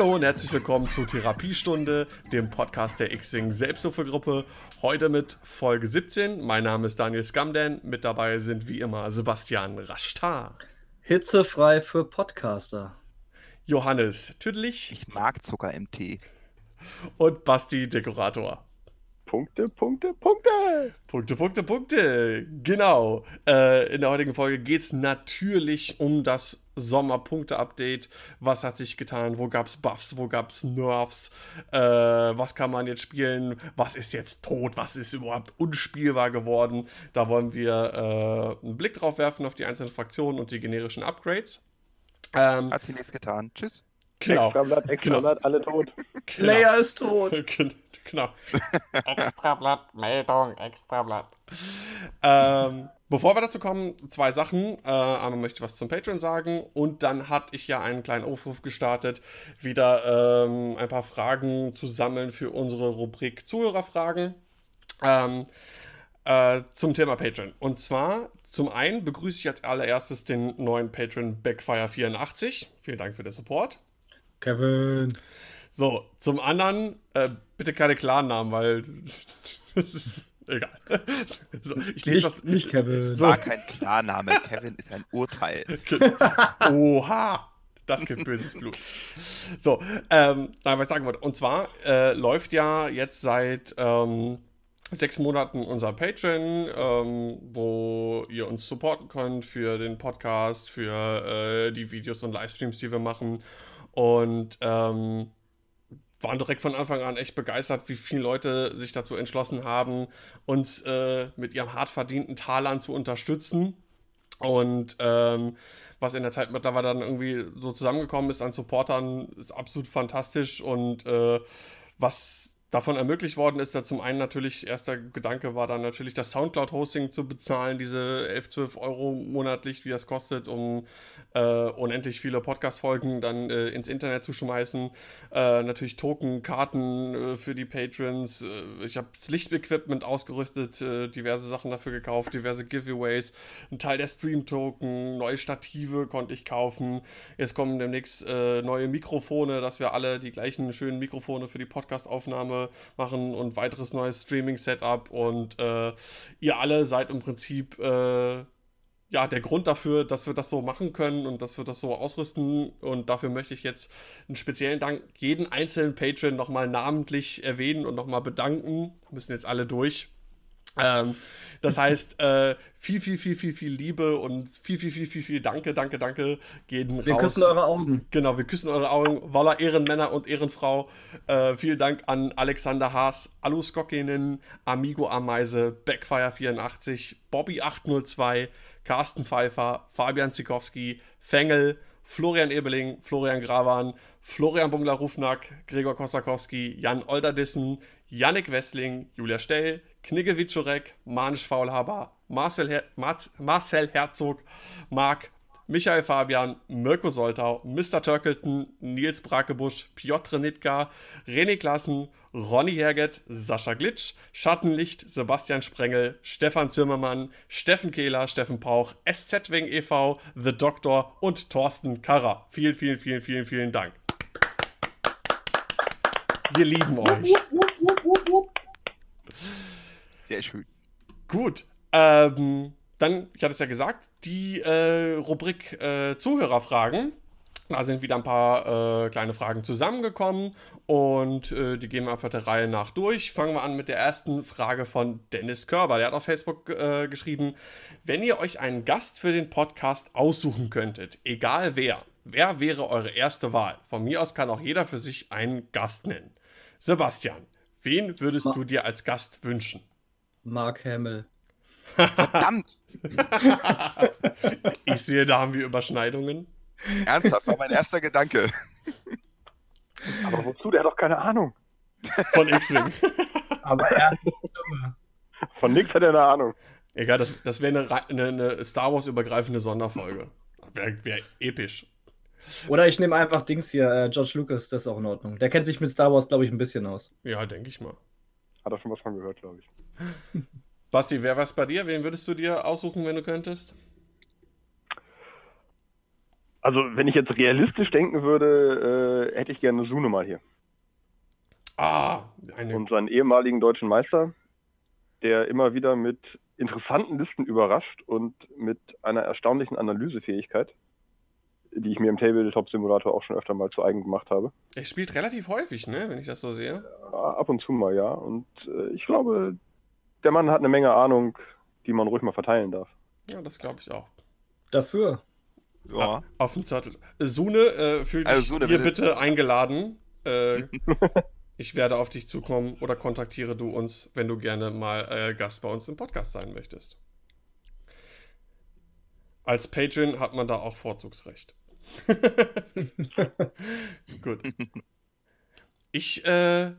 Hallo und herzlich willkommen zur Therapiestunde, dem Podcast der X-Wing Selbsthilfegruppe. Heute mit Folge 17. Mein Name ist Daniel Scamden. Mit dabei sind wie immer Sebastian Raschtar. Hitzefrei für Podcaster. Johannes Tüdlich. Ich mag Zucker im Tee. Und Basti Dekorator. Punkte, Punkte, Punkte. Punkte, Punkte, Punkte. Genau. Äh, in der heutigen Folge geht es natürlich um das Sommerpunkte-Update. Was hat sich getan? Wo gab es Buffs? Wo gab es Nerfs? Äh, was kann man jetzt spielen? Was ist jetzt tot? Was ist überhaupt unspielbar geworden? Da wollen wir äh, einen Blick drauf werfen auf die einzelnen Fraktionen und die generischen Upgrades. Ähm, hat sie nichts getan. Tschüss. Genau. Extrablatt, Extrablatt, genau. alle tot. Genau. Leia ist tot. Genau. Extrablatt, Meldung, Extrablatt. Ähm, bevor wir dazu kommen, zwei Sachen. Äh, einmal möchte ich was zum Patreon sagen und dann hatte ich ja einen kleinen Aufruf gestartet, wieder ähm, ein paar Fragen zu sammeln für unsere Rubrik Zuhörerfragen ähm, äh, zum Thema Patreon. Und zwar zum einen begrüße ich als allererstes den neuen Patron Backfire84. Vielen Dank für den Support. Kevin. So, zum anderen, äh, bitte keine Klarnamen, weil das ist egal. So, ich lese nicht, das nicht Kevin. Es war kein Klarname. Kevin ist ein Urteil. Oha. Das gibt böses Blut. So, ähm, nein, was ich sagen wollte. Und zwar äh, läuft ja jetzt seit ähm, sechs Monaten unser Patreon, ähm, wo ihr uns supporten könnt für den Podcast, für äh, die Videos und Livestreams, die wir machen. Und ähm, waren direkt von Anfang an echt begeistert, wie viele Leute sich dazu entschlossen haben, uns äh, mit ihrem hart verdienten Talern zu unterstützen. Und ähm, was in der Zeit mittlerweile dann irgendwie so zusammengekommen ist an Supportern, ist absolut fantastisch. Und äh, was davon ermöglicht worden ist, da zum einen natürlich, erster Gedanke war dann natürlich das Soundcloud-Hosting zu bezahlen, diese 11, 12 Euro monatlich, wie das kostet, um äh, unendlich viele Podcast-Folgen dann äh, ins Internet zu schmeißen. Äh, natürlich Token, Karten äh, für die Patrons. Äh, ich habe Lichtequipment ausgerüstet, äh, diverse Sachen dafür gekauft, diverse Giveaways, ein Teil der Stream-Token, neue Stative konnte ich kaufen. Jetzt kommen demnächst neue Mikrofone, dass wir alle die gleichen schönen Mikrofone für die Podcast-Aufnahme machen und weiteres neues Streaming-Setup. Und äh, ihr alle seid im Prinzip äh, ja der Grund dafür, dass wir das so machen können und dass wir das so ausrüsten. Und dafür möchte ich jetzt einen speziellen Dank jeden einzelnen Patron nochmal namentlich erwähnen und nochmal bedanken. müssen jetzt alle durch. Ähm, das heißt, äh, viel, viel, viel, viel, viel Liebe und viel, viel, viel, viel, viel Danke, danke, danke gehen wir raus. Wir küssen eure Augen. Genau, wir küssen eure Augen. Walla Ehrenmänner und Ehrenfrau. Äh, vielen Dank an Alexander Haas, Aluskokinen, Amigo Ameise, Backfire84, Bobby802, Carsten Pfeiffer, Fabian Zikowski, Fengel, Florian Ebeling, Florian Gravan, Florian Bungler-Rufnack, Gregor Kosakowski, Jan Olderdissen, Yannick Wessling, Julia Stell, Knigge Wiczorek, Manisch Faulhaber, Marcel, Her Marcel Herzog, Marc, Michael Fabian, Mirko Soltau, Mr. Turkleton, Nils Brakebusch, Piotr Nitka, René Klassen, Ronny Herget, Sascha Glitsch, Schattenlicht, Sebastian Sprengel, Stefan Zimmermann, Steffen Kehler, Steffen Pauch, SZ Wing e.V., The Doctor und Thorsten Karrer. Vielen, vielen, vielen, vielen, vielen Dank. Wir lieben euch. Sehr schön. Gut. Ähm, dann, ich hatte es ja gesagt, die äh, Rubrik äh, Zuhörerfragen. Da sind wieder ein paar äh, kleine Fragen zusammengekommen und äh, die gehen wir einfach der Reihe nach durch. Fangen wir an mit der ersten Frage von Dennis Körber. Der hat auf Facebook äh, geschrieben, wenn ihr euch einen Gast für den Podcast aussuchen könntet, egal wer, wer wäre eure erste Wahl? Von mir aus kann auch jeder für sich einen Gast nennen. Sebastian, wen würdest du dir als Gast wünschen? Mark Hamill. Verdammt! ich sehe, da haben wir Überschneidungen. Ernsthaft, war mein erster Gedanke. Aber wozu? Der hat doch keine Ahnung. Von X-Wing. Aber er Von nix hat er eine Ahnung. Egal, das, das wäre eine, eine, eine, Star Wars-übergreifende Sonderfolge. Wäre wär episch. Oder ich nehme einfach Dings hier, äh, George Lucas, das ist auch in Ordnung. Der kennt sich mit Star Wars, glaube ich, ein bisschen aus. Ja, denke ich mal. Hat er schon was von gehört, glaube ich. Basti, wer war es bei dir? Wen würdest du dir aussuchen, wenn du könntest? Also, wenn ich jetzt realistisch denken würde, äh, hätte ich gerne Sune mal hier. Ah, eine. Und seinen ehemaligen deutschen Meister, der immer wieder mit interessanten Listen überrascht und mit einer erstaunlichen Analysefähigkeit, die ich mir im Tabletop-Simulator auch schon öfter mal zu eigen gemacht habe. Er spielt relativ häufig, ne, wenn ich das so sehe. Ja, ab und zu mal, ja. Und äh, ich glaube, der Mann hat eine Menge Ahnung, die man ruhig mal verteilen darf. Ja, das glaube ich auch. Dafür. Ja. Auf dem Zettel. Sune, äh, fühl dich Also, Sune, hier bitte. bitte eingeladen. Äh, ich werde auf dich zukommen oder kontaktiere du uns, wenn du gerne mal äh, Gast bei uns im Podcast sein möchtest. Als Patron hat man da auch Vorzugsrecht. Gut. Ich, äh,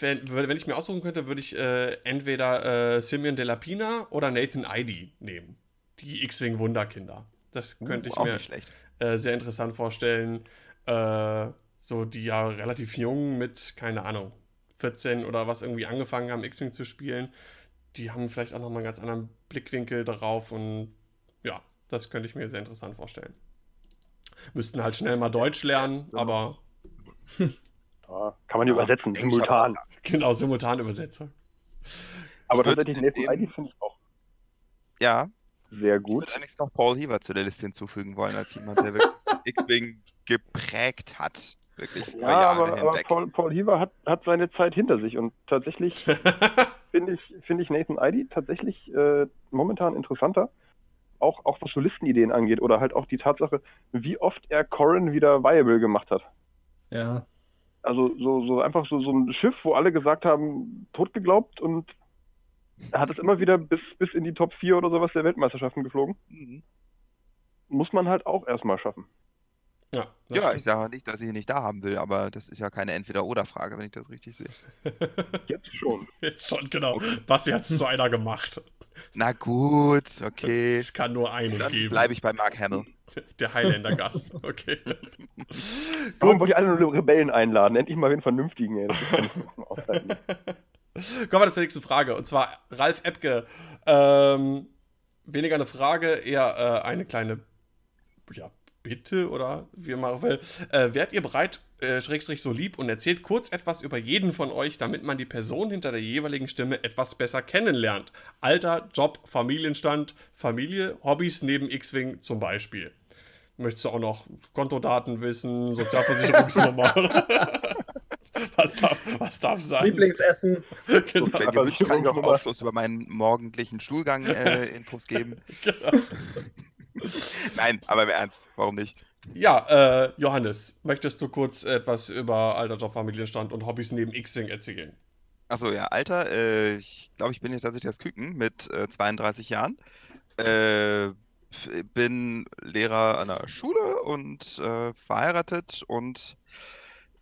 wenn, wenn ich mir aussuchen könnte, würde ich äh, entweder äh, Simeon de la Pina oder Nathan Idy nehmen. Die X-Wing Wunderkinder. Das könnte ich Uh, auch mir äh, sehr interessant vorstellen. Äh, so die ja relativ jung mit, keine Ahnung, 14 oder was irgendwie angefangen haben, X-Wing zu spielen. Die haben vielleicht auch nochmal einen ganz anderen Blickwinkel darauf und ja, das könnte ich mir sehr interessant vorstellen. Müssten halt schnell mal Deutsch lernen, aber Ja, kann man ja übersetzen, simultan. aber- genau, Simultanübersetzer. Aber Ich würd tatsächlich, Nathan dem- ID finde ich auch Ja, sehr ich gut. würde eigentlich noch Paul Heaver zu der Liste hinzufügen wollen, als jemand, der wirklich X-Wing geprägt hat. Wirklich Ja, aber, aber. Paul, Paul Heaver hat, hat seine Zeit hinter sich und tatsächlich finde ich, finde ich Nathan ID tatsächlich äh, momentan interessanter. Auch, auch was so Listenideen angeht oder halt auch die Tatsache, wie oft er Corrin wieder viable gemacht hat. Ja. Also so, so einfach so, so ein Schiff, wo alle gesagt haben, tot geglaubt und er hat es immer wieder bis, bis in die Top 4 oder sowas der Weltmeisterschaften geflogen. Mhm. Muss man halt auch erstmal schaffen. ja, Ja, stimmt. ich sage nicht, dass ich ihn nicht da haben will, aber das ist ja keine Entweder-Oder-Frage, wenn ich das richtig sehe. Jetzt schon. Jetzt schon, genau. Basti hat es zu einer gemacht. Na gut, okay. Es kann nur einen Dann geben. bleibe ich bei Mark Hamill. Der Highlander-Gast. Okay. Warum wollte ich alle nur Rebellen einladen? Endlich mal wen Vernünftigen, ey. Kommen wir zur nächsten Frage. Und zwar Ralf Epke. Ähm, weniger eine Frage, eher äh, eine kleine ja, Bitte oder wie man auch will. Äh, wärt ihr bereit, äh, Schrägstrich so lieb und erzählt kurz etwas über jeden von euch, damit man die Person hinter der jeweiligen Stimme etwas besser kennenlernt? Alter, Job, Familienstand, Familie, Hobbys neben X-Wing zum Beispiel. Möchtest du auch noch Kontodaten wissen, Sozialversicherungsnummer? was, darf, was darf sein? Lieblingsessen. genau. Wenn Aber gewünscht, kann ich auch. Aufschluss über meinen morgendlichen Stuhlgang äh, Infos geben. Nein, aber im Ernst, warum nicht? Ja, äh, Johannes, möchtest du kurz etwas über Alter, Job, Familienstand und Hobbys neben X-Wing erzählen? Achso, ja, Alter, äh, ich glaube, ich bin jetzt tatsächlich das Küken mit äh, 32 Jahren. Äh, bin Lehrer an der Schule und äh, verheiratet und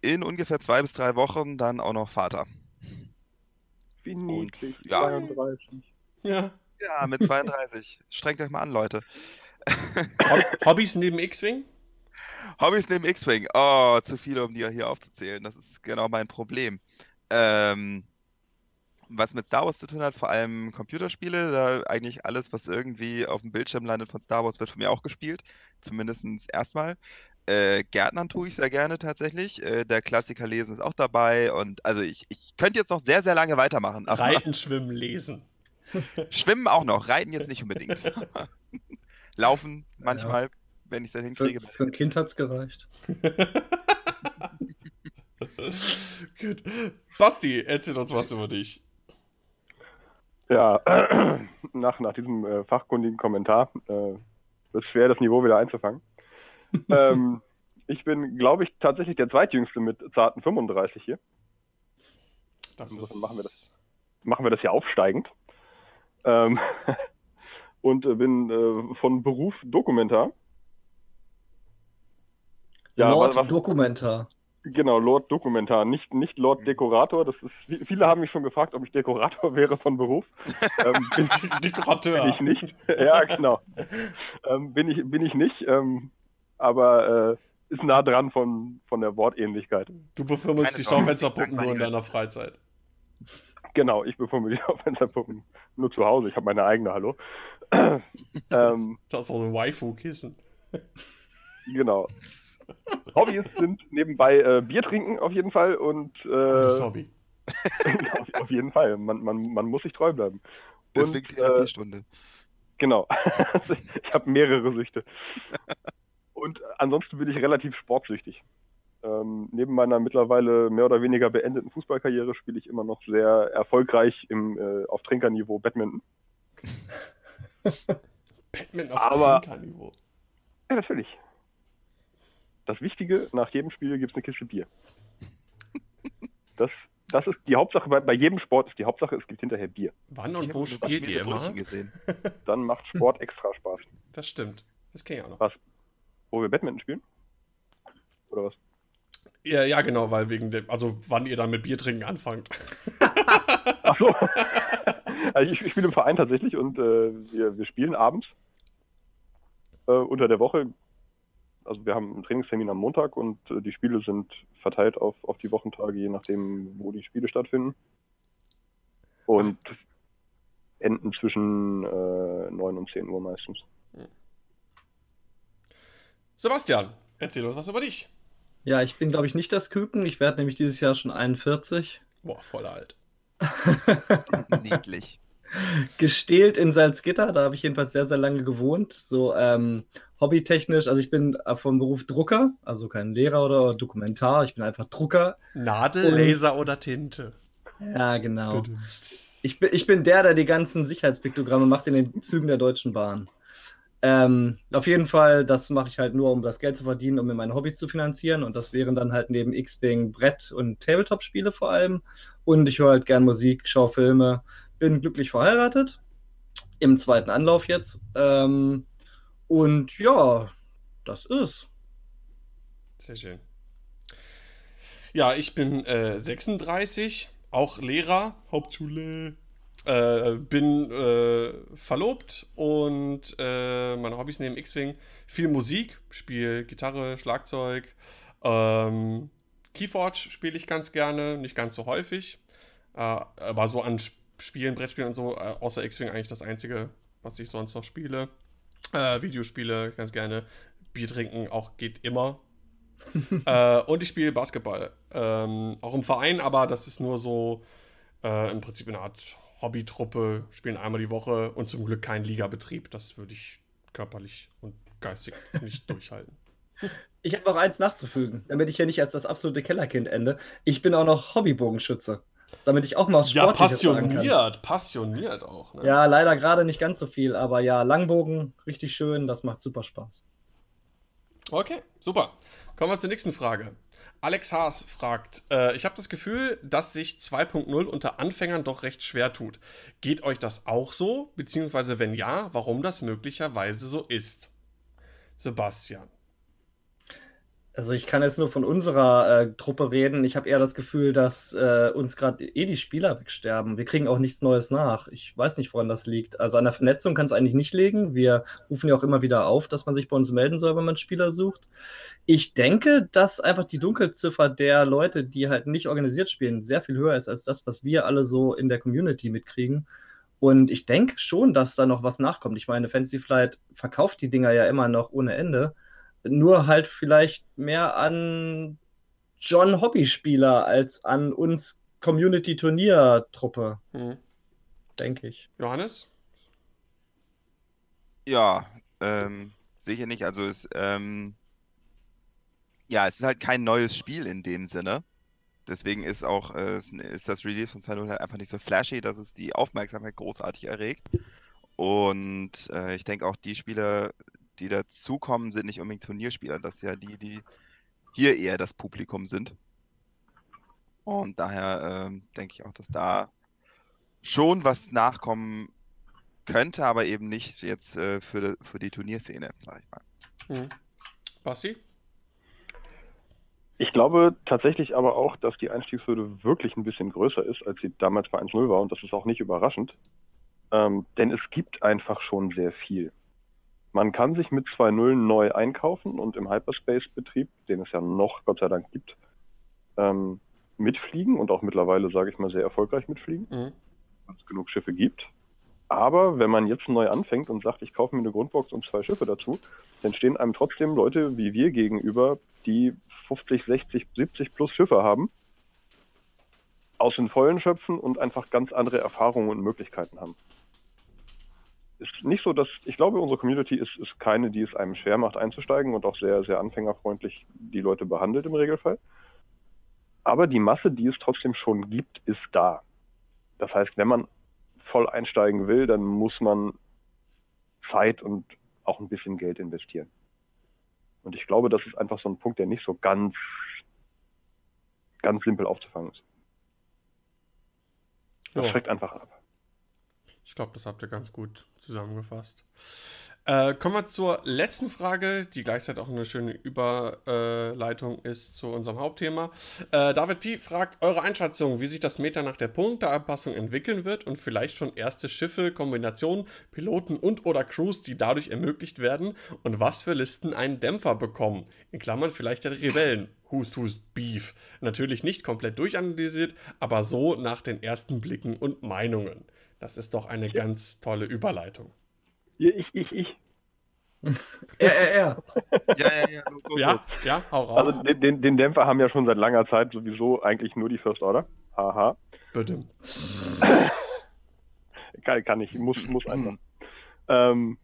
in ungefähr zwei bis drei Wochen dann auch noch Vater. Wie Und, niedlich. ja. 32. Ja. Ja, mit 32. Strengt euch mal an, Leute. Hob Hobbys neben X-Wing? Hobbys neben X-Wing. Oh, zu viele, um die hier aufzuzählen. Das ist genau mein Problem. Ähm, was mit Star Wars zu tun hat, vor allem Computerspiele, da eigentlich alles, was irgendwie auf dem Bildschirm landet von Star Wars, wird von mir auch gespielt. Zumindest erstmal. Äh, Gärtnern tue ich sehr gerne tatsächlich. Äh, der Klassiker lesen ist auch dabei. Und also ich, ich könnte jetzt noch sehr, sehr lange weitermachen. Aber Reiten, Schwimmen, Lesen. Schwimmen auch noch, Reiten jetzt nicht unbedingt. Laufen manchmal, wenn ich es dann Für, hinkriege. für ein Kind hat's gereicht. Gut. Basti, erzähl uns was über dich. Ja, nach, nach diesem äh, fachkundigen Kommentar äh, wird es schwer, das Niveau wieder einzufangen. ähm, ich bin, glaube ich, tatsächlich der zweitjüngste mit zarten 35 hier. Das Insofern machen wir das. Machen wir das ja aufsteigend. Ähm, und äh, bin äh, von Beruf Dokumentar. Ja, Lord was- Dokumentar. Genau, Lord Dokumentar, nicht, nicht Lord Dekorator. Das ist, viele haben mich schon gefragt, ob ich Dekorator wäre von Beruf. ähm, bin, Dekorateur. bin ich nicht. ja, genau. Ähm, bin, ich, bin ich nicht. Ähm, aber äh, ist nah dran von, von der Wortähnlichkeit. Du befirmelst Keine die Schaufensterpuppen nur in deiner. Freizeit. Genau, ich befummel die Schaufensterpuppen nur zu Hause. Ich habe meine eigene, hallo. ähm, Das ist auch ein Waifu-Kissen. Genau. Hobbys sind nebenbei äh, Bier trinken auf jeden Fall und Gutes äh, Hobby. auf, auf jeden Fall. Man, man, man muss sich treu bleiben. Deswegen Und, äh, Therapiestunde. Genau. ich habe mehrere Süchte. Und ansonsten bin ich relativ sportsüchtig. Ähm, neben meiner mittlerweile mehr oder weniger beendeten Fußballkarriere spiele ich immer noch sehr erfolgreich im, äh, auf Trinkerniveau Badminton. Batman auf Aber- Trinkerniveau. Ja, natürlich. Das Wichtige, nach jedem Spiel gibt es eine Kiste Bier. Das, das ist die Hauptsache, bei, bei jedem Sport ist die Hauptsache, es gibt hinterher Bier. Wann und wo spielt ihr immer? Gesehen. Dann macht Sport extra Spaß. Das stimmt. Das kenne ich auch noch. Was? Wo wir Badminton spielen? Oder was? Ja, ja, genau, weil wegen dem, also wann ihr dann mit Bier trinken anfangt. Ach so. also ich, ich spiele im Verein tatsächlich und äh, wir, wir spielen abends äh, unter der Woche. Also wir haben einen Trainingstermin am Montag und äh, die Spiele sind verteilt auf, auf die Wochentage, je nachdem, wo die Spiele stattfinden. Und enden zwischen äh, 9 und 10 Uhr meistens. Sebastian, erzähl uns was über dich. Ja, ich bin, glaube ich, nicht das Küken. Ich werde nämlich dieses Jahr schon 41. Boah, voll alt. Niedlich. Gestählt in Salzgitter, da habe ich jedenfalls sehr, sehr lange gewohnt. So ähm, hobbytechnisch, also ich bin äh, vom Beruf Drucker, also kein Lehrer oder Dokumentar, ich bin einfach Drucker. Nadel, Und- Laser oder Tinte? Ja, genau. Bitte. Ich bin, ich bin der, der die ganzen Sicherheitspiktogramme macht in den Zügen der Deutschen Bahn. Ähm, auf jeden Fall, das mache ich halt nur, um das Geld zu verdienen, um mir meine Hobbys zu finanzieren. Und das wären dann halt neben X-Wing Brett- und Tabletop-Spiele vor allem. Und ich höre halt gern Musik, schaue Filme, bin glücklich verheiratet. Im zweiten Anlauf jetzt. Ähm, und ja, das ist. Sehr schön. Ja, ich bin äh, 36, auch Lehrer, Hauptschule. Äh, bin äh, verlobt und äh, meine Hobbys neben X-Wing viel Musik, spiele Gitarre, Schlagzeug. Ähm, Keyforge spiele ich ganz gerne, nicht ganz so häufig. Äh, aber so an Sp- Spielen, Brettspielen und so, äh, außer X-Wing eigentlich das einzige, was ich sonst noch spiele. Äh, Videospiele ganz gerne. Bier trinken auch geht immer. äh, und ich spiele Basketball. Ähm, auch im Verein, aber das ist nur so äh, im Prinzip eine Art Hobbytruppe. Spielen einmal die Woche und zum Glück kein Ligabetrieb. Das würde ich körperlich und geistig nicht durchhalten. Ich habe noch eins nachzufügen, damit ich hier nicht als das absolute Kellerkind ende. Ich bin auch noch Hobbybogenschütze. Damit ich auch mal was Ja, Sportliches sagen kann. passioniert. Passioniert auch. Ne? Ja, leider gerade nicht ganz so viel, aber ja, Langbogen, richtig schön, das macht super Spaß. Okay, super. Kommen wir zur nächsten Frage. Alex Haas fragt, äh, ich habe das Gefühl, dass sich 2.0 unter Anfängern doch recht schwer tut. Geht euch das auch so? Beziehungsweise wenn ja, warum das möglicherweise so ist? Sebastian. Also ich kann jetzt nur von unserer äh, Truppe reden. Ich habe eher das Gefühl, dass äh, uns gerade eh die Spieler wegsterben. Wir kriegen auch nichts Neues nach. Ich weiß nicht, woran das liegt. Also an der Vernetzung kann es eigentlich nicht liegen. Wir rufen ja auch immer wieder auf, dass man sich bei uns melden soll, wenn man Spieler sucht. Ich denke, dass einfach die Dunkelziffer der Leute, die halt nicht organisiert spielen, sehr viel höher ist als das, was wir alle so in der Community mitkriegen. Und ich denke schon, dass da noch was nachkommt. Ich meine, Fantasy Flight verkauft die Dinger ja immer noch ohne Ende. Nur halt vielleicht mehr an John Hobbyspieler als an uns Community-Turniertruppe, Hm. denke ich. Johannes? Ja, ähm, sicher nicht. Also es, ähm, ja, es ist halt kein neues Spiel in dem Sinne. Deswegen ist auch äh, ist das Release von 2.0 halt einfach nicht so flashy, dass es die Aufmerksamkeit großartig erregt. Und äh, ich denke auch die Spieler, die dazukommen, sind nicht unbedingt Turnierspieler. Das sind ja die, die hier eher das Publikum sind. Und daher ähm, denke ich auch, dass da schon was nachkommen könnte, aber eben nicht jetzt äh, für, die, für die Turnierszene, sag ich mal. Hm. Basti? Ich glaube tatsächlich aber auch, dass die Einstiegshürde wirklich ein bisschen größer ist, als sie damals bei 1.0 war. Und das ist auch nicht überraschend. Ähm, denn es gibt einfach schon sehr viel. Man kann sich mit 2.0 neu einkaufen und im Hyperspace-Betrieb, den es ja noch Gott sei Dank gibt, ähm, mitfliegen und auch mittlerweile, sage ich mal, sehr erfolgreich mitfliegen, Hm. weil es genug Schiffe gibt. Aber wenn man jetzt neu anfängt und sagt, ich kaufe mir eine Grundbox und zwei Schiffe dazu, dann stehen einem trotzdem Leute wie wir gegenüber, die 50, 60, 70 plus Schiffe haben, aus den Vollen schöpfen und einfach ganz andere Erfahrungen und Möglichkeiten haben. Ist nicht so, dass ich glaube, unsere Community ist, ist keine, die es einem schwer macht einzusteigen und auch sehr, sehr anfängerfreundlich die Leute behandelt im Regelfall. Aber die Masse, die es trotzdem schon gibt, ist da. Das heißt, wenn man voll einsteigen will, dann muss man Zeit und auch ein bisschen Geld investieren. Und ich glaube, das ist einfach so ein Punkt, der nicht so ganz, ganz simpel aufzufangen ist. Das schreckt einfach ab. Ich glaube, das habt ihr ganz gut zusammengefasst. Äh, kommen wir zur letzten Frage, die gleichzeitig auch eine schöne Überleitung ist zu unserem Hauptthema. Äh, David P. fragt eure Einschätzung, wie sich das Meta nach der Punkteanpassung entwickeln wird und vielleicht schon erste Schiffe, Kombinationen, Piloten und oder Crews, die dadurch ermöglicht werden und was für Listen einen Dämpfer bekommen. In Klammern vielleicht der Rebellen. Hust, Hust, Beef. Natürlich nicht komplett durchanalysiert, aber so nach den ersten Blicken und Meinungen. Das ist doch eine ganz tolle Überleitung. Hier, ich, ich, ich. RRR. Ja, ja, ja, los, los, Ja, los. ja, hau raus. Also den, den, den Dämpfer haben ja schon seit langer Zeit sowieso eigentlich nur die First Order. Haha. Bitte. Kann, kann ich, muss, muss einfach. Ähm,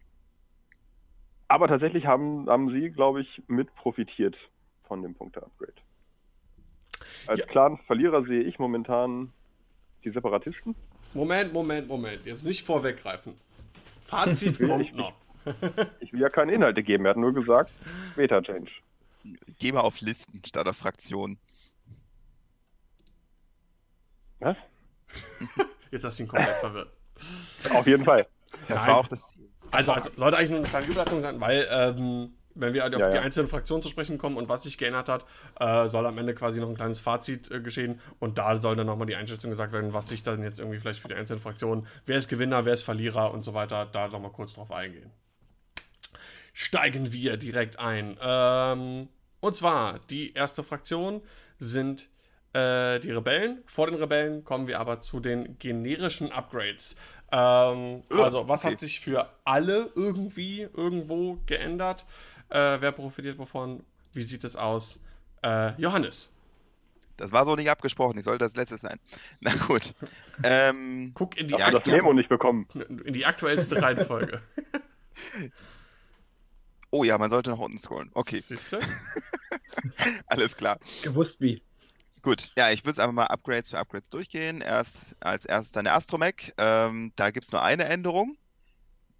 aber tatsächlich haben, haben sie, glaube ich, mit profitiert von dem Punkte-Upgrade. Als Ja. klaren Verlierer sehe ich momentan die Separatisten. Moment, Moment, Moment. Jetzt nicht vorweggreifen. Fazit kommt noch. Ich will ja keine Inhalte geben, er hat nur gesagt, Beta-Change. Geh mal auf Listen statt auf Fraktionen. Was? Jetzt hast du ihn komplett verwirrt. Auf jeden Fall. Das Nein. war auch das Ziel. Also, also sollte eigentlich nur eine kleine Überleitung sein, weil ähm, wenn wir auf Ja, die ja. einzelnen Fraktionen zu sprechen kommen und was sich geändert hat, äh, soll am Ende quasi noch ein kleines Fazit äh, geschehen und da soll dann nochmal die Einschätzung gesagt werden, was sich dann jetzt irgendwie vielleicht für die einzelnen Fraktionen, wer ist Gewinner, wer ist Verlierer und so weiter, da nochmal kurz drauf eingehen. Steigen wir direkt ein. Ähm, und zwar, die erste Fraktion sind äh, die Rebellen. Vor den Rebellen kommen wir aber zu den generischen Upgrades. Ähm, also, was okay. hat sich für alle irgendwie irgendwo geändert? Äh, wer profitiert wovon? Wie sieht es aus? Äh, Johannes, Das war so nicht abgesprochen. Ich sollte das letzte sein. Na gut. Ähm, guck in die, Ja, das Memo nicht bekommen. in die aktuellste Reihenfolge. oh ja, man sollte nach unten scrollen. Okay, alles klar. Gewusst wie. Gut, ja, ich würde es einfach mal Upgrades für Upgrades durchgehen. Erst als erstes dann der Astromech. Ähm, da gibt es nur eine Änderung.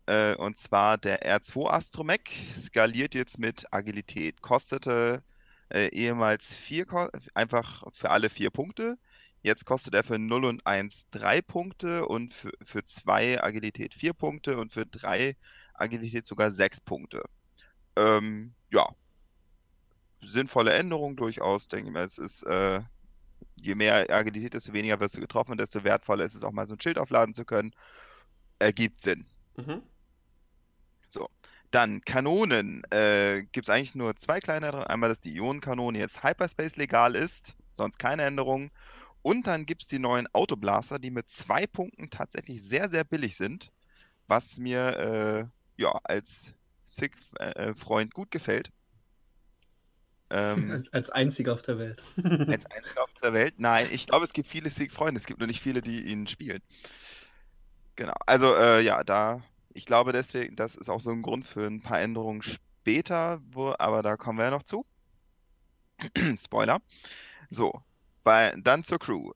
Äh, und zwar der R2 Astromech skaliert jetzt mit Agilität. Kostete äh, ehemals vier, einfach für alle vier Punkte. Jetzt kostet er für 0 und 1 drei Punkte und für, für zwei Agilität vier Punkte und für drei Agilität sogar sechs Punkte. Ähm, ja, sinnvolle Änderung durchaus, denke ich mal. Es ist, äh, je mehr Agilität, desto weniger wirst du getroffen und desto wertvoller ist es auch mal so ein Schild aufladen zu können. Ergibt Sinn. Mhm. Dann Kanonen. Äh, Gibt es eigentlich nur zwei kleinere. Einmal, dass die Ionenkanone jetzt Hyperspace legal ist, sonst keine Änderung. Und dann gibt es die neuen Autoblaster, die mit zwei Punkten tatsächlich sehr, sehr billig sind, was mir äh, ja als SIG-Freund gut gefällt. Ähm, Als, einziger auf der Welt. als einziger auf der Welt. Nein, ich glaube, es gibt viele Sieg-Freunde. Es gibt nur nicht viele, die ihn spielen. Genau. Also, äh, ja, da, ich glaube deswegen, das ist auch so ein Grund für ein paar Änderungen später, wo, aber da kommen wir ja noch zu. Spoiler. So, bei, dann zur Crew.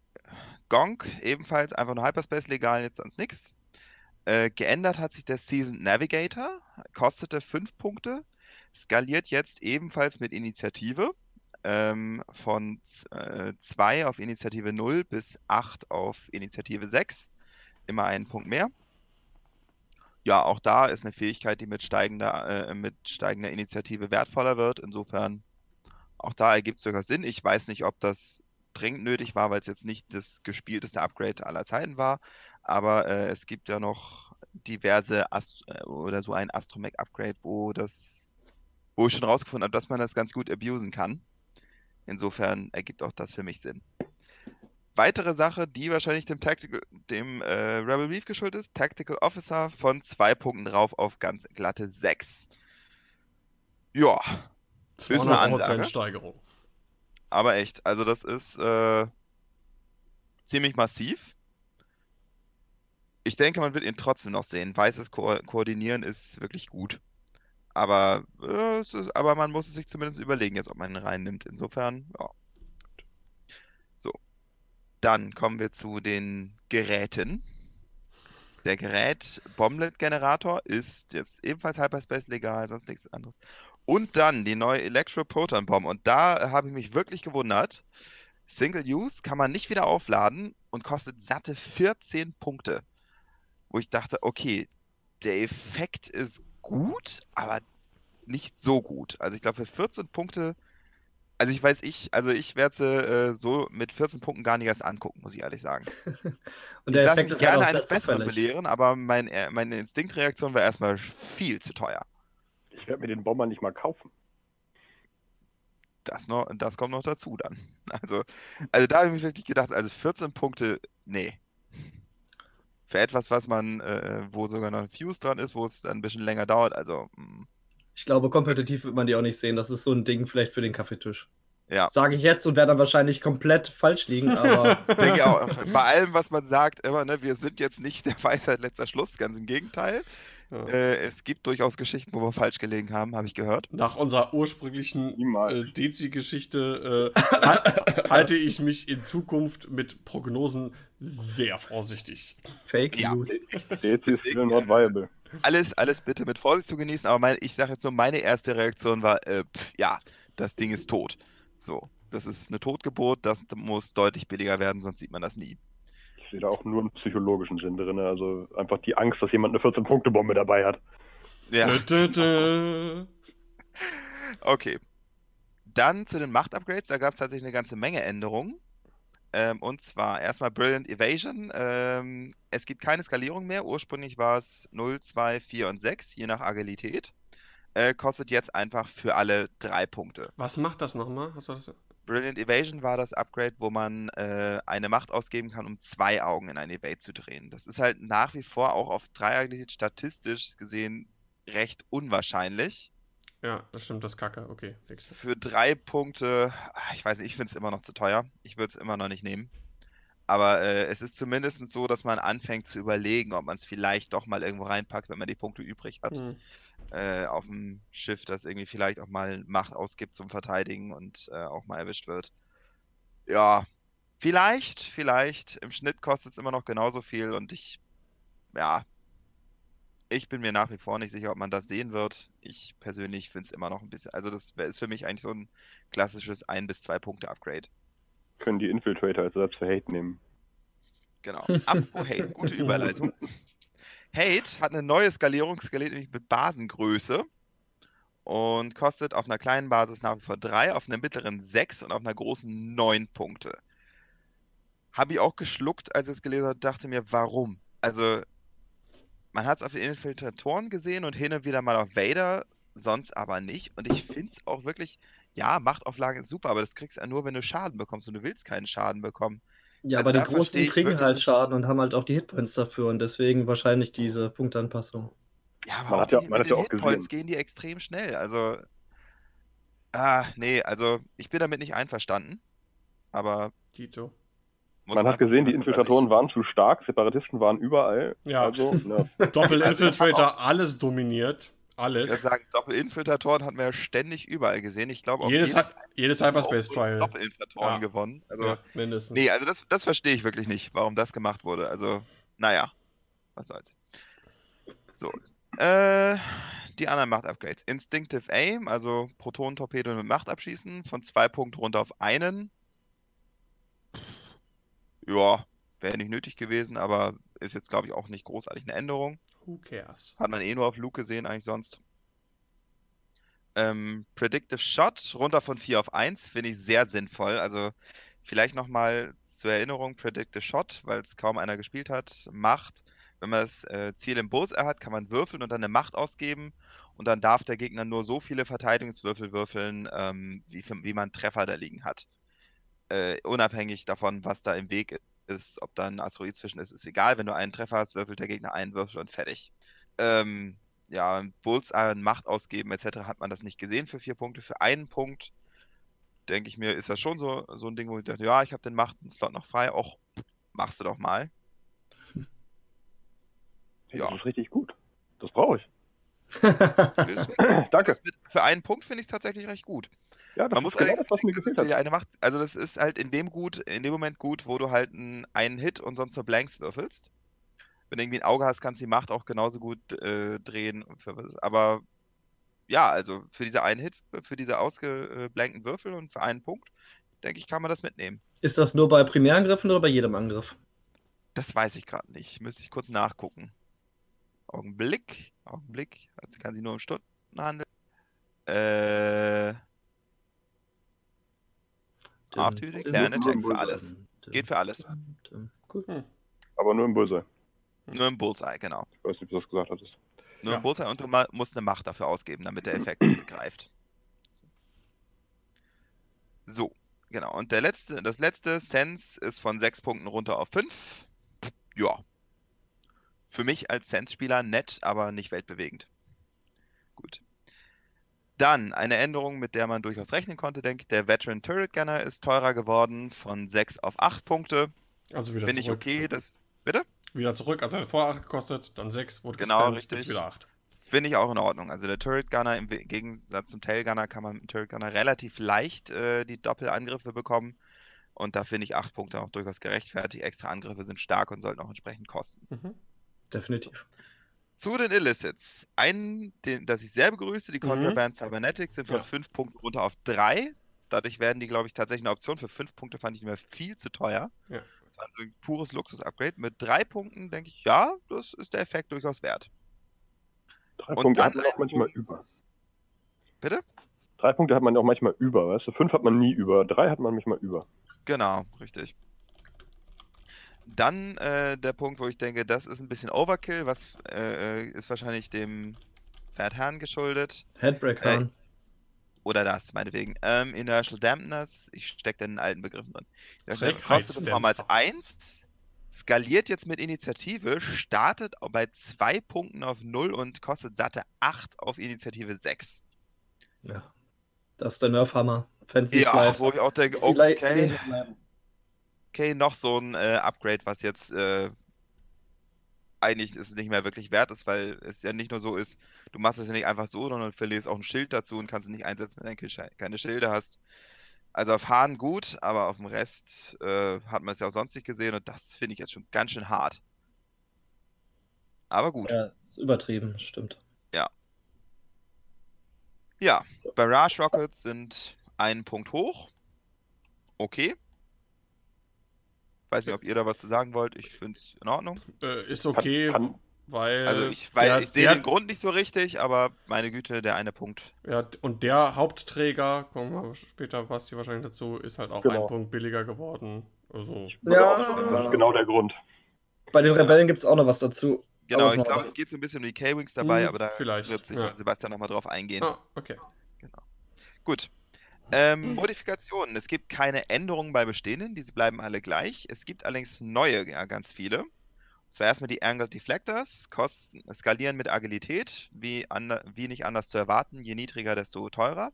Gonk, ebenfalls einfach nur Hyperspace legal, jetzt sonst nichts. Äh, geändert hat sich der Season Navigator, kostete 5 Punkte, skaliert jetzt ebenfalls mit Initiative ähm, von 2 auf Initiative 0 bis 8 auf Initiative 6. Immer einen Punkt mehr. Ja, auch da ist eine Fähigkeit, die mit steigender, äh, mit steigender Initiative wertvoller wird. Insofern, auch da ergibt es durchaus Sinn. Ich weiß nicht, ob das dringend nötig war, weil es jetzt nicht das gespielteste Upgrade aller Zeiten war. Aber äh, es gibt ja noch diverse Ast äh, oder so ein Astromech-Upgrade, wo das, wo ich schon rausgefunden habe, dass man das ganz gut abusen kann. Insofern ergibt auch das für mich Sinn. Weitere Sache, die wahrscheinlich dem, Tactical, dem äh, Rebel Reef geschuldet ist, Tactical Officer von zwei Punkten drauf auf ganz glatte 6. Ja, Ist eine 200% Ansage. Steigerung. aber echt, also das ist äh, ziemlich massiv. Ich denke, man wird ihn trotzdem noch sehen. Weißes Ko Koordinieren ist wirklich gut. Aber, äh, ist, aber man muss es sich zumindest überlegen, jetzt, ob man ihn reinnimmt. Insofern, ja. Dann kommen wir zu den Geräten. Der Gerät Bomblet Generator ist jetzt ebenfalls Hyperspace legal, sonst nichts anderes. Und dann die neue Electro Proton Bomb. Und da habe ich mich wirklich gewundert. Single Use kann man nicht wieder aufladen und kostet satte 14 Punkte. Wo ich dachte, okay, der Effekt ist gut, aber nicht so gut. Also ich glaube für 14 Punkte, also ich weiß ich, also ich werde sie äh, so mit 14 Punkten gar nicht erst angucken, muss ich ehrlich sagen. Und ich lasse mich halt gerne eines Besseren zufällig. belehren, aber mein, äh, meine Instinktreaktion war erstmal viel zu teuer. Ich werde mir den Bomber nicht mal kaufen. Das, noch, das kommt noch dazu dann. Also, also da habe ich mir wirklich gedacht, also 14 Punkte, nee. Für etwas, was man, äh, wo sogar noch ein Fuse dran ist, wo es dann ein bisschen länger dauert, also, mm, Ich glaube, kompetitiv wird man die auch nicht sehen. Das ist so ein Ding vielleicht für den Kaffeetisch. ja. Sage ich jetzt und werde dann wahrscheinlich komplett falsch liegen, aber Denke ich auch. Bei allem, was man sagt, immer, ne, wir sind jetzt nicht der Weisheit letzter Schluss, ganz im Gegenteil. Ja. Äh, es gibt durchaus Geschichten, wo wir falsch gelegen haben, habe ich gehört. Nach unserer ursprünglichen äh, Dezi-Geschichte äh, hal- halte ich mich in Zukunft mit Prognosen sehr vorsichtig. Fake Ja. News. Der ist still not viable. Alles, alles bitte mit Vorsicht zu genießen, aber mein, ich sage jetzt nur, meine erste Reaktion war, äh, pf, ja, das Ding ist tot. So, das ist eine Totgeburt, das muss deutlich billiger werden, sonst sieht man das nie. Ich sehe da auch nur einen psychologischen Sinn drin. Also einfach die Angst, dass jemand eine 14-Punkte-Bombe dabei hat. Ja, Dö, dö, dö. okay. Dann zu den Macht-Upgrades, da gab es tatsächlich eine ganze Menge Änderungen. Ähm, und zwar erstmal Brilliant Evasion. Ähm, es gibt keine Skalierung mehr. Ursprünglich war es 0, 2, 4 und 6, je nach Agilität. Äh, kostet jetzt einfach für alle drei Punkte. Was macht das nochmal? Das? Brilliant Evasion war das Upgrade, wo man äh, eine Macht ausgeben kann, um zwei Augen in ein Evade zu drehen. Das ist halt nach wie vor auch auf Dreieragilität statistisch gesehen recht unwahrscheinlich. Ja, das stimmt, das ist Kacke. Okay. Für drei Punkte, ah, ich weiß nicht, ich finde es immer noch zu teuer. Ich würde es immer noch nicht nehmen. Aber äh, es ist zumindest so, dass man anfängt zu überlegen, ob man es vielleicht doch mal irgendwo reinpackt, wenn man die Punkte übrig hat. Hm. Äh, auf dem Schiff, das irgendwie vielleicht auch mal Macht ausgibt zum Verteidigen und äh, auch mal erwischt wird. Ja, vielleicht, vielleicht. Im Schnitt kostet es immer noch genauso viel und ich, ja, ich bin mir nach wie vor nicht sicher, ob man das sehen wird. Ich persönlich finde es immer noch ein bisschen, also das ist für mich eigentlich so ein klassisches ein bis zwei Punkte Upgrade. Können die Infiltrator als Ersatz für Hate nehmen. Genau. Apropos Hate, gute Überleitung. Hate hat eine neue Skalierung, skaliert nämlich mit Basengröße und kostet auf einer kleinen Basis nach wie vor 3, auf einer mittleren 6 und auf einer großen 9 Punkte. Habe ich auch geschluckt, als ich es gelesen habe, dachte mir, warum? Also, man hat es auf den Infiltratoren gesehen und hin und wieder mal auf Vader, sonst aber nicht. Und ich finde es auch wirklich, ja, Machtauflage ist super, aber das kriegst du ja nur, wenn du Schaden bekommst und du willst keinen Schaden bekommen. Ja, Also aber die Großen kriegen wirklich halt. Schaden und haben halt auch die Hitpoints dafür und deswegen wahrscheinlich diese Punktanpassung. Ja, aber Man auch ja- die, man mit ja den auch Hitpoints gesehen. gehen die extrem schnell. Also, ah, nee, also ich bin damit nicht einverstanden. Aber Tito. Muss Man hat gesehen, sehen, die Infiltratoren waren zu stark, Separatisten waren überall. Ja. Also, ne, Doppel-Infiltrator, alles dominiert. Ich Alles. würde sagen, Doppelinfiltratoren hatten wir ja ständig überall gesehen. Ich glaube, auch Jedes, jedes, jedes einzelne Hyperspace auch Trial. Doppelinfiltratoren Ja. gewonnen. Also, ja, mindestens. nee, also das, das verstehe ich wirklich nicht, warum das gemacht wurde. Also, naja, was soll's. So, äh, die anderen Macht-Upgrades. Instinctive Aim, also Protonentorpedo mit Macht abschießen, von zwei Punkten runter auf einen. Ja, wäre nicht nötig gewesen, aber ist jetzt, glaube ich, auch nicht großartig eine Änderung. Who cares? Hat man eh nur auf Luke gesehen, eigentlich sonst. Ähm, Predictive Shot, runter von 4 auf 1, finde ich sehr sinnvoll. Also vielleicht nochmal zur Erinnerung, Predictive Shot, weil es kaum einer gespielt hat, Macht. Wenn man das äh, Ziel im Bullseye hat, kann man würfeln und dann eine Macht ausgeben. Und dann darf der Gegner nur so viele Verteidigungswürfel würfeln, ähm, wie, wie man Treffer da liegen hat. Äh, unabhängig davon, was da im Weg ist, ob da ein Asteroid zwischen ist, ist egal. Wenn du einen Treffer hast, würfelt der Gegner einen Würfel und fertig. Ähm, ja, Bullseye, Macht ausgeben etc. hat man das nicht gesehen für vier Punkte. Für einen Punkt, denke ich mir, ist das schon so, so ein Ding, wo ich dachte, ja, ich habe den Macht-Slot noch frei. Och, machst du doch mal. Ja. Das ist richtig gut. Das brauche ich. Danke. Für einen Punkt finde ich es tatsächlich recht gut. Ja, das Man muss ist genau das, was mir gefehlt hat. eine Macht, also das ist halt in dem gut, in dem Moment gut, wo du halt einen, einen Hit und sonst nur Blanks würfelst. Wenn du irgendwie ein Auge hast, kannst du die Macht auch genauso gut äh, drehen. Für, aber ja, also für diese einen Hit, für diese ausgeblankten Würfel und für einen Punkt, denke ich, kann man das mitnehmen. Ist das nur bei Primärangriffen oder bei jedem Angriff? Das weiß ich gerade nicht. Müsste ich kurz nachgucken. Augenblick. Augenblick. Also kann sie nur um Stunden handeln. Äh, Artüde, kleine Attack für alles. Geht für alles. Cool. Aber nur im Bullseye. Nur im Bullseye, genau. Ich weiß nicht, wie du das gesagt hattest. Nur Ja. im Bullseye und du musst eine Macht dafür ausgeben, damit der Effekt greift. So, genau. Und der letzte, das letzte, Sense, ist von sechs Punkten runter auf fünf. Ja. Für mich als Sense-Spieler nett, aber nicht weltbewegend. Gut. Dann eine Änderung, mit der man durchaus rechnen konnte, denke ich. Der Veteran Turret Gunner ist teurer geworden von 6 auf 8 Punkte. Also wieder Finde ich zurück. okay. Das Wieder zurück, also hat vorher 8 gekostet, dann 6, wurde Genau, gespammt, richtig. jetzt wieder 8. Finde ich auch in Ordnung. Also der Turret Gunner im Gegensatz zum Tail Gunner kann man mit dem Turret Gunner relativ leicht äh, die Doppelangriffe bekommen. Und da finde ich 8 Punkte auch durchaus gerechtfertigt. Extra Angriffe sind stark und sollten auch entsprechend kosten. Mhm. Definitiv. Zu den Illicits. Einen, den, das ich sehr begrüße, die Mhm. Contraband Cybernetics sind von Ja. 5 Punkten runter auf 3. Dadurch werden die, glaube ich, tatsächlich eine Option. Für 5 Punkte fand ich die mir viel zu teuer. Ja. Das war so ein pures Luxus-Upgrade. Mit 3 Punkten denke ich, ja, das ist der Effekt durchaus wert. Drei Und Punkte hat man auch manchmal Punkt- über. Bitte? Drei Punkte hat man auch manchmal über, weißt du? Fünf hat man nie über. Drei hat man manchmal über. Genau, richtig. Dann äh, der Punkt, wo ich denke, das ist ein bisschen Overkill, was äh, äh, ist wahrscheinlich dem Pferdherrn geschuldet. Handbrake Äh, Hahn. Oder das, meinetwegen. Ähm, Inertial Dampness, ich stecke da in den alten Begriffen drin. Dampness kostet damals 1, skaliert jetzt mit Initiative, startet bei 2 Punkten auf 0 und kostet satte 8 auf Initiative 6. Ja. Das ist der Nerfhammer. Fancy Ja, Flight. wo ich auch denke, okay. Okay, noch so ein äh, Upgrade, was jetzt äh, eigentlich ist nicht mehr wirklich wert ist, weil es ja nicht nur so ist, du machst es ja nicht einfach so, sondern verlierst auch ein Schild dazu und kannst es nicht einsetzen, wenn du keine- Schilde hast. Also auf Hahn gut, aber auf dem Rest äh, hat man es ja auch sonst nicht gesehen und das finde ich jetzt schon ganz schön hart. Aber gut. Ja, ist übertrieben, stimmt. Ja, Barrage Rockets sind einen Punkt hoch. Okay. Weiß nicht, ob ihr da was zu sagen wollt. Ich finde es in Ordnung. Äh, ist okay, kann- weil. Also ich, der- ich sehe der- den Grund nicht so richtig, aber meine Güte, der eine Punkt. Ja, und der Hauptträger, kommen wir später Basti wahrscheinlich dazu, ist halt auch Genau. ein Punkt billiger geworden. Also, Ja. Das ist genau der Grund. Bei den Rebellen gibt es auch noch was dazu. Genau, ich glaube, es geht so ein bisschen um die K-Wings dabei, Hm, aber da vielleicht, wird sicher ja. Sebastian nochmal drauf eingehen. ah, okay. Gut. Ähm, Modifikationen. Es gibt keine Änderungen bei bestehenden, diese bleiben alle gleich. Es gibt allerdings neue, ja, ganz viele. Und zwar erstmal die Angled Deflectors, kosten, skalieren mit Agilität, wie, ande, wie nicht anders zu erwarten. Je niedriger, desto teurer.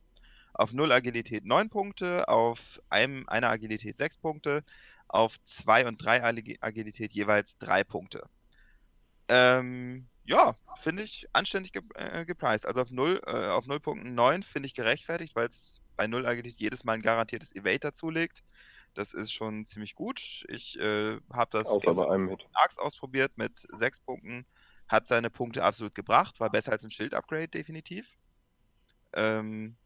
Auf 0 Agilität 9 Punkte, auf einem, einer Agilität 6 Punkte, auf 2 und 3 Agilität jeweils 3 Punkte. Ähm, ja, finde ich anständig ge äh, gepriced. Also auf 0, äh, auf 0 Punkten 9 finde ich gerechtfertigt, weil es bei 0 Agilität jedes Mal ein garantiertes Evade dazulegt. Das ist schon ziemlich gut. Ich äh, habe das. Arcs ausprobiert mit 6 Punkten. Hat seine Punkte absolut gebracht. War besser als ein Schild-Upgrade, definitiv. Ähm,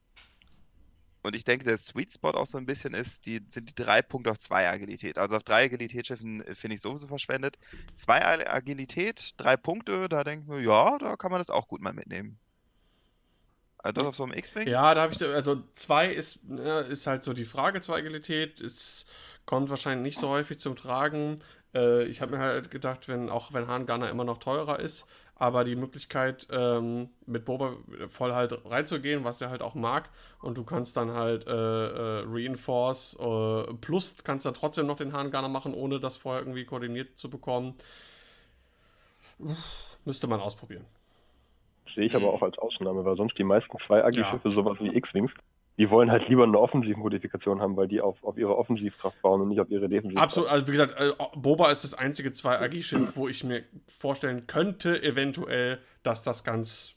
und ich denke, der Sweet Spot auch so ein bisschen ist, die sind die drei Punkte auf zwei Agilität. Also auf drei Agilitätsschiffen äh, finde ich sowieso verschwendet. Zwei Ag- Agilität, drei Punkte, da denke ich mir, ja, da kann man das auch gut mal mitnehmen. Also das auf so einem X-Wing? Ja, da habe ich, so- also 2 ist, ja, ist halt so die Frage zur Agilität. Es kommt wahrscheinlich nicht so häufig zum Tragen. Äh, ich habe mir halt gedacht, wenn auch wenn Hahn Gunner immer noch teurer ist, aber die Möglichkeit, ähm, mit Boba voll halt reinzugehen, was er halt auch mag. Und du kannst dann halt äh, äh, Reinforce äh, plus kannst dann trotzdem noch den Harngarner machen, ohne das vorher irgendwie koordiniert zu bekommen. Müsste man ausprobieren. Sehe ich aber auch als Ausnahme, weil sonst die meisten zwei Agi-Schiffe, ja. sowas wie X-Wings, die wollen halt lieber eine Offensivmodifikation haben, weil die auf, auf ihre Offensivkraft bauen und nicht auf ihre Defensivkraft. Absolut, also wie gesagt, äh, Boba ist das einzige 2-Agi-Schiff, wo ich mir vorstellen könnte, eventuell, dass das ganz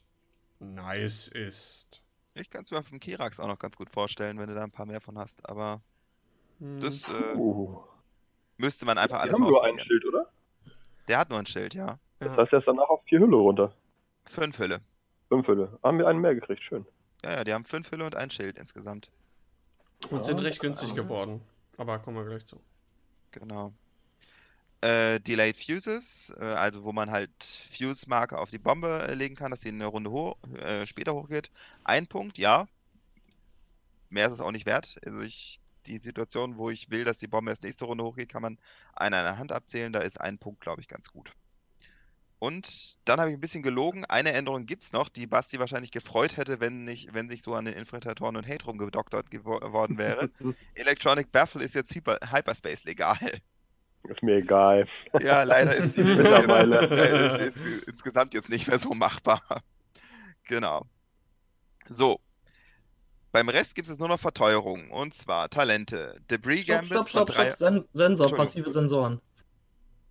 nice ist. Ich kann es mir vom Kirax auch noch ganz gut vorstellen, wenn du da ein paar mehr von hast, aber hm. das äh, uh. müsste man einfach alles Die haben nur ein Schild, oder? Der hat nur ein Schild, ja. Das heißt, er ist danach auf vier Hülle runter. Fünf Hülle. Fünf Hülle. Haben wir einen mehr gekriegt, schön. Ja, ja, die haben fünf Hülle und ein Schild insgesamt. Und sind recht günstig geworden. Aber kommen wir gleich zu. Genau. Äh, Delayed Fuses, äh, also wo man halt Fuse-Marke auf die Bombe äh, legen kann, dass sie eine Runde hoch, äh, später hochgeht. Ein Punkt, ja. Mehr ist es auch nicht wert. Also ich, die Situation, wo ich will, dass die Bombe erst nächste Runde hochgeht, kann man eine an der Hand abzählen. Da ist ein Punkt, glaube ich, ganz gut. Und dann habe ich ein bisschen gelogen. Eine Änderung gibt es noch, die Basti wahrscheinlich gefreut hätte, wenn, nicht, wenn sich so an den Infiltratoren und Hate rumgedoktert geworden wäre. Electronic Baffle ist jetzt Hyper Hyperspace legal. Ist mir egal. Ja, leider ist die mittlerweile ist, ist insgesamt jetzt nicht mehr so machbar. Genau. So. Beim Rest gibt es nur noch Verteuerungen. Und zwar Talente. Debris Gambit. Stopp, stopp, stopp, stopp. Sensor, passive Sensoren.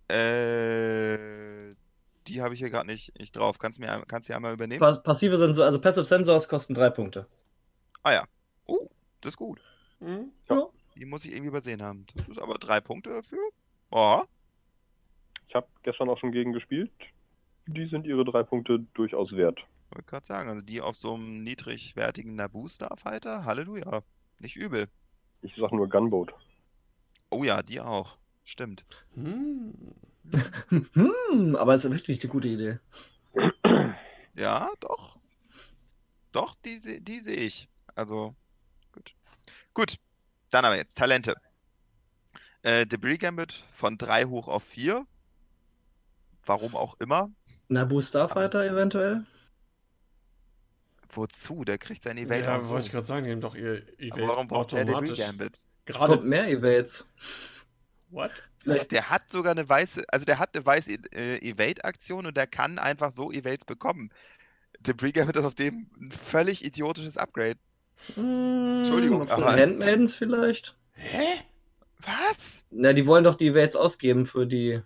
Äh die habe ich hier gerade nicht, nicht drauf. Kannst du mir kannst du einmal übernehmen? Pass passive Sensor, also Passive Sensors kosten drei Punkte. Ah ja. Oh, das ist gut. Mhm. Ja. Die muss ich irgendwie übersehen haben. Das ist aber drei Punkte dafür. Oh. Ich habe gestern auch schon gegen gespielt. Die sind ihre drei Punkte durchaus wert. Ich wollte gerade sagen, also die auf so einem niedrigwertigen Naboo Starfighter, Halleluja. Nicht übel. Ich sag nur Gunboat. Oh ja, die auch. Stimmt. Hm. Hm, aber es ist wirklich eine gute Idee. Ja, doch. Doch, die, die sehe ich. Also, gut. Gut, dann aber jetzt Talente. Äh, Debris Gambit von 3 hoch auf 4. Warum auch immer. Naboo Starfighter aber, eventuell? Wozu? Der kriegt sein Evade Ja, wollte ich gerade sagen, die haben doch ihr Evade aber warum braucht automatisch. Der Debris Gambit? Gerade Kommt mehr Evades. What? Vielleicht. Der hat sogar eine weiße, also der hat eine weiße äh, Evade-Aktion und der kann einfach so Evades bekommen. Debris Gambit ist auf dem ein völlig idiotisches Upgrade. Mmh, Entschuldigung, aber. Handmaidens vielleicht? Hä? Was? Na, die wollen doch die Evades ausgeben für die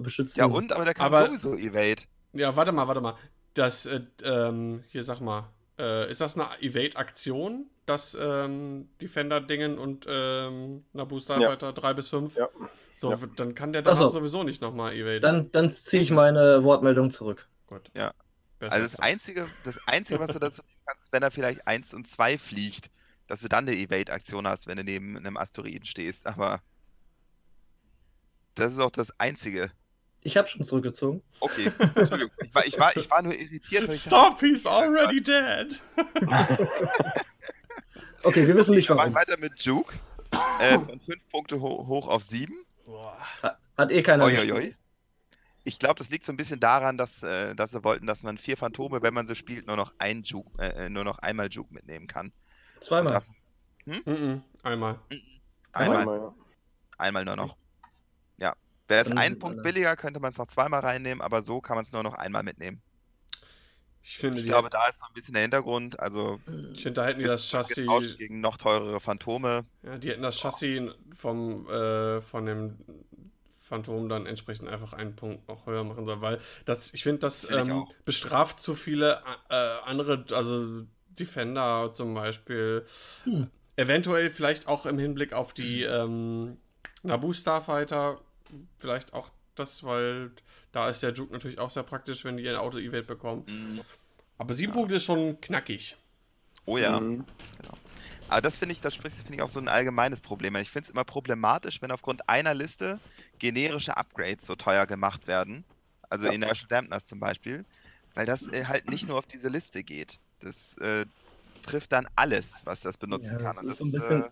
beschützten. Ja, und? Aber der kann aber, sowieso Evade. Ja, warte mal, warte mal. Das, äh, ähm, hier sag mal, äh, ist das eine Evade-Aktion? das ähm, Defender-Dingen und ähm, Naboo Starfighter ja. 3 bis 5. Ja. So, ja. dann kann der danach so. sowieso nicht nochmal evaden. Dann, dann ziehe ich meine Wortmeldung zurück. Gut. Ja. Besser also das Einzige, das Einzige, was du dazu kannst, ist, wenn er vielleicht 1 und 2 fliegt, dass du dann eine Evade-Aktion hast, wenn du neben einem Asteroiden stehst, aber das ist auch das Einzige. Ich habe schon zurückgezogen. Okay, Entschuldigung. Ich war, ich war, ich war nur irritiert. Stop, he's already dead. Okay, wir wissen nicht warum. Wir weiter mit Juke. Äh, von 5 Punkte ho hoch auf 7. Hat eh keiner. Oi, oi, oi. Ich glaube, das liegt so ein bisschen daran, dass, äh, dass sie wollten, dass man vier Phantome, wenn man so spielt, nur noch ein Juke, äh, nur noch einmal Juke mitnehmen kann. Zweimal. Hm? Mm -mm. Einmal. Einmal. Einmal, Einmal nur noch. Ja. Wäre es ein Punkt billiger, könnte man es noch zweimal reinnehmen, aber so kann man es nur noch einmal mitnehmen. Ich, finde, ich glaube, da ist so ein bisschen der Hintergrund. Also, ich finde, da hätten die das Chassis. Gegen noch teurere Phantome. Ja, die hätten das Chassis vom, äh, von dem Phantom dann entsprechend einfach einen Punkt noch höher machen sollen, weil das, ich finde, das find ähm, bestraft zu viele äh, andere, also Defender zum Beispiel. Hm. Eventuell vielleicht auch im Hinblick auf die ähm, Naboo Starfighter, vielleicht auch das, weil da ist der Juke natürlich auch sehr praktisch, wenn die ein Auto-Evade bekommen. Mhm. Aber sieben ja. Punkte ist schon knackig. Oh ja. Mhm. Genau. Aber das finde ich, das finde ich auch so ein allgemeines Problem. Ich finde es immer problematisch, wenn aufgrund einer Liste generische Upgrades so teuer gemacht werden. Also ja. Inertial Dampness zum Beispiel. Weil das äh, halt nicht nur auf diese Liste geht. Das äh, trifft dann alles, was das benutzen ja, kann. Das und, das, äh,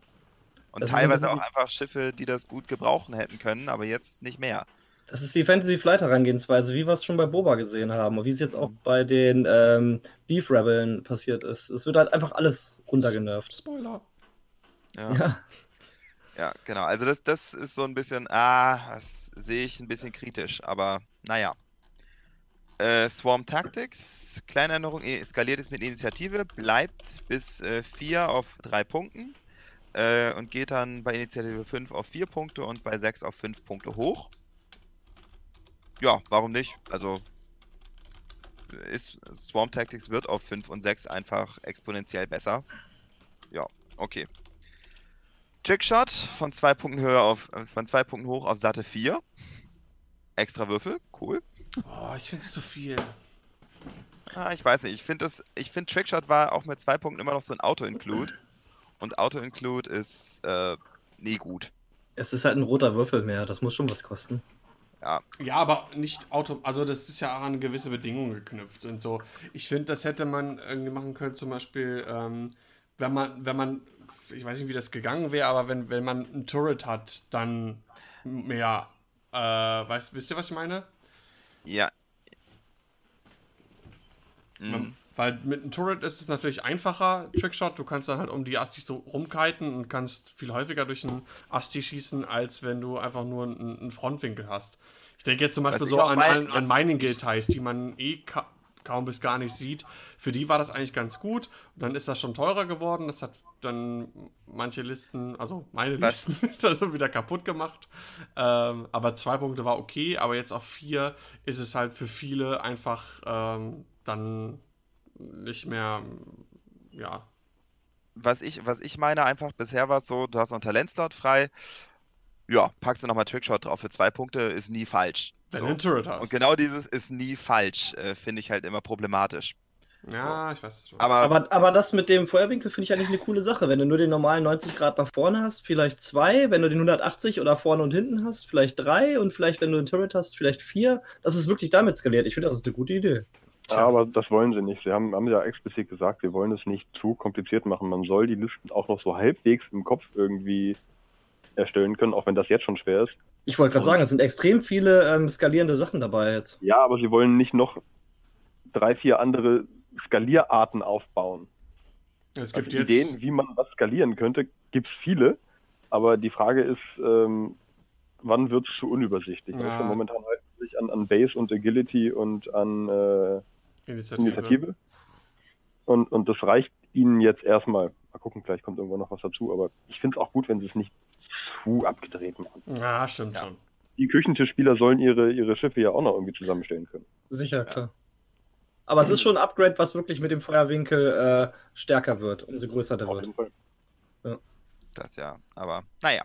und teilweise auch einfach Schiffe, die das gut gebrauchen hätten können, aber jetzt nicht mehr. Das ist die Fantasy Flight Herangehensweise, wie wir es schon bei Boba gesehen haben und wie es jetzt auch bei den ähm, Beef Rebeln passiert ist. Es wird halt einfach alles runtergenervt. Spoiler. Ja. ja. Ja, genau. Also das, das ist so ein bisschen, ah, das sehe ich ein bisschen kritisch, aber naja. Äh, Swarm Tactics, kleine Änderung, skaliert es mit Initiative, bleibt bis 4 äh, auf 3 Punkten äh, und geht dann bei Initiative 5 auf 4 Punkte und bei 6 auf 5 Punkte hoch. Ja, warum nicht? Also ist Swarm Tactics wird auf 5 und 6 einfach exponentiell besser. Ja, okay. Trickshot von zwei Punkten höher auf äh, von zwei Punkten hoch auf satte 4. Extra Würfel, cool. Oh, ich finde es zu viel. Ah, ich weiß nicht. Ich finde das, ich finde Trickshot war auch mit zwei Punkten immer noch so ein Auto-Include. Und Auto-Include ist äh, nie gut. Es ist halt ein roter Würfel mehr, das muss schon was kosten. Ja. Ja, aber nicht Auto, also das ist ja an gewisse Bedingungen geknüpft und so. Ich finde, das hätte man irgendwie machen können, zum Beispiel, ähm, wenn man, wenn man ich weiß nicht, wie das gegangen wäre, aber wenn, wenn man ein Turret hat, dann mehr, äh, weißt, wisst ihr, was ich meine? Ja. Mhm. Weil mit einem Turret ist es natürlich einfacher, Trickshot. Du kannst dann halt um die Astis so rumkiten und kannst viel häufiger durch einen Asti schießen, als wenn du einfach nur einen, einen Frontwinkel hast. Ich denke jetzt zum Beispiel so an, mein, an, an Mining Guild Ties, die man eh ka kaum bis gar nicht sieht. Für die war das eigentlich ganz gut. Und dann ist das schon teurer geworden. Das hat dann manche Listen, also meine Was? Listen, dann so wieder kaputt gemacht. Ähm, aber zwei Punkte war okay, aber jetzt auf vier ist es halt für viele einfach ähm, dann nicht mehr, ja. Was ich, was ich meine, einfach bisher war es so, du hast noch einen Talentslot frei. Ja, packst du nochmal Trickshot drauf für zwei Punkte, ist nie falsch. Wenn so. du einen Turret hast. Und genau dieses ist nie falsch, äh, finde ich halt immer problematisch. Ja, so. ich weiß. Aber, aber, aber das mit dem Feuerwinkel finde ich eigentlich eine coole Sache. Wenn du nur den normalen 90 Grad nach vorne hast, vielleicht zwei. Wenn du den 180 oder vorne und hinten hast, vielleicht drei. Und vielleicht, wenn du einen Turret hast, vielleicht vier. Das ist wirklich damit skaliert. Ich finde, das ist eine gute Idee. Ja, aber das wollen sie nicht. Sie haben, haben ja explizit gesagt, sie wollen es nicht zu kompliziert machen. Man soll die Listen auch noch so halbwegs im Kopf irgendwie erstellen können, auch wenn das jetzt schon schwer ist. Ich wollte gerade sagen, es sind extrem viele ähm, skalierende Sachen dabei jetzt. Ja, aber sie wollen nicht noch drei, vier andere Skalierarten aufbauen. Es gibt also Ideen, wie man was skalieren könnte, gibt es viele. Aber die Frage ist, ähm, wann wird es zu unübersichtlich? Ja. Also momentan halten sich an, an Base und Agility und an äh, Initiative. Initiative. Und, und das reicht ihnen jetzt erstmal. Mal gucken, vielleicht kommt irgendwo noch was dazu. Aber ich finde es auch gut, wenn sie es nicht zu abgedreht machen. Ja, stimmt ja. schon. Die Küchentischspieler sollen ihre, ihre Schiffe ja auch noch irgendwie zusammenstellen können. Sicher, klar. Aber es ist schon ein Upgrade, was wirklich mit dem Feuerwinkel äh, stärker wird, umso größer der Auf wird. Jeden Fall. Ja. Das ja, aber naja.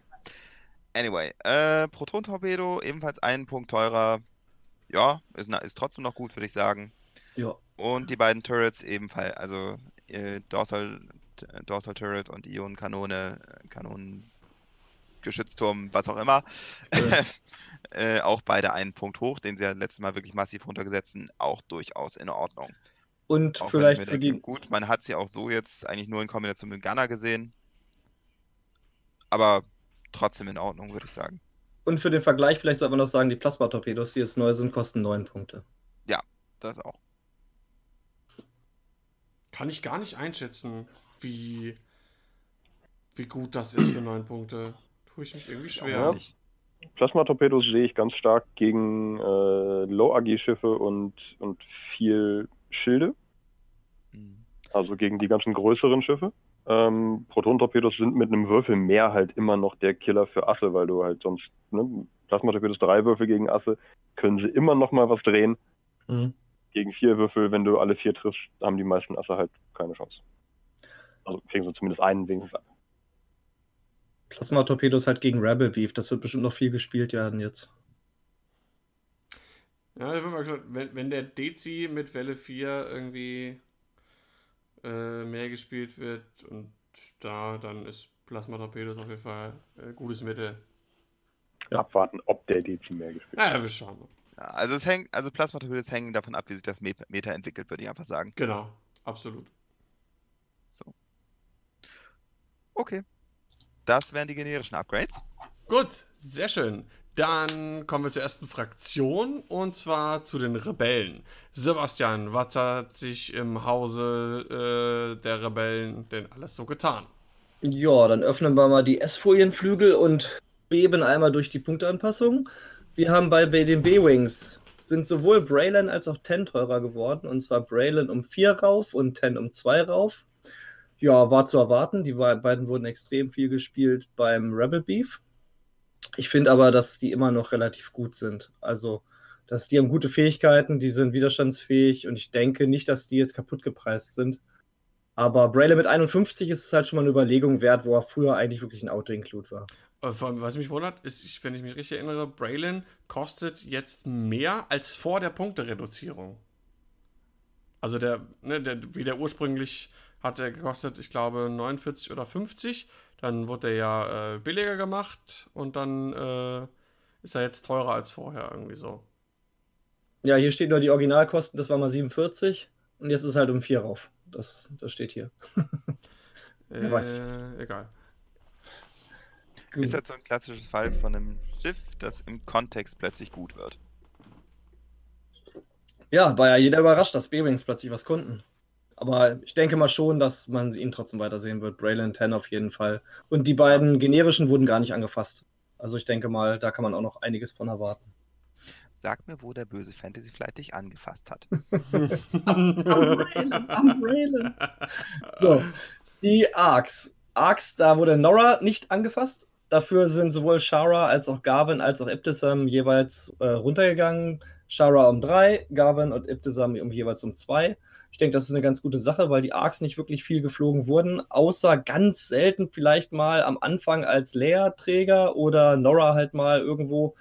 Anyway, äh, Proton-Torpedo ebenfalls einen Punkt teurer. Ja, ist, ist trotzdem noch gut, würde ich sagen. Ja. Und die beiden Turrets ebenfalls, also äh, Dorsal, Dorsal Turret und Ionenkanone, Kanonen, Geschützturm, was auch immer. Ja. Äh, auch beide einen Punkt hoch, den sie ja letztes Mal wirklich massiv runtergesetzt sind, auch durchaus in Ordnung. Und auch vielleicht für die. Gut, man hat sie auch so jetzt eigentlich nur in Kombination mit Gunner gesehen. Aber trotzdem in Ordnung, würde ich sagen. Und für den Vergleich vielleicht soll man noch sagen, die Plasma-Torpedos, die jetzt neu sind, kosten 9 Punkte. Ja, das auch. Kann ich gar nicht einschätzen, wie, wie gut das ist für 9 Punkte. Tue ich mich irgendwie schwer. Ja, Plasma-Torpedos sehe ich ganz stark gegen äh, Low-AG-Schiffe und, und viel Schilde. Mhm. Also gegen die ganzen größeren Schiffe. Ähm, Proton-Torpedos sind mit einem Würfel mehr halt immer noch der Killer für Asse, weil du halt sonst, ne, Plasma-Torpedos drei Würfel gegen Asse, können sie immer noch mal was drehen. Mhm. Gegen vier Würfel, wenn du alle vier triffst, haben die meisten Asse halt keine Chance. Also kriegen sie zumindest einen wenigstens ab. Plasma-Torpedos halt gegen Rebel Beef. Das wird bestimmt noch viel gespielt werden jetzt. Ja, ich mal gesagt, wenn, wenn der Dezi mit Welle 4 irgendwie äh, mehr gespielt wird und da, dann ist Plasma-Torpedos auf jeden Fall äh, gutes Mittel. Ja. Abwarten, ob der Dezi mehr gespielt wird. Ja, wir schauen mal. Also es hängt, also Plasma-Torpedos hängen davon ab, wie sich das Meta entwickelt, würde ich einfach sagen. Genau, absolut. So. Okay. Das wären die generischen Upgrades. Gut, sehr schön. Dann kommen wir zur ersten Fraktion und zwar zu den Rebellen. Sebastian, was hat sich im Hause äh, der Rebellen denn alles so getan? Ja, dann öffnen wir mal die S-Folienflügel und beben einmal durch die Punkteanpassung. Wir haben bei, den B-Wings sind sowohl Braylon als auch Ten teurer geworden. Und zwar Braylon um 4 rauf und Ten um 2 rauf. Ja, war zu erwarten. Die beiden wurden extrem viel gespielt beim Rebel Beef. Ich finde aber, dass die immer noch relativ gut sind. Also, dass die haben gute Fähigkeiten, die sind widerstandsfähig und ich denke nicht, dass die jetzt kaputt gepreist sind. Aber Braille mit 51 ist es halt schon mal eine Überlegung wert, wo er früher eigentlich wirklich ein Auto-Include war. Äh, was mich wundert, ist, wenn ich mich richtig erinnere, Braylon kostet jetzt mehr als vor der Punktereduzierung. Also der, ne, der, wie der ursprünglich hat er gekostet, ich glaube, 49 oder 50. Dann wurde er ja äh, billiger gemacht und dann äh, ist er jetzt teurer als vorher irgendwie so. Ja, hier steht nur die Originalkosten, das war mal 47 und jetzt ist es halt um 4 rauf. Das, das steht hier. äh, weiß ich Egal. Gut. Ist halt so ein klassisches Fall von einem Schiff, das im Kontext plötzlich gut wird. Ja, war ja jeder überrascht, dass B-Wings plötzlich was konnten. Aber ich denke mal schon, dass man ihn trotzdem weitersehen wird. Braylon 10 auf jeden Fall. Und die beiden generischen wurden gar nicht angefasst. Also ich denke mal, da kann man auch noch einiges von erwarten. Sag mir, wo der böse Fantasy Flight dich angefasst hat. am, Braylon, am Braylon. So, die Arcs. Arcs, da wurde Nora nicht angefasst. Dafür sind sowohl Shara als auch Garvin als auch Ibtisam jeweils äh, runtergegangen. Shara um drei, Garvin und Ibtisam um jeweils um zwei. Ich denke, das ist eine ganz gute Sache, weil die Arcs nicht wirklich viel geflogen wurden, außer ganz selten vielleicht mal am Anfang als Leerträger oder Nora halt mal irgendwo.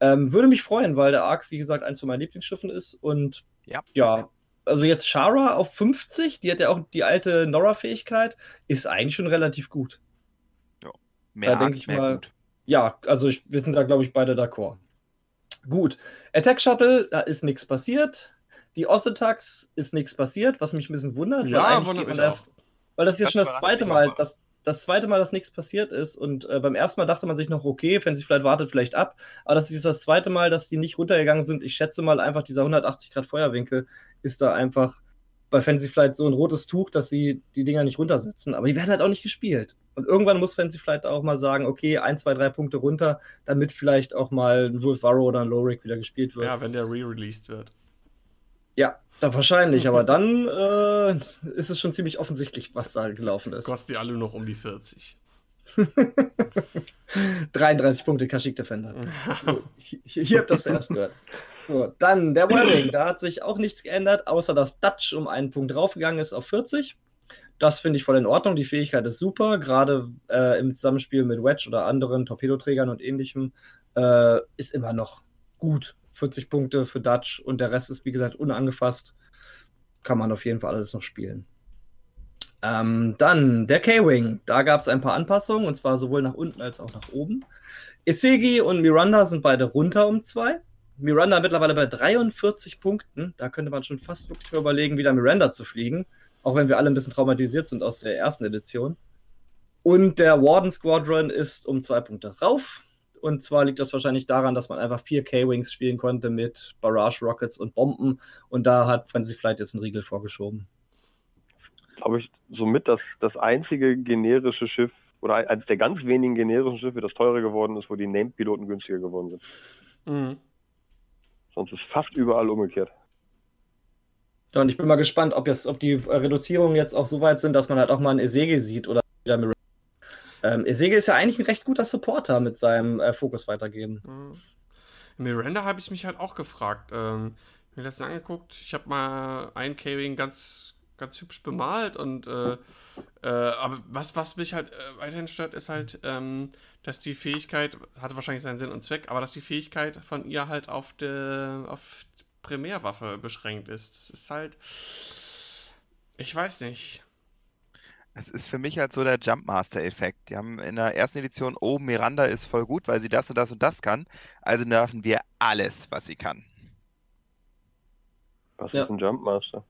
Ähm, würde mich freuen, weil der Arc, wie gesagt, eins von meinen Lieblingsschiffen ist. Und ja, ja also jetzt Shara auf 50, die hat ja auch die alte Nora-Fähigkeit, ist eigentlich schon relativ gut. Mehr da denke ich mal. Gut. Ja, also ich, wir sind da, glaube ich, beide d'accord. Gut. Attack Shuttle, da ist nichts passiert. Die Ossetax ist nichts passiert, was mich ein bisschen wundert. Ja, wundert mich auch. Weil das ist jetzt schon das zweite Mal, dass das zweite Mal, dass nichts passiert ist. Und äh, beim ersten Mal dachte man sich noch, okay, wenn sie vielleicht wartet, vielleicht ab. Aber das ist das zweite Mal, dass die nicht runtergegangen sind. Ich schätze mal einfach, dieser 180 Grad Feuerwinkel ist da einfach bei Fantasy Flight so ein rotes Tuch, dass sie die Dinger nicht runtersetzen. Aber die werden halt auch nicht gespielt. Und irgendwann muss Fantasy Flight auch mal sagen, okay, ein, zwei, drei Punkte runter, damit vielleicht auch mal ein Wolf Varro oder ein Lowrick wieder gespielt wird. Ja, wenn der re-released wird. Ja, da wahrscheinlich, aber dann äh, ist es schon ziemlich offensichtlich, was da gelaufen ist. Kostet die alle noch um die 40. 33 Punkte Kashyyyk Defender. So, hier, hier habt ihr das zuerst gehört. So, dann der Wearing. Da hat sich auch nichts geändert, außer dass Dutch um einen Punkt draufgegangen ist auf 40. Das finde ich voll in Ordnung. Die Fähigkeit ist super, gerade äh, im Zusammenspiel mit Wedge oder anderen Torpedoträgern und ähnlichem. Äh, ist immer noch gut. 40 Punkte für Dutch und der Rest ist, wie gesagt, unangefasst. Kann man auf jeden Fall alles noch spielen. Ähm, dann der K-Wing. Da gab es ein paar Anpassungen und zwar sowohl nach unten als auch nach oben. Isegi und Miranda sind beide runter um zwei. Miranda mittlerweile bei 43 Punkten. Da könnte man schon fast wirklich überlegen, wieder Miranda zu fliegen. Auch wenn wir alle ein bisschen traumatisiert sind aus der ersten Edition. Und der Warden Squadron ist um zwei Punkte rauf. Und zwar liegt das wahrscheinlich daran, dass man einfach vier K-Wings spielen konnte mit Barrage Rockets und Bomben. Und da hat Fantasy Flight jetzt einen Riegel vorgeschoben. Glaube ich, somit das, das einzige generische Schiff oder eines der ganz wenigen generischen Schiffe, das teurer geworden ist, wo die Named-Piloten günstiger geworden sind. Mhm. Sonst ist fast überall umgekehrt. Ja, und ich bin mal gespannt, ob, jetzt, ob die Reduzierungen jetzt auch so weit sind, dass man halt auch mal ein Esege sieht oder wieder ähm, Esege ist ja eigentlich ein recht guter Supporter mit seinem äh, Fokus weitergeben. Mhm. Miranda habe ich mich halt auch gefragt. Ähm, mir das angeguckt. Ich habe mal ein K-Wing ganz, ganz hübsch bemalt und äh, äh, aber was, was mich halt äh, weiterhin stört, ist halt, ähm, dass die Fähigkeit, hatte wahrscheinlich seinen Sinn und Zweck, aber dass die Fähigkeit von ihr halt auf der auf Primärwaffe beschränkt ist. Das ist halt. Ich weiß nicht. Es ist für mich halt so der Jumpmaster-Effekt. Die haben in der ersten Edition, oh, Miranda ist voll gut, weil sie das und das und das kann. Also nerven wir alles, was sie kann. Was ja. ist ein Jumpmaster?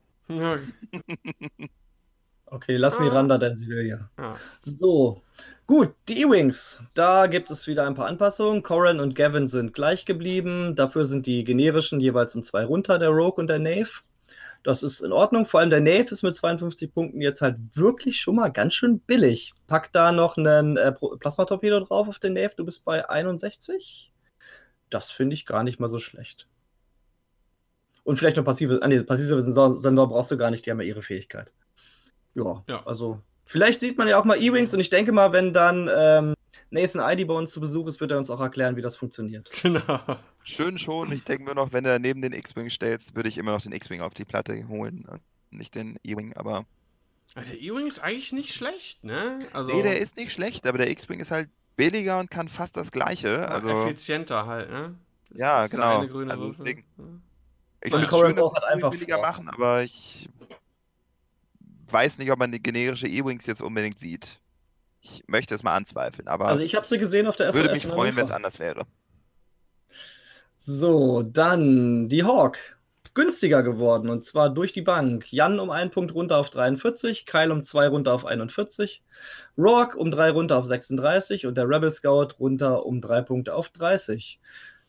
Okay, lass Ah. Miranda, denn sie will ja. Ja. So, gut, die E-Wings. Da gibt es wieder ein paar Anpassungen. Corin und Gavin sind gleich geblieben. Dafür sind die generischen jeweils um zwei runter, der Rogue und der Knave. Das ist in Ordnung. Vor allem der Knave ist mit 52 Punkten jetzt halt wirklich schon mal ganz schön billig. Pack da noch einen äh, Plasmatorpedo drauf auf den Knave. Du bist bei 61. Das finde ich gar nicht mal so schlecht. Und vielleicht noch passive, ah, nee, passive Sensor, Sensor brauchst du gar nicht, die haben ja ihre Fähigkeit. Ja, Ja. also vielleicht sieht man ja auch mal E-Wings und ich denke mal, wenn dann ähm, Nathan Idy bei uns zu Besuch ist, wird er uns auch erklären, wie das funktioniert. Genau. Schön schon. Ich denke mir noch, wenn du neben den X-Wing stellst, würde ich immer noch den X-Wing auf die Platte holen. und Nicht den E-Wing, aber. Der E-Wing ist eigentlich nicht schlecht, ne? Also Nee, der ist nicht schlecht, aber der X-Wing ist halt billiger und kann fast das Gleiche. Also, effizienter halt, ne? Das Ja, genau. eine grüne Also deswegen- Ja. Ich finde es schön, dass sie einfach billiger machen, aber ich weiß nicht, ob man die generische E-Wings jetzt unbedingt sieht. Ich möchte es mal anzweifeln, aber Also ich habe sie gesehen auf der SOS. würde mich freuen, wenn es anders wäre. So, dann die Hawk. Günstiger geworden und zwar durch die Bank. Jan um einen Punkt runter auf 43, Kyle um zwei runter auf 41, Rourke um drei runter auf 36 und der Rebel Scout runter um drei Punkte auf 30.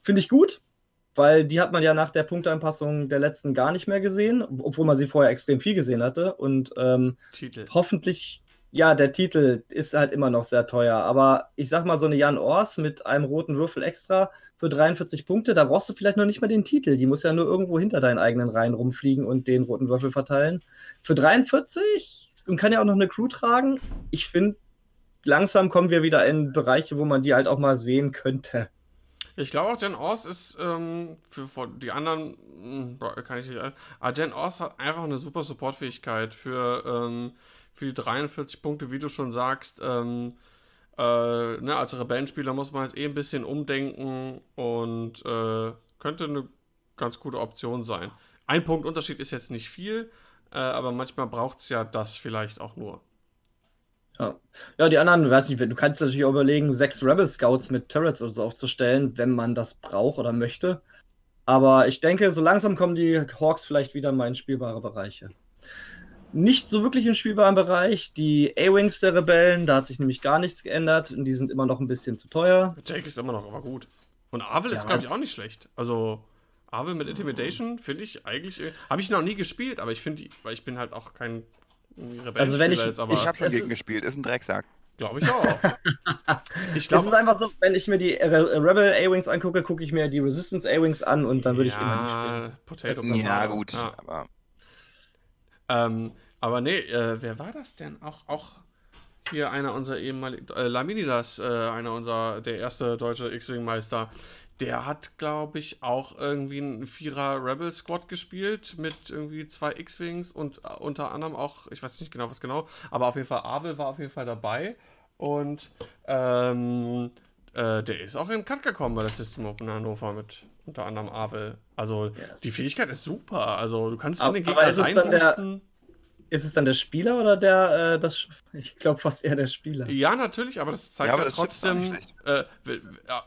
Finde ich gut, weil die hat man ja nach der Punkteanpassung der letzten gar nicht mehr gesehen, obwohl man sie vorher extrem viel gesehen hatte. Und ähm, hoffentlich, ja, der Titel ist halt immer noch sehr teuer. Aber ich sag mal, so eine Jan Ors mit einem roten Würfel extra für 43 Punkte, da brauchst du vielleicht noch nicht mal den Titel. Die muss ja nur irgendwo hinter deinen eigenen Reihen rumfliegen und den roten Würfel verteilen. Für 43 und kann ja auch noch eine Crew tragen. Ich finde, langsam kommen wir wieder in Bereiche, wo man die halt auch mal sehen könnte. Ich glaube auch, Jen Ors ist ähm, für, für die anderen, mh, kann ich nicht, aber Jen Ors hat einfach eine super Supportfähigkeit für, ähm, für die 43 Punkte, wie du schon sagst. Ähm, äh, ne, als Rebellenspieler muss man jetzt eh ein bisschen umdenken und äh, könnte eine ganz gute Option sein. Ein Punkt Unterschied ist jetzt nicht viel, äh, aber manchmal braucht es ja das vielleicht auch nur. Ja. ja, die anderen, weiß nicht, du kannst natürlich auch überlegen, sechs Rebel Scouts mit Turrets oder so aufzustellen, wenn man das braucht oder möchte. Aber ich denke, so langsam kommen die Hawks vielleicht wieder mal in spielbare Bereiche. Nicht so wirklich im spielbaren Bereich. Die A-Wings der Rebellen, da hat sich nämlich gar nichts geändert und die sind immer noch ein bisschen zu teuer. Jake ist immer noch aber gut. Und Avel ist, Ja. glaube ich, auch nicht schlecht. Also, Avel mit Intimidation finde ich eigentlich. Habe ich noch nie gespielt, aber ich finde, weil ich bin halt auch kein Also wenn ich- jetzt, aber Ich habe schon es gegen ist- gespielt, ist ein Drecksack. glaube ich auch. ich Das ist glaube. einfach so, wenn ich mir die Re Rebel A-Wings angucke, gucke ich mir die Resistance A-Wings an und dann würde ich immer die spielen. ja, Potato Das- Ja, gut, Ja. aber Ähm, aber nee, äh, wer war das denn? Auch, auch hier einer unserer ehemaligen, äh, Laminidas, äh, einer unserer, der erste deutsche X-Wing-Meister. Der hat, glaube ich, auch irgendwie einen Vierer Rebel Squad gespielt mit irgendwie zwei X-Wings und äh, unter anderem auch, ich weiß nicht genau, was genau, aber auf jeden Fall Abel war auf jeden Fall dabei. Und ähm, äh, der ist auch in Cut gekommen bei der System Open Hannover mit unter anderem Avel. Also Yes. die Fähigkeit ist super. Also du kannst in Aber- den aber Gegner ist es dann der-. Ist es dann der Spieler oder der, äh, das, ich glaube fast eher der Spieler. Ja, natürlich, aber das zeigt Ja, ja, aber das ist auch trotzdem. Äh,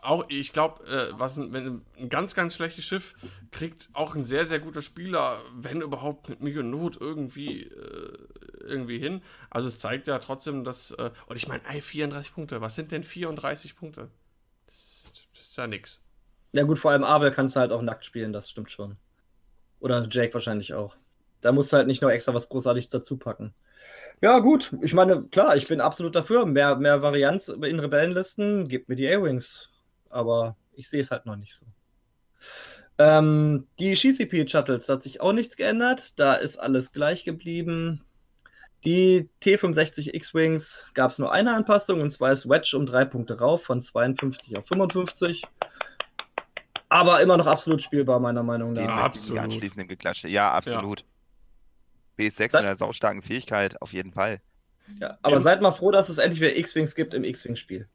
auch ich glaube, äh, was ein, wenn ein ganz, ganz schlechtes Schiff kriegt auch ein sehr, sehr guter Spieler, wenn überhaupt mit Mühe und Not irgendwie, äh, irgendwie hin. Also es zeigt ja trotzdem, dass. Äh, und ich meine, ey, 34 Punkte. Was sind denn 34 Punkte? Das, das ist ja nix. Ja gut, vor allem Abel kannst du halt auch nackt spielen, das stimmt schon. Oder Jake wahrscheinlich auch. Da musst du halt nicht noch extra was Großartiges dazu packen. Ja gut, ich meine, klar, ich bin absolut dafür. Mehr, mehr Varianz in Rebellenlisten, gebt mir die A-Wings. Aber ich sehe es halt noch nicht so. Ähm, die GCP-Shuttles, da hat sich auch nichts geändert. Da ist alles gleich geblieben. Die T65 X-Wings gab es nur eine Anpassung, und zwar ist Wedge um drei Punkte rauf, von 52 auf 55. Aber immer noch absolut spielbar, meiner Meinung nach. definitiv absolut. die anschließenden Geklatsche. Ja, absolut. B6 mit einer saustarken Fähigkeit, auf jeden Fall. Ja, aber Ja. seid mal froh, dass es endlich wieder X-Wings gibt im X-Wing-Spiel.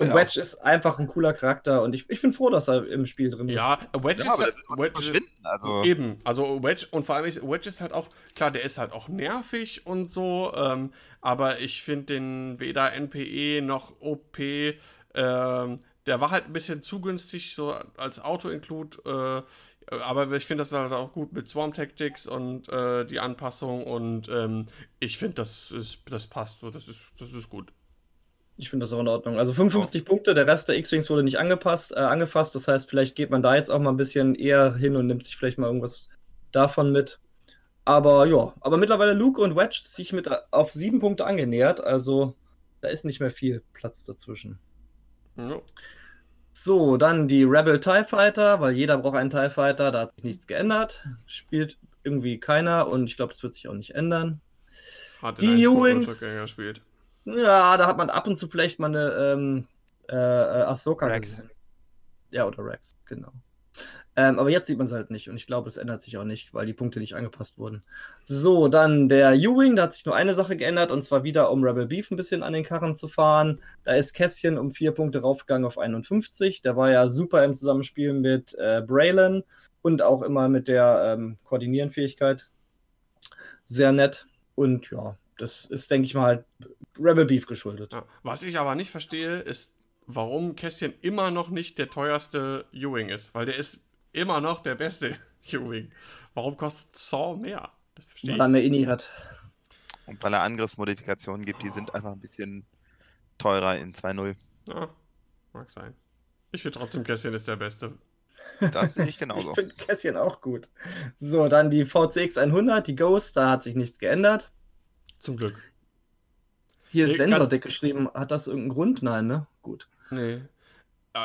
Und. Wedge ist einfach ein cooler Charakter und ich, ich bin froh, dass er im Spiel drin ist. Ja, Wedge Ja, aber ist auch Wedge, verschwinden. Also, Eben, also Wedge und vor allem ist, Wedge ist halt auch, klar, der ist halt auch nervig und so, ähm, aber ich finde den weder NPE noch OP, ähm, der war halt ein bisschen zu günstig, so als Auto-Include, äh, aber ich finde das halt auch gut mit Swarm Tactics und äh, die Anpassung und ähm, ich finde, das das passt so, das ist, das ist gut. Ich finde das auch in Ordnung. Also 55 oh. Punkte, der Rest der X-Wings wurde nicht angepasst, äh, angefasst. Das heißt, vielleicht geht man da jetzt auch mal ein bisschen eher hin und nimmt sich vielleicht mal irgendwas davon mit. Aber ja, aber mittlerweile Luke und Wedge sich mit auf sieben Punkte angenähert. Also da ist nicht mehr viel Platz dazwischen. No. So, dann die Rebel TIE Fighter, weil jeder braucht einen TIE Fighter, da hat sich nichts geändert. Spielt irgendwie keiner und ich glaube, das wird sich auch nicht ändern. Hat die U-Wings. Ja, da hat man ab und zu vielleicht mal eine ähm, äh, äh Ahsoka Rex. gesehen. Ja, oder Rex, genau. Ähm, aber jetzt sieht man es halt nicht und ich glaube, es ändert sich auch nicht, weil die Punkte nicht angepasst wurden. So, dann der U-Wing, da hat sich nur eine Sache geändert und zwar wieder, um Rebel Beef ein bisschen an den Karren zu fahren. Da ist Kässchen um vier Punkte raufgegangen auf 51. Der war ja super im Zusammenspiel mit äh, Braylon und auch immer mit der ähm, Koordinierenfähigkeit. Sehr nett und ja, das ist, denke ich mal, halt Rebel Beef geschuldet. Ja, was ich aber nicht verstehe, ist, warum Kässchen immer noch nicht der teuerste U-Wing ist, weil der ist immer noch der beste Ewing. Warum kostet Saw mehr? Weil er mehr Inni hat. Und weil er Angriffsmodifikationen gibt, die sind einfach ein bisschen teurer in 2.0. Ja, mag sein. Ich finde trotzdem, Kässchen ist der Beste. Das sehe ich genauso. ich finde Kässchen auch gut. So, dann die VCX 100, die Ghost, da hat sich nichts geändert. Zum Glück. Hier ist Sensordeck geschrieben. Hat das irgendeinen Grund? Nein, ne? Gut. Nee.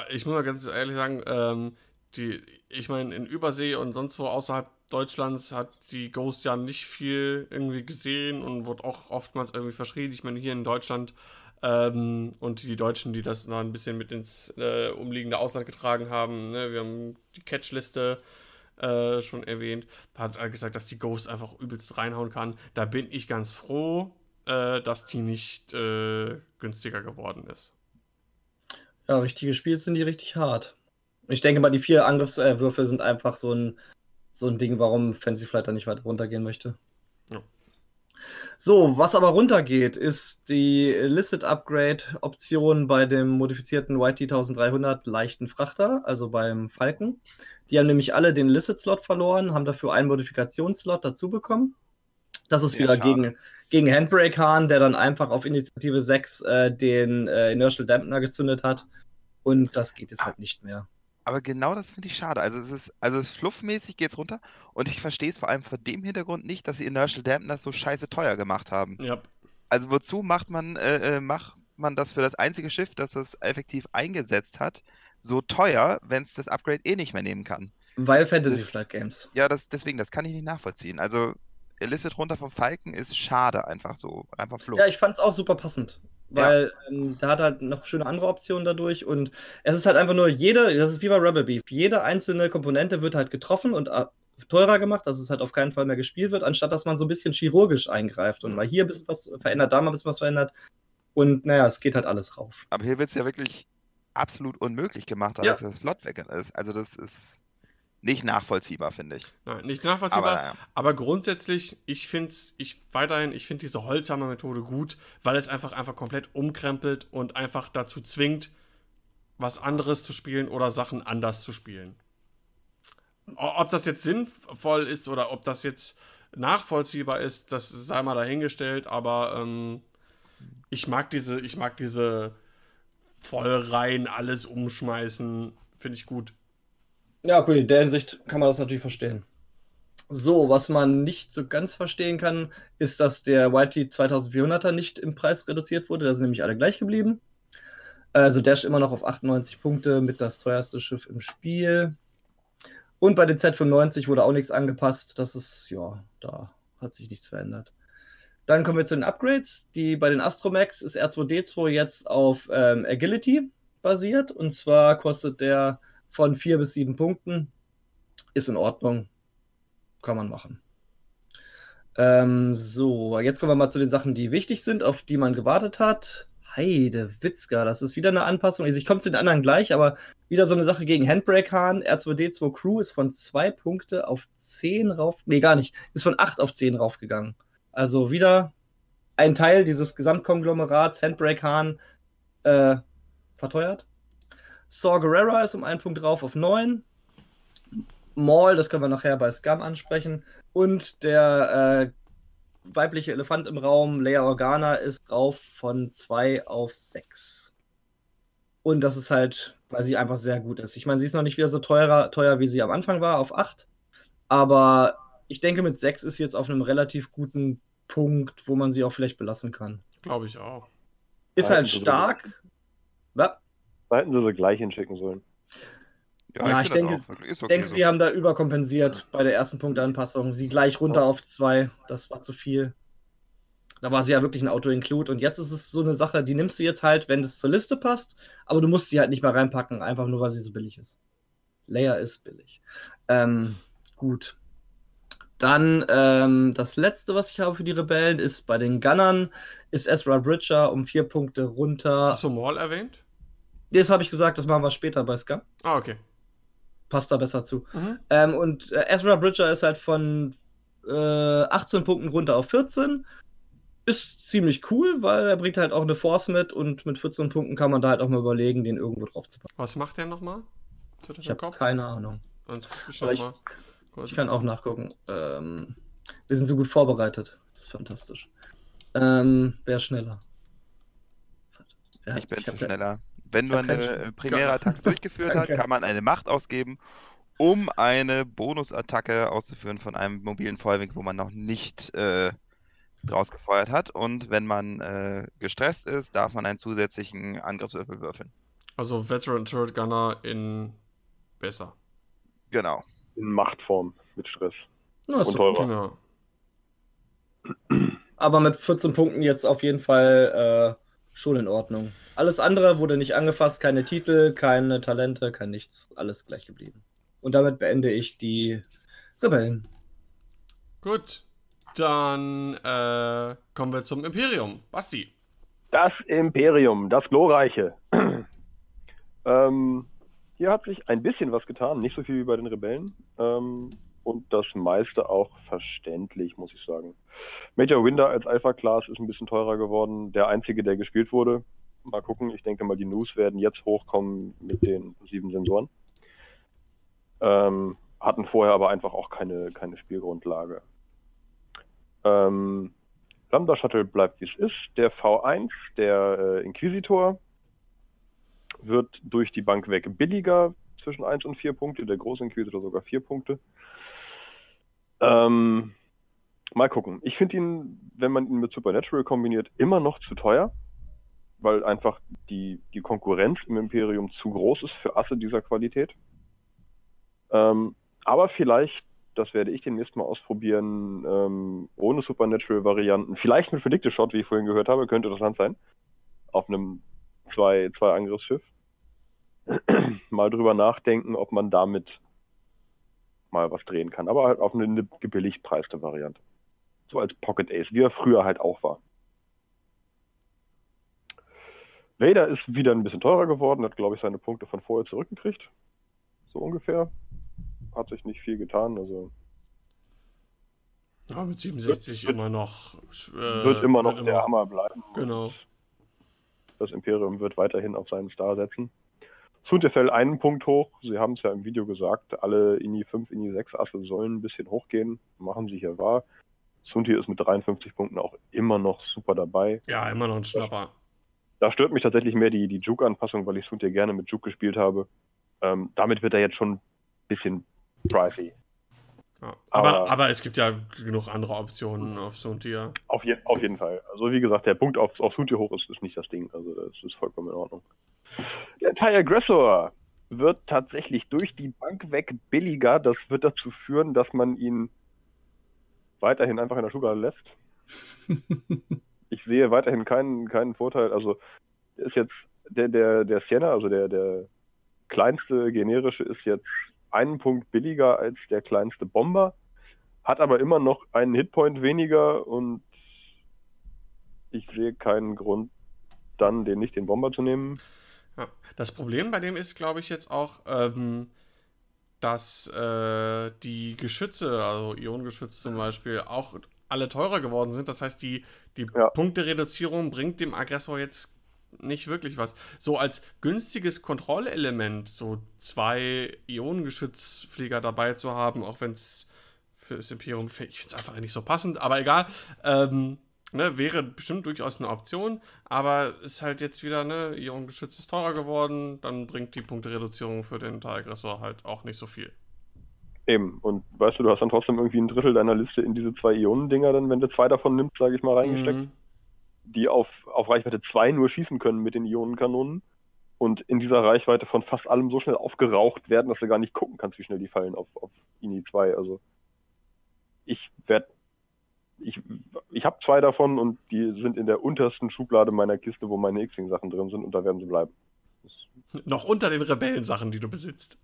Ich muss mal ganz ehrlich sagen, ähm, die, ich meine, in Übersee und sonst wo außerhalb Deutschlands hat die Ghost ja nicht viel irgendwie gesehen und wurde auch oftmals irgendwie verschrien. Ich meine, hier in Deutschland ähm, und die Deutschen, die das noch ein bisschen mit ins äh, umliegende Ausland getragen haben, ne? wir haben die Catchliste äh, schon erwähnt, hat er gesagt, dass die Ghost einfach übelst reinhauen kann. Da bin ich ganz froh, äh, dass die nicht äh, günstiger geworden ist. Ja, richtig gespielt sind die richtig hart. Ich denke mal, die vier Angriffswürfe sind einfach so ein, so ein Ding, warum Fancy Flight da nicht weiter runtergehen möchte. Ja. So, was aber runtergeht, ist die Listed Upgrade Option bei dem modifizierten YT 1300 leichten Frachter, also beim Falken. Die haben nämlich alle den Listed Slot verloren, haben dafür einen Modifikationsslot dazu bekommen. Das ist Sehr wieder gegen, gegen Handbrake Hahn, der dann einfach auf Initiative 6 äh, den äh, Inertial Dampener gezündet hat. Und das geht jetzt halt nicht mehr. Aber genau das finde ich schade. Also es ist, also es fluffmäßig geht's runter und ich verstehe es vor allem vor dem Hintergrund nicht, dass sie Inertial Dampener so scheiße teuer gemacht haben. Ja. Also wozu macht man, äh, äh, macht man das für das einzige Schiff, das das effektiv eingesetzt hat, so teuer, wenn es das Upgrade eh nicht mehr nehmen kann? Weil Fantasy Flight Games. Ja, das, deswegen, das kann ich nicht nachvollziehen. Also Illicit runter vom Falken ist schade einfach so. Einfach fluff. Ja, ich fand es auch super passend weil ja. ähm, da hat halt noch schöne andere Optionen dadurch und es ist halt einfach nur jede, das ist wie bei Rebel Beef, jede einzelne Komponente wird halt getroffen und äh, teurer gemacht, dass es halt auf keinen Fall mehr gespielt wird, anstatt dass man so ein bisschen chirurgisch eingreift und mal hier ein bisschen was verändert, da mal ein bisschen was verändert und naja, es geht halt alles rauf. Aber hier wird es ja wirklich absolut unmöglich gemacht, dass ja. der Slot weg ist. Also das ist nicht nachvollziehbar, finde ich. Nein, nicht nachvollziehbar. Aber, ja. aber grundsätzlich, ich finde ich weiterhin, ich finde diese Holzhammer-Methode gut, weil es einfach einfach komplett umkrempelt und einfach dazu zwingt, was anderes zu spielen oder Sachen anders zu spielen. Ob das jetzt sinnvoll ist oder ob das jetzt nachvollziehbar ist, das sei mal dahingestellt, aber ähm, ich mag diese, ich mag diese voll rein alles umschmeißen, finde ich gut. Ja, cool, in der Hinsicht kann man das natürlich verstehen. So, was man nicht so ganz verstehen kann, ist, dass der YT 2400er nicht im Preis reduziert wurde. Da sind nämlich alle gleich geblieben. Also Dash immer noch auf 98 Punkte mit das teuerste Schiff im Spiel. Und bei den Z95 wurde auch nichts angepasst. Das ist, ja, da hat sich nichts verändert. Dann kommen wir zu den Upgrades. Die bei den Astromax ist R2D2 jetzt auf ähm, Agility basiert. Und zwar kostet der von vier bis sieben Punkten. Ist in Ordnung. Kann man machen. Ähm, so, jetzt kommen wir mal zu den Sachen, die wichtig sind, auf die man gewartet hat. Heide Witzka, das ist wieder eine Anpassung. Also ich komme zu den anderen gleich, aber wieder so eine Sache gegen Handbrake Hahn. R2D2 Crew ist von zwei Punkte auf zehn rauf. Nee, gar nicht. Ist von acht auf zehn raufgegangen. Also wieder ein Teil dieses Gesamtkonglomerats Handbrake Hahn äh, verteuert. Saw Gerrera ist um einen Punkt drauf auf 9. Maul, das können wir nachher bei Scum ansprechen. Und der äh, weibliche Elefant im Raum, Leia Organa, ist drauf von 2 auf 6. Und das ist halt, weil sie einfach sehr gut ist. Ich meine, sie ist noch nicht wieder so teurer, teuer, wie sie am Anfang war, auf 8. Aber ich denke, mit 6 ist sie jetzt auf einem relativ guten Punkt, wo man sie auch vielleicht belassen kann. Glaube ich auch. Ist halt stark. Ja, Da hätten sie sie gleich hinschicken sollen. Ja, ich find das denke- Ich okay denke, so. sie haben da überkompensiert bei der ersten Punktanpassung. Sie gleich runter auf zwei, das war zu viel. Da war sie ja wirklich ein Auto-Include. Und jetzt ist es so eine Sache, die nimmst du jetzt halt, wenn es zur Liste passt, aber du musst sie halt nicht mehr reinpacken, einfach nur, weil sie so billig ist. Leia ist billig. Ähm, gut. Dann ähm, das letzte, was ich habe für die Rebellen, ist bei den Gunnern, ist Ezra Bridger um vier Punkte runter. Hast du Maul erwähnt? Das habe ich gesagt, das machen wir später bei Scum. Ah, okay. Passt da besser zu. Mhm. Ähm, und äh, Ezra Bridger ist halt von äh, 18 Punkten runter auf 14. Ist ziemlich cool, weil er bringt halt auch eine Force mit und mit 14 Punkten kann man da halt auch mal überlegen, den irgendwo drauf zu packen. Was macht der nochmal? Ich habe keine Ahnung. Guck ich ich-. Ich kann auch nachgucken. Ähm, wir sind so gut vorbereitet. Das ist fantastisch. Ähm, wer ist schneller? Wer hat- Ich bin ja- schneller. Wenn keinen eine äh, Primärattacke durchgeführt Danke. kann man eine Macht ausgeben, um eine Bonusattacke auszuführen von einem mobilen Feuerwink, wo man noch nicht äh, draus gefeuert hat. Und wenn man äh, gestresst ist, darf man einen zusätzlichen Angriffswürfel würfeln. Also Veteran Turret Gunner in besser. Genau. In Machtform mit Stress. Na, ist Und teurer. Genau. Aber mit 14 Punkten jetzt auf jeden Fall äh, schon in Ordnung. Alles andere wurde nicht angefasst, keine Titel, keine Talente, kein nichts. Alles gleich geblieben. Und damit beende ich die Rebellen. Gut. Dann äh, kommen wir zum Imperium. Basti. Das Imperium, das Glorreiche. ähm, hier hat sich ein bisschen was getan, nicht so viel wie bei den Rebellen. Ähm, und das meiste auch verständlich, muss ich sagen. Major Winder als Alpha-Class ist ein bisschen teurer geworden. Der einzige, der gespielt wurde. Mal gucken, ich denke mal, die News werden jetzt hochkommen mit den sieben Sensoren. Ähm, hatten vorher aber einfach auch keine, keine Spielgrundlage. Ähm, Lambda Shuttle bleibt wie es ist. Der V1, der äh, Inquisitor, wird durch die Bank weg billiger zwischen 1 und 4 Punkte. Der große Inquisitor sogar 4 Punkte. Ähm, mal gucken. Ich finde ihn, wenn man ihn mit Supernatural kombiniert, immer noch zu teuer, weil einfach die, die Konkurrenz im Imperium zu groß ist für Asse dieser Qualität. Ähm, aber vielleicht das werde ich demnächst mal ausprobieren, ähm, ohne Supernatural-Varianten. Vielleicht mit Predictive Shot, wie ich vorhin gehört habe, könnte interessant sein. Auf einem zwei, zwei Angriffsschiff. mal drüber nachdenken, ob man damit mal was drehen kann. Aber halt auf eine, eine gebilligt preiste Variante. So als Pocket Ace, wie er früher halt auch war. Vader ist wieder ein bisschen teurer geworden, hat, glaube ich, seine Punkte von vorher zurückgekriegt. So ungefähr hat sich nicht viel getan. Also Ja, mit 67 immer noch. Äh, wird immer noch wird der Hammer bleiben. Genau. Das Imperium wird weiterhin auf seinen Star setzen. Sunterfell einen Punkt hoch. Sie haben es ja im Video gesagt. Alle INI 5, INI 6 Asse sollen ein bisschen hochgehen. Machen sie hier wahr. Sunti ist mit 53 Punkten auch immer noch super dabei. Ja, immer noch ein Schnapper. Da stört mich tatsächlich mehr die, die Juke-Anpassung, weil ich Sunti gerne mit Juke gespielt habe. Ähm, damit wird er jetzt schon ein bisschen pricey. Ja. Aber, Aber- aber es gibt ja genug andere Optionen auf so ein Tier. Auf, je, auf jeden Fall. Also wie gesagt, der Punkt auf, auf Sunti hoch ist, ist nicht das Ding. Also das ist vollkommen in Ordnung. Der TIE Aggressor wird tatsächlich durch die Bank weg billiger. Das wird dazu führen, dass man ihn weiterhin einfach in der Schublade lässt. Ich sehe weiterhin keinen, keinen Vorteil. Also ist jetzt der, der, der Sienna, also der, der kleinste generische, ist jetzt einen Punkt billiger als der kleinste Bomber, hat aber immer noch einen Hitpoint weniger und ich sehe keinen Grund, dann den nicht den Bomber zu nehmen. Ja. Das Problem bei dem ist, glaube ich, jetzt auch, ähm, dass äh, die Geschütze, also Ionengeschütze zum Beispiel, auch alle teurer geworden sind. Das heißt, die, die Ja. Punktereduzierung bringt dem Aggressor jetzt nicht wirklich was. So als günstiges Kontrollelement, so zwei Ionengeschützflieger dabei zu haben, auch wenn es für das Imperium, ich finde es einfach nicht so passend, aber egal. Ähm, ne, wäre bestimmt durchaus eine Option, aber ist halt jetzt wieder, ne, Ionengeschütz ist teurer geworden, dann bringt die Punktereduzierung für den Teilaggressor halt auch nicht so viel. Eben, und weißt du, du hast dann trotzdem irgendwie ein Drittel deiner Liste in diese zwei Ionendinger, dann, wenn du zwei davon nimmst, sage ich mal, reingesteckt, mhm. die auf, auf Reichweite 2 nur schießen können mit den Ionenkanonen und in dieser Reichweite von fast allem so schnell aufgeraucht werden, dass du gar nicht gucken kannst, wie schnell die fallen auf, auf INI 2. Also ich werde ich, ich habe zwei davon und die sind in der untersten Schublade meiner Kiste, wo meine X-Wing-Sachen drin sind und da werden sie bleiben. Noch unter den Rebellensachen, die du besitzt.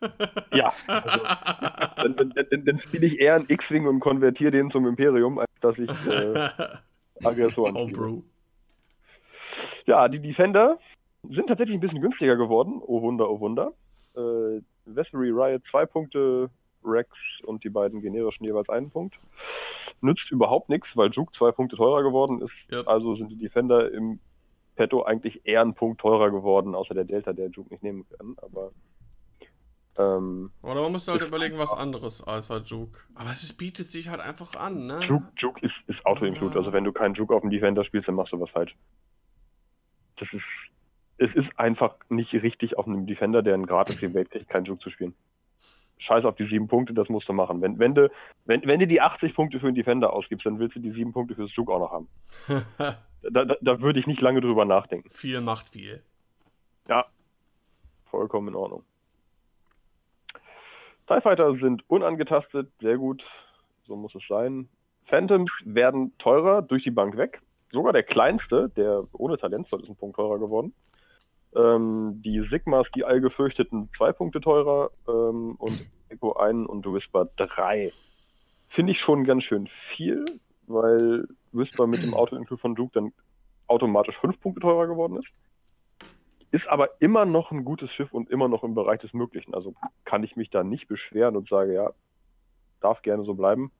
ja, also, dann, dann, dann, spiele ich eher einen X-Wing und konvertiere den zum Imperium, als dass ich äh, Aggressoren oh, Bro. Ja, die Defender sind tatsächlich ein bisschen günstiger geworden. Oh Wunder, oh Wunder. Äh, Vessery Riot zwei Punkte, Rex und die beiden generischen jeweils einen Punkt nützt überhaupt nichts, weil Juke zwei Punkte teurer geworden ist. Yep. Also sind die Defender im Petto eigentlich eher ein Punkt teurer geworden, außer der Delta, der Juke nicht nehmen kann. Aber. Ähm, Oder man muss halt überlegen, was anderes als halt Juke. Aber es bietet sich halt einfach an, ne? Juke, Juke ist, ist Auto-Include. Ja. Also wenn du keinen Juke auf dem Defender spielst, dann machst du was falsch. Das ist. Es ist einfach nicht richtig, auf einem Defender, der einen gratis Welt kriegt, keinen Juke zu spielen scheiß auf die sieben Punkte, das musst du machen. Wenn, wenn, du, wenn, wenn du die 80 Punkte für einen Defender ausgibst, dann willst du die sieben Punkte fürs Zug auch noch haben. da, da, da, würde ich nicht lange drüber nachdenken. Viel macht viel. Ja, vollkommen in Ordnung. TIE Fighter sind unangetastet, sehr gut, so muss es sein. Phantoms werden teurer durch die Bank weg. Sogar der kleinste, der ohne Talentzoll ist ein Punkt teurer geworden. Ähm, die Sigmas, die allgefürchteten, zwei Punkte teurer ähm, und Echo 1 und Whisper 3. Finde ich schon ganz schön viel, weil Whisper mit dem Auto-Include von Duke dann automatisch fünf Punkte teurer geworden ist. Ist aber immer noch ein gutes Schiff und immer noch im Bereich des Möglichen. Also kann ich mich da nicht beschweren und sage, ja, darf gerne so bleiben.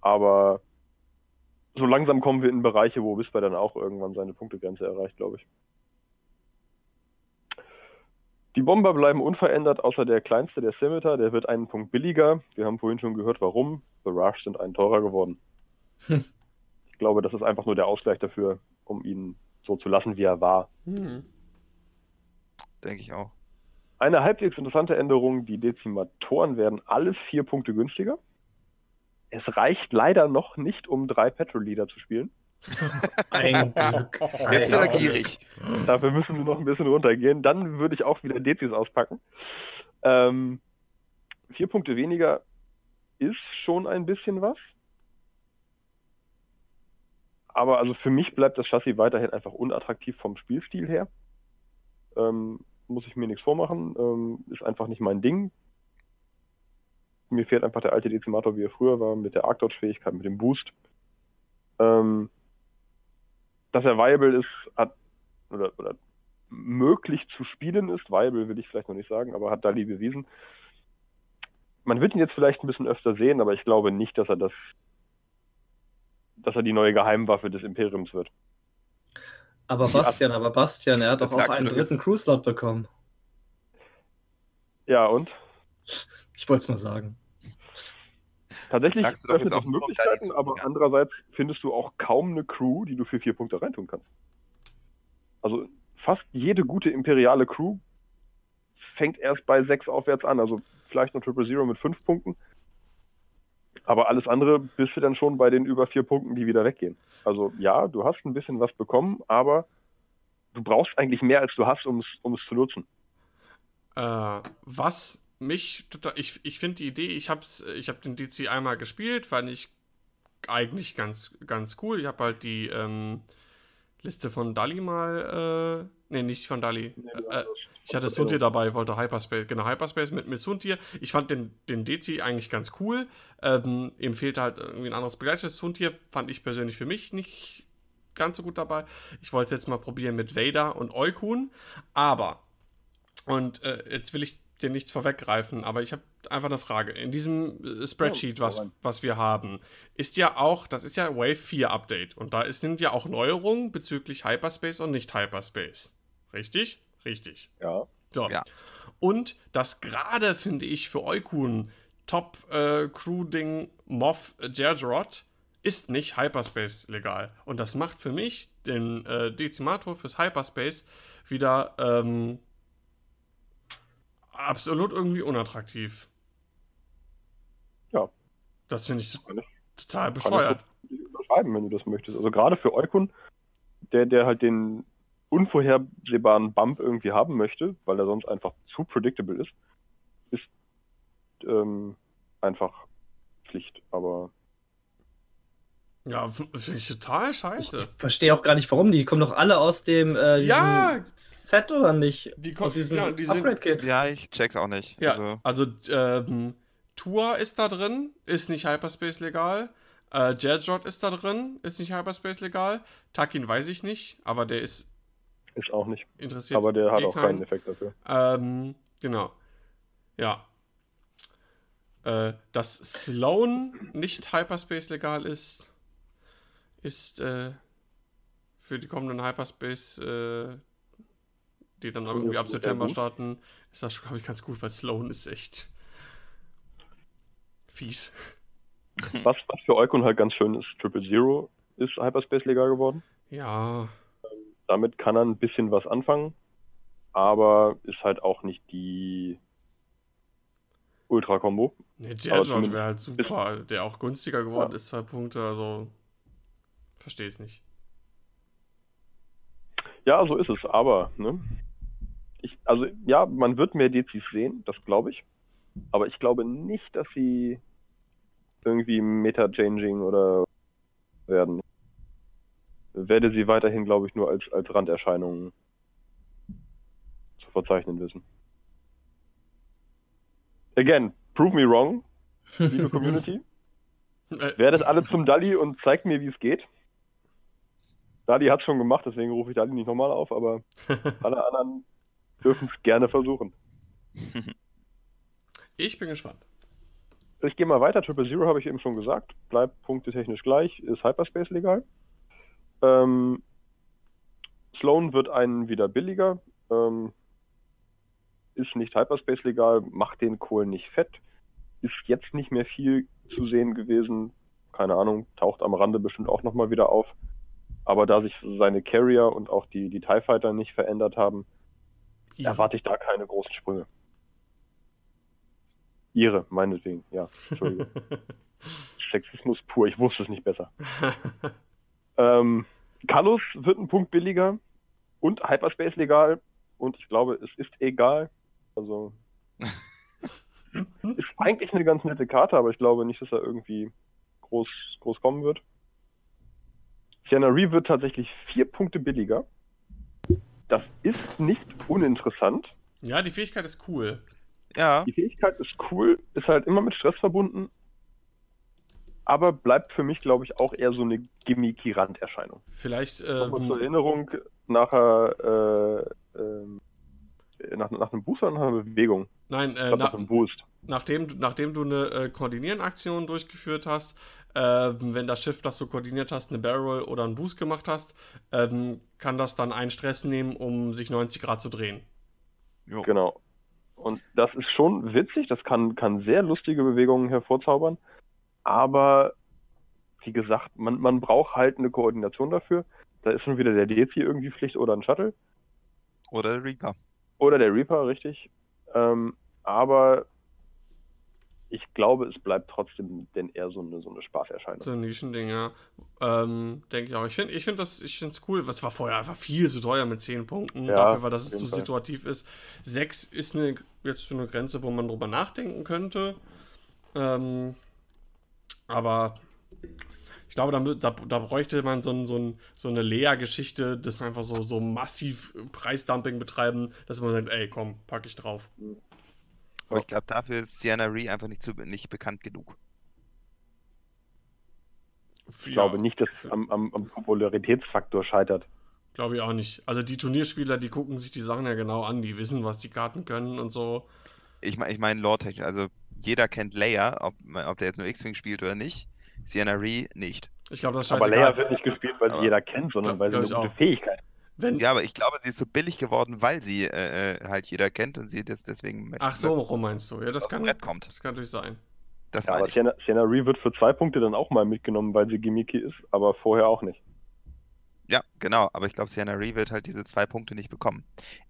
Aber so langsam kommen wir in Bereiche, wo Whisper dann auch irgendwann seine Punktegrenze erreicht, glaube ich. Die Bomber bleiben unverändert, außer der kleinste, der Scimitar, der wird einen Punkt billiger. Wir haben vorhin schon gehört, warum. Barrage sind einen teurer geworden. Hm. Ich glaube, das ist einfach nur der Ausgleich dafür, um ihn so zu lassen, wie er war. Hm. Denke ich auch. Eine halbwegs interessante Änderung, die Dezimatoren werden alle vier Punkte günstiger. Es reicht leider noch nicht, um drei Petrol Leader zu spielen. Ein Glück. Jetzt wieder gierig. Dafür müssen wir noch ein bisschen runtergehen. Dann würde ich auch wieder Dezis auspacken. Ähm, vier Punkte weniger ist schon ein bisschen was. Aber also für mich bleibt das Chassis weiterhin einfach unattraktiv vom Spielstil her. Ähm, muss ich mir nichts vormachen. Ähm, ist einfach nicht mein Ding. Mir fehlt einfach der alte Dezimator, wie er früher war, mit der Arcdodge-Fähigkeit, mit dem Boost. Ähm, dass er viable ist, hat oder, oder möglich zu spielen ist, viable will ich vielleicht noch nicht sagen, aber hat Dali bewiesen. Man wird ihn jetzt vielleicht ein bisschen öfter sehen, aber ich glaube nicht, dass er das, dass er die neue Geheimwaffe des Imperiums wird. Aber Bastian, aber Bastian, er hat doch auch einen dritten Crew-Slot bekommen. Ja, und? Ich wollte es nur sagen. Tatsächlich öffnet es Möglichkeiten, aber ja. andererseits findest du auch kaum eine Crew, die du für vier Punkte reintun kannst. Also fast jede gute imperiale Crew fängt erst bei sechs aufwärts an. Also vielleicht noch Triple Zero mit fünf Punkten. Aber alles andere bist du dann schon bei den über vier Punkten, die wieder weggehen. Also ja, du hast ein bisschen was bekommen, aber du brauchst eigentlich mehr, als du hast, um es zu nutzen. Äh, was mich total, ich, ich finde die Idee, ich habe ich hab den DC einmal gespielt, fand ich eigentlich ganz, ganz cool. Ich habe halt die ähm, Liste von Dali mal, äh, nee, nicht von Dali. Nee, äh, ich hatte Suntier dabei, wollte Hyperspace, genau, Hyperspace mit, mit Suntier. Ich fand den, den DC eigentlich ganz cool. Ähm, ihm fehlte halt irgendwie ein anderes Begleitschiff. Suntier fand ich persönlich für mich nicht ganz so gut dabei. Ich wollte jetzt mal probieren mit Vader und Eukun, aber, und äh, jetzt will ich dir nichts vorweggreifen, aber ich habe einfach eine Frage. In diesem äh, Spreadsheet, Ja, was, was wir haben, ist ja auch, das ist ja Wave 4 Update und da ist, sind ja auch Neuerungen bezüglich Hyperspace und nicht Hyperspace. Richtig? Richtig. Ja. So. Ja. Und das gerade, finde ich, für Eukun Top äh, Crew-Ding Moff Gergerot ist nicht Hyperspace legal. Und das macht für mich den äh, Dezimator fürs Hyperspace wieder ähm, absolut irgendwie unattraktiv. Ja. Das finde ich Kann total Kann bescheuert. ich überschreiben, wenn du das möchtest. Also gerade für Eukun, der, der halt den unvorhersehbaren Bump irgendwie haben möchte, weil er sonst einfach zu predictable ist, ist ähm, einfach Pflicht. Aber Ja, finde ich total Ich scheiße. verstehe auch gar nicht, warum. Die kommen doch alle aus dem äh, Ja! Set oder nicht? Die aus kommen- diesem ja, die Upgrade-Kit. Ja, ich check's auch nicht. Ja, Also, also, ähm, Tour ist da drin, ist nicht Hyperspace legal. Äh, Jedrod ist da drin, ist nicht Hyperspace legal. Takin weiß ich nicht, aber der ist ist auch nicht. interessiert. Aber der hat eh auch keinen Effekt dafür. Ähm, genau. Ja. Äh, dass Sloan nicht Hyperspace legal ist, ist äh, für die kommenden Hyperspace, äh, die dann irgendwie ab September starten, ist das schon, glaube ich, ganz gut, weil Sloan ist echt fies. Was, was für Eukun halt ganz schön ist, Triple Zero ist Hyperspace legal geworden. Ja, Damit kann er ein bisschen was anfangen, aber ist halt auch nicht die Ultra-Kombo. ne, zumindest- wäre halt super, der auch günstiger geworden Ja. ist, zwei Punkte, also verstehe es nicht. Ja, so ist es, aber, ne? Ich, also, ja, man wird mehr Dezis sehen, das glaube ich. Aber ich glaube nicht, dass sie irgendwie Meta-Changing oder werden. Werde sie weiterhin, glaube ich, nur als, als Randerscheinungen zu verzeichnen wissen. Again, prove me wrong, liebe Community. Äh, Werdet alle zum Dalli und zeigt mir, wie es geht. Dalli hat es schon gemacht, deswegen rufe ich Dalli nicht nochmal auf, aber alle anderen dürfen es gerne versuchen. ich bin gespannt. Ich gehe mal weiter. Triple Zero habe ich eben schon gesagt. Bleibt punktetechnisch gleich. Ist Hyperspace legal. Ähm, Sloan wird einen wieder billiger. Ähm, ist nicht Hyperspace legal. Macht den Kohl nicht fett. Ist jetzt nicht mehr viel zu sehen gewesen. Keine Ahnung. Taucht am Rande bestimmt auch nochmal wieder auf. Aber da sich seine Carrier und auch die, die TIE Fighter nicht verändert haben, erwarte ich da keine großen Sprünge. Ihre, meinetwegen, ja. Entschuldigung. Sexismus pur, ich wusste es nicht besser. Ähm, Kallus wird ein Punkt billiger und Hyperspace legal und ich glaube, es ist egal. Also ist eigentlich eine ganz nette Karte, aber ich glaube nicht, dass er irgendwie groß, groß kommen wird. Sienna Ree wird tatsächlich vier Punkte billiger. Das ist nicht uninteressant. ja, die Fähigkeit ist cool. ja, Die Fähigkeit ist cool, ist halt immer mit Stress verbunden, aber bleibt für mich, glaube ich, auch eher so eine gimmicky Randerscheinung. Vielleicht, Nochmal zur ähm, Erinnerung, nachher, äh, ähm, nach, nach einem Boost oder nach einer Bewegung? Nein, äh, na, nach einem Boost. nachdem, du- nachdem du eine äh, Koordinieren-Aktion durchgeführt hast, ähm, wenn das Schiff, das du koordiniert hast, eine Barrel oder einen Boost gemacht hast, ähm, kann das dann einen Stress nehmen, um sich 90 Grad zu drehen. jo. Genau. Und das ist schon witzig, das kann, kann sehr lustige Bewegungen hervorzaubern, aber wie gesagt, man, man braucht halt eine Koordination dafür. Da ist schon wieder der Dezi irgendwie Pflicht oder ein Shuttle. Oder der Reaper. Oder der Reaper, richtig. Ähm, aber ich glaube, es bleibt trotzdem denn eher so eine, so eine Spaßerscheinung. So ein Nischending, ja. Ähm, Denke ich auch. Ich finde ich find das ich find's cool. Was war vorher einfach viel zu teuer mit 10 Punkten. Ja, dafür war, dass auf es jeden so Fall. situativ ist. 6 ist eine, jetzt schon eine Grenze, wo man drüber nachdenken könnte. Ähm, aber ich glaube, da, da, da bräuchte man so, ein, so, ein, so eine Lea-Geschichte, das einfach so, so massiv Preisdumping betreiben, dass man sagt, ey, komm, pack ich drauf. Aber ich glaube, dafür ist Sienna Ree einfach nicht, zu, nicht bekannt genug. Ich glaube nicht, dass es am, am, am Popularitätsfaktor scheitert. Glaube ich auch nicht. Also die Turnierspieler, die gucken sich die Sachen ja genau an, die wissen, was die Karten können und so. ich meine, ich mein, lore-technisch, also jeder kennt Leia, ob, ob der jetzt nur X-Wing spielt oder nicht. Sienna Ree nicht. Ich glaube, das ist Aber. Leia wird nicht gespielt, weil sie jeder kennt, sondern weil sie Glaub eine gute auch. Fähigkeit hat. Wenn, Ja, aber ich glaube, sie ist so billig geworden, weil sie äh, äh, halt jeder kennt und sie das deswegen möchte, Ach so, warum meinst du? Ja, das kann, kommt. das kann natürlich sein. Das Ja, aber. Sienna, Sienna Ree wird für zwei Punkte dann auch mal mitgenommen, weil sie Gimmicky ist, aber vorher auch nicht. Ja, genau. Aber ich glaube, Sienna Ree wird halt diese zwei Punkte nicht bekommen.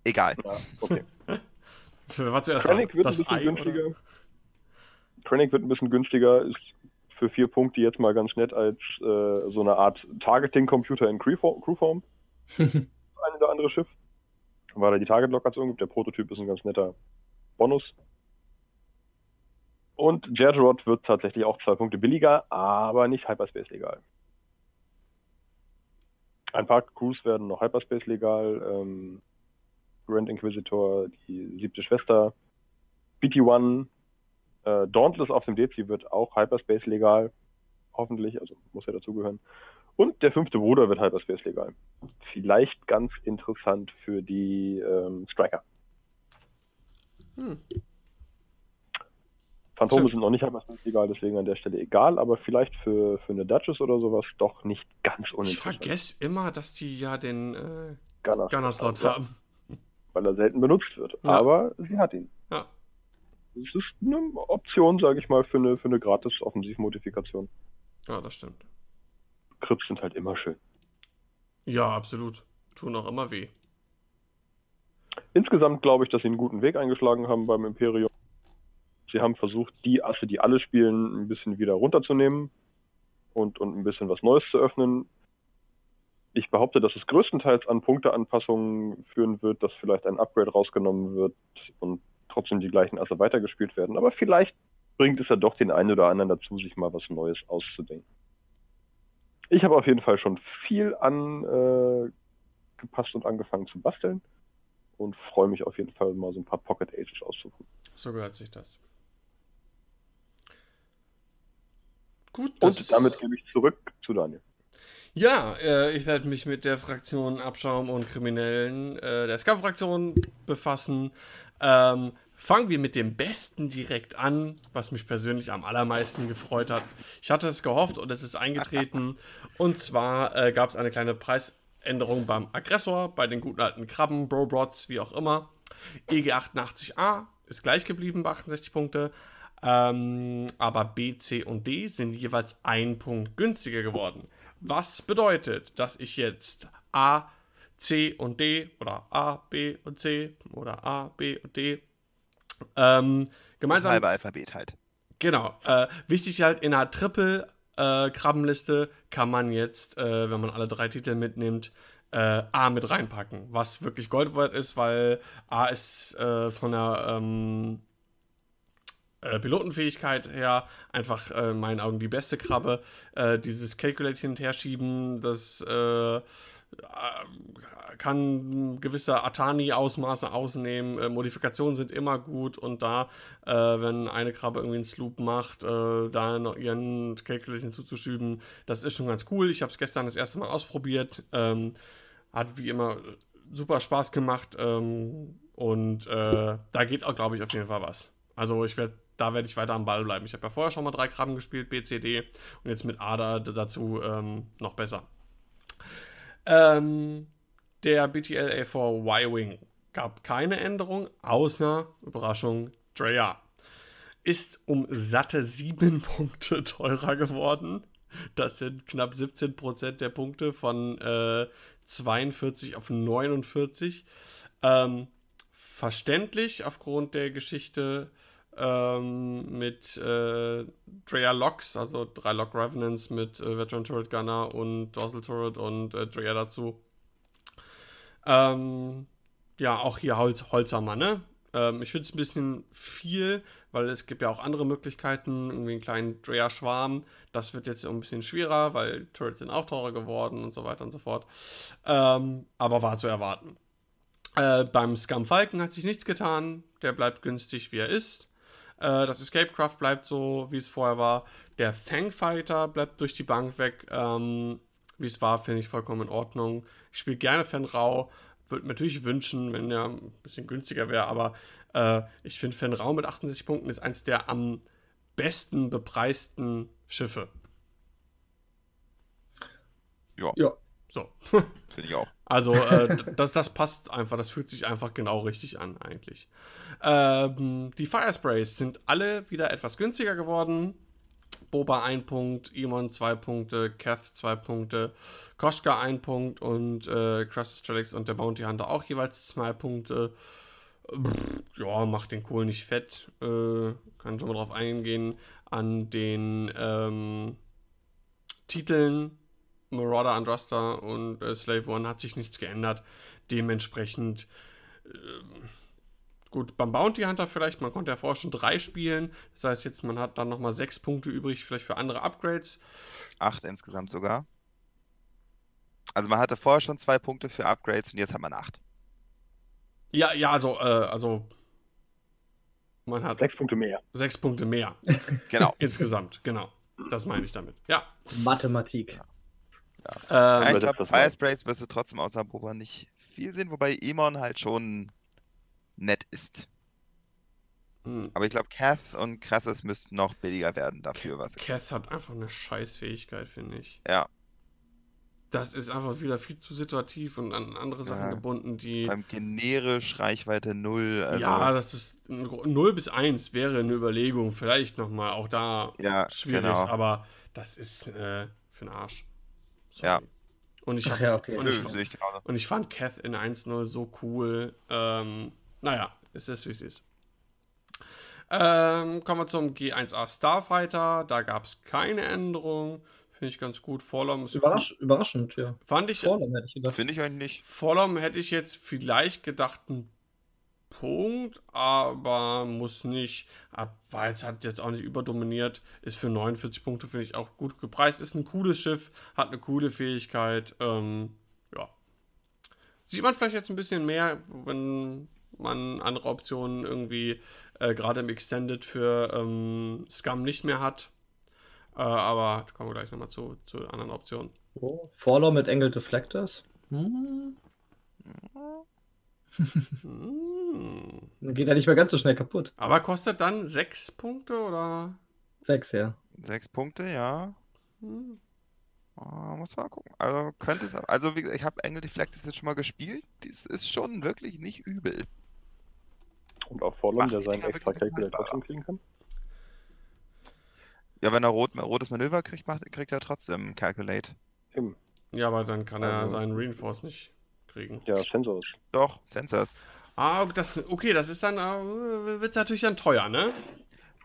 Egal. Ja, okay. War zuerst Krennic wird ein bisschen Ei, oder? günstiger. Krennic wird ein bisschen günstiger, ist für vier Punkte jetzt mal ganz nett als äh, so eine Art Targeting-Computer in Crewform. Ein oder andere Schiff. Weil er die Target-Lokation gibt. Der Prototyp ist ein ganz netter Bonus. Und Jerjerod wird tatsächlich auch zwei Punkte billiger, aber nicht Hyperspace legal. Ein paar Crews werden noch Hyperspace legal. Ähm, Grand Inquisitor, die siebte Schwester, BT-1, äh, Dauntless auf dem Dezi wird auch Hyperspace legal. Hoffentlich, also muss ja dazugehören. Und der fünfte Bruder wird Hyperspace legal. Vielleicht ganz interessant für die ähm, Striker. Hm. Phantome sind noch nicht Hyperspace legal, deswegen an der Stelle egal, aber vielleicht für, für eine Duchess oder sowas doch nicht ganz Ich uninteressant. vergesse immer, dass die ja den äh, Gunner- Gunner-Slot ja, haben. Weil er selten benutzt wird. Ja. Aber sie hat ihn. Ja. Es ist eine Option, sage ich mal, für eine, für eine gratis Offensivmodifikation. ja, das stimmt. Crips sind halt immer schön. Ja, absolut. Tun auch immer weh. Insgesamt glaube ich, dass sie einen guten Weg eingeschlagen haben beim Imperium. Sie haben versucht, die Asse, die alle spielen, ein bisschen wieder runterzunehmen und, und ein bisschen was Neues zu öffnen. Ich behaupte, dass es größtenteils an Punkteanpassungen führen wird, dass vielleicht ein Upgrade rausgenommen wird und trotzdem die gleichen Asse weitergespielt werden. Aber vielleicht bringt es ja doch den einen oder anderen dazu, sich mal was Neues auszudenken. Ich habe auf jeden Fall schon viel angepasst äh, und angefangen zu basteln und freue mich auf jeden Fall mal so ein paar Pocket Aces auszuprobieren. So gehört sich das. Gut, Und damit gebe ich zurück zu Daniel. Ja, äh, ich werde mich mit der Fraktion Abschaum und Kriminellen äh, der Scum-Fraktion befassen. Ähm, fangen wir mit dem Besten direkt an, was mich persönlich am allermeisten gefreut hat. Ich hatte es gehofft und es ist eingetreten. Und zwar äh, gab es eine kleine Preisänderung beim Aggressor, bei den guten alten Krabben, Brobrots, wie auch immer. EG88A ist gleich geblieben bei 68 Punkte. Ähm, aber B, C und D sind jeweils ein Punkt günstiger geworden. Was bedeutet, dass ich jetzt A, C und D oder A, B und C oder A, B und D ähm, Das gemeinsam. halbe Alphabet halt. Genau. Äh, wichtig halt in einer Triple-Krabbenliste kann man jetzt, äh, wenn man alle drei Titel mitnimmt, äh, A mit reinpacken. Was wirklich Gold wert ist, weil A ist äh, von der ähm, äh, Pilotenfähigkeit her einfach äh, in meinen Augen die beste Krabbe. Äh, dieses Calculate hin und her schieben, das äh, äh, kann gewisse Atani-Ausmaße ausnehmen. Äh, Modifikationen sind immer gut und da, äh, wenn eine Krabbe irgendwie einen Sloop macht, äh, da noch ihren Calculate hinzuzuschieben, das ist schon ganz cool. Ich habe es gestern das erste Mal ausprobiert. Ähm, hat wie immer super Spaß gemacht ähm, und äh, da geht auch, glaube ich, auf jeden Fall was. Also ich werde, da werde ich weiter am Ball bleiben. Ich habe ja vorher schon mal drei Krabben gespielt, B, C, D und jetzt mit A da, dazu ähm, noch besser. Ähm, der BTL A4 Y-Wing gab keine Änderung, außer, Überraschung, Drea. Ist um satte 7 Punkte teurer geworden. Das sind knapp 17% der Punkte von äh, 42 auf 49. Ähm, verständlich aufgrund der Geschichte ähm, mit äh, Drea Locks, also drei Lock Revenants mit äh, Veteran Turret Gunner und Dorsal Turret und äh, Drea dazu. Ähm, ja, auch hier Holz, Holzhammer, ne? Ähm, ich finde es ein bisschen viel, weil es gibt ja auch andere Möglichkeiten, irgendwie einen kleinen Drea-Schwarm. Das wird jetzt ein bisschen schwerer, weil Turrets sind auch teurer geworden und so weiter und so fort. Ähm, aber war zu erwarten. Äh, beim Scum Falcon hat sich nichts getan. Der bleibt günstig, wie er ist. Äh, das Escapecraft bleibt so, wie es vorher war. Der Fangfighter bleibt durch die Bank weg. Ähm, wie es war, finde ich vollkommen in Ordnung. Ich spiele gerne Fenrau. würde mir natürlich wünschen, wenn er ein bisschen günstiger wäre, aber äh, ich finde, Raum mit 68 Punkten ist eins der am besten bepreisten Schiffe. Ja. Ja. So. Finde ich auch. Also, äh, das, das passt einfach, das fühlt sich einfach genau richtig an, eigentlich. Ähm, die Firesprays sind alle wieder etwas günstiger geworden. Boba 1 Punkt, Imon 2 Punkte, Kath 2 Punkte, Koschka 1 Punkt und äh, Crustus Trellix und der Bounty Hunter auch jeweils 2 Punkte. Pff, ja, macht den Kohl nicht fett. Äh, kann schon mal drauf eingehen. An den ähm, Titeln Marauder, Andrasta und äh, Slave One hat sich nichts geändert. Dementsprechend ähm, gut, beim Bounty Hunter vielleicht, man konnte ja vorher schon drei spielen. Das heißt jetzt, man hat dann nochmal sechs Punkte übrig, vielleicht für andere Upgrades. Acht insgesamt sogar. Also man hatte vorher schon zwei Punkte für Upgrades und jetzt hat man acht. Ja, ja, also, äh, also man hat Sechs Punkte mehr. sechs Punkte mehr Genau. insgesamt, genau. Das meine ich damit. Ja. Mathematik. Ja, Ähm, ich glaube. Firesprays wirst du trotzdem außer Boba nicht viel sehen, wobei Emon halt schon nett ist. hm, Aber ich glaube, Kath und Krasses müssten noch billiger werden dafür, was. Kath hat einfach eine Scheißfähigkeit, finde ich. Ja, Das ist einfach wieder viel zu situativ und an andere Sachen Ja. gebunden, die. allem generisch, Reichweite 0. Also, ja, das ist 0 bis 1 wäre eine Überlegung. Vielleicht nochmal auch da ja, schwierig, genau. aber das ist äh, für den Arsch. Sorry. Ja. Und ich, Ach ja, okay. und, Nö, ich, ich und ich fand Kath in 1.0 so cool. Ähm, naja, es ist wie es ist. Ähm, kommen wir zum G1A Starfighter. Da gab es keine Änderung. Finde ich ganz gut. Vorlom ist Überrasch überraschend, ja. Fand ich, Vorlom hätte ich gedacht. Finde ich eigentlich nicht. Vorlom hätte ich jetzt vielleicht gedacht, ein Punkt, aber muss nicht. Ab- War jetzt, hat jetzt auch nicht überdominiert. Ist für 49 Punkte, finde ich, auch gut gepreist. Ist ein cooles Schiff, hat eine coole Fähigkeit. Ähm, ja. Sieht man vielleicht jetzt ein bisschen mehr, wenn man andere Optionen irgendwie äh, gerade im Extended für ähm, Scum nicht mehr hat. Äh, aber da kommen wir gleich nochmal zu, zu anderen Optionen. Oh, Vorlom mit Angle Deflectors. Hm. Hm. Dann geht er nicht mehr ganz so schnell kaputt. Aber kostet dann 6 Punkte oder? Sechs, ja. Sechs Punkte, ja. Hm. Oh, muss mal gucken. Also könnte es. Also wie gesagt, ich habe Angle Deflectors jetzt schon mal gespielt. Das ist schon wirklich nicht übel. Und auch Macht der seinen extra Calculator trotzdem kriegen kann. Ja, wenn er rot, rotes Manöver kriegt, macht, kriegt er trotzdem Calculate. Eben. Ja, aber dann kann er Also- seinen Reinforce nicht kriegen. Ja, Sensors. Doch, Sensors. Ah, das, okay, das ist dann, äh, wird natürlich dann teuer, ne?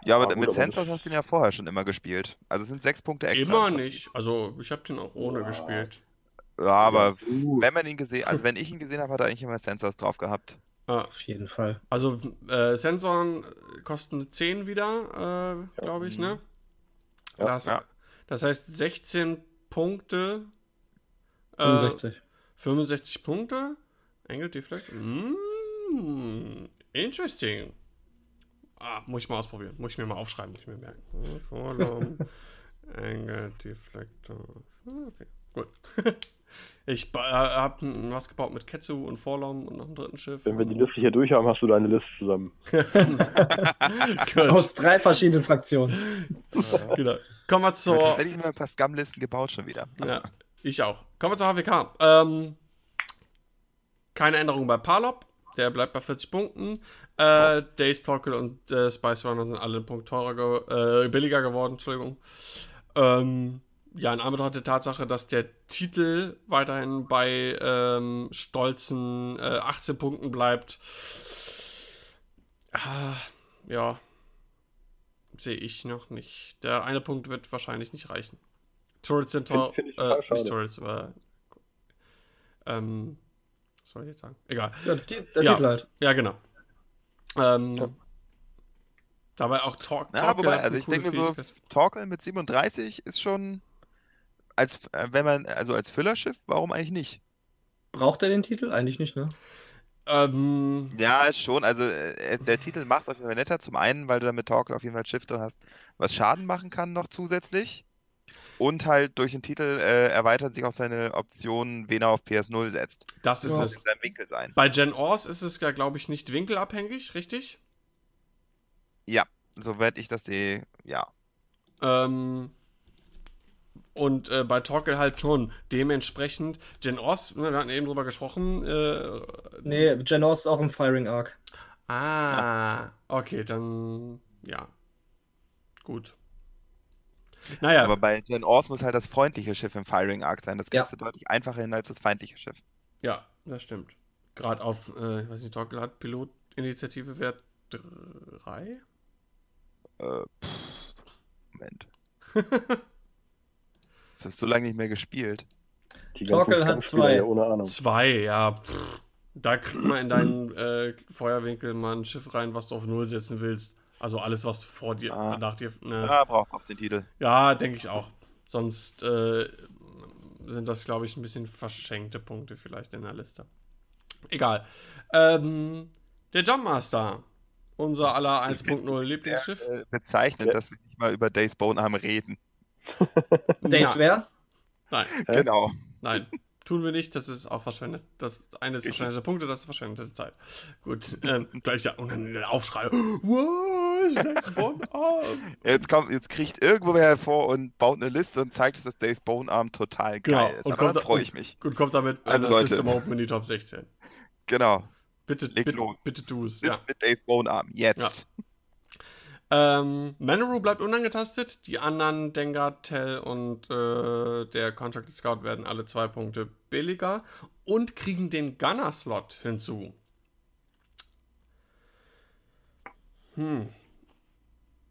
Ja, aber Ja, gut, mit Sensors hast du ihn ja vorher schon immer gespielt. Also es sind sechs Punkte extra. Immer nicht. Also, ich habe den auch ohne Ja. gespielt. Ja, aber Uh, wenn man ihn gesehen, also wenn ich ihn gesehen habe, hat er eigentlich immer Sensors drauf gehabt. Ah, Auf jeden Fall. also, äh, Sensoren kosten 10 wieder, äh, glaube ich, ne? Ja, das, ja. das heißt 16 Punkte. äh, 65. 65 Punkte. Angle Deflect. Mm, interesting. Ah, muss ich mal ausprobieren. Muss ich mir mal aufschreiben, muss ich mir merken. Hm, Vorlaum, Angle Deflector. Okay, gut. Ich äh, habe was gebaut mit Ketsu und Vorlaum und noch einem dritten Schiff. wenn wir die Liste hier durch haben, hast du deine Liste zusammen. Aus drei verschiedenen Fraktionen. genau. Kommen wir Ich zur. tatsächlich immer ein paar Scum-Listen gebaut schon wieder. Ja, ich auch. Kommen wir zur HWK. Ähm, keine Änderung bei Palop. Der bleibt bei 40 Punkten. Äh, Days Torkel und äh, Spice Runner sind alle einen Punkt teurer äh, billiger geworden. Entschuldigung. Ähm, ja, in Anbetracht der Tatsache, dass der Titel weiterhin bei ähm, stolzen äh, 18 Punkten bleibt. Ah, ja. Sehe ich noch nicht. Der eine Punkt wird wahrscheinlich nicht reichen. Turrets sind ich äh, nicht. Turrets, aber. Ähm, was soll ich jetzt sagen? Egal. Ja, die, der Ja. Titel halt. Ja, genau. Ähm, Ja. Dabei auch Talk. Ja, Talk wobei, also ich denke so. Torkel mit 37 ist schon als äh, wenn man also als Füllerschiff, warum eigentlich nicht? Braucht er den Titel? Eigentlich nicht, ne? Ähm, Ja, schon. Also äh, der Titel macht es auf jeden Fall netter. Zum einen, weil du dann mit Torkel auf jeden Fall Schiff drin hast, was Schaden machen kann noch zusätzlich. Und halt durch den Titel äh, erweitert sich auch seine Option, wen er auf PS0 setzt. Das ist Ja. Es. muss in seinem Winkel sein. Bei Gen Ors ist es ja, glaube ich, nicht winkelabhängig, richtig? Soweit ich das sehe, ja. Ähm, und äh, bei Torkel halt schon. Dementsprechend, Gen Ors, ne, wir hatten eben drüber gesprochen. Äh, Nee, Genos ist auch im Firing Arc. Ah, okay, dann ja. Gut. Naja, Aber bei Gen Ors muss halt das freundliche Schiff im Firing Arc sein. Das Ja. kriegst du deutlich einfacher hin als das feindliche Schiff. ja, das stimmt. Gerade auf, äh, ich weiß nicht, Torkel hat Pilotinitiative Wert 3? Äh, pff, Moment. Das hast du lange nicht mehr gespielt. Die Torkel hat zwei. ohne Ahnung. Zwei, ja. Pff. Da kriegt man in deinen äh, Feuerwinkel mal ein Schiff rein, was du auf Null setzen willst. Also alles, was vor dir, Ah. nach dir. Ne. Ah, braucht auch den Titel. Ja, denke ich auch. Sonst äh, sind das, glaube ich, ein bisschen verschenkte Punkte vielleicht in der Liste. Egal. Ähm, der Jumpmaster. Unser aller Ich find's 1.0 Lieblingsschiff. Äh, bezeichnet, Ja. dass wir nicht mal über Days Bonearm reden. Days Ja. wer? Nein? Genau. nein. Tun wir nicht, das ist auch verschwendet. Das eine ist verschwendete Punkte, das ist verschwendete Zeit. Gut, ähm, gleich ja, und dann der Aufschrei. Was? Days Bone Arm? Jetzt kommt, jetzt kriecht irgendwo wer hervor und baut eine Liste und zeigt, dass Days Bonearm total Genau, geil ist. und kommt freue ich mich. Gut, kommt damit äh, Also, das Leute. System Open in die Top 16. Genau. Bitte, Legt bitte, los. bitte tu es. Ja. mit Days Bonearm. Jetzt. Ähm, Manoru bleibt unangetastet. Die anderen, Dengar, Tell und äh, der Contracted Scout werden alle zwei Punkte billiger und kriegen den Gunner-Slot hinzu. Hm.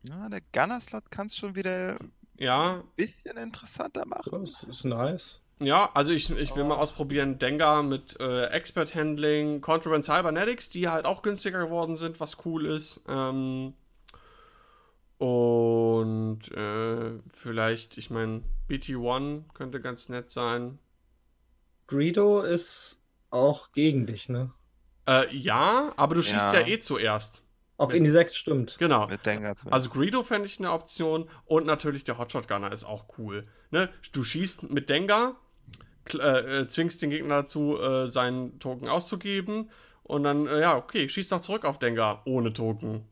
Ja, der Gunner-Slot kann es schon wieder ein Ja, bisschen interessanter machen. Das ist nice. ja, also ich, ich will mal ausprobieren Dengar mit äh, Expert Handling, Contraband Cybernetics, die halt auch günstiger geworden sind, was cool ist. Ähm, und äh, vielleicht, ich meine, BT1 könnte ganz nett sein. Greedo ist auch gegen dich, ne? Äh, ja, aber du schießt ja, Ja. eh zuerst. Auf Indie 6 stimmt. Genau. Also. Greedo fände ich eine Option und natürlich der Hotshot Gunner ist auch cool. Ne? Du schießt mit Dengar, äh, äh, zwingst den Gegner dazu, äh, seinen Token auszugeben und dann, äh, ja, okay, schießt noch zurück auf Dengar ohne Token.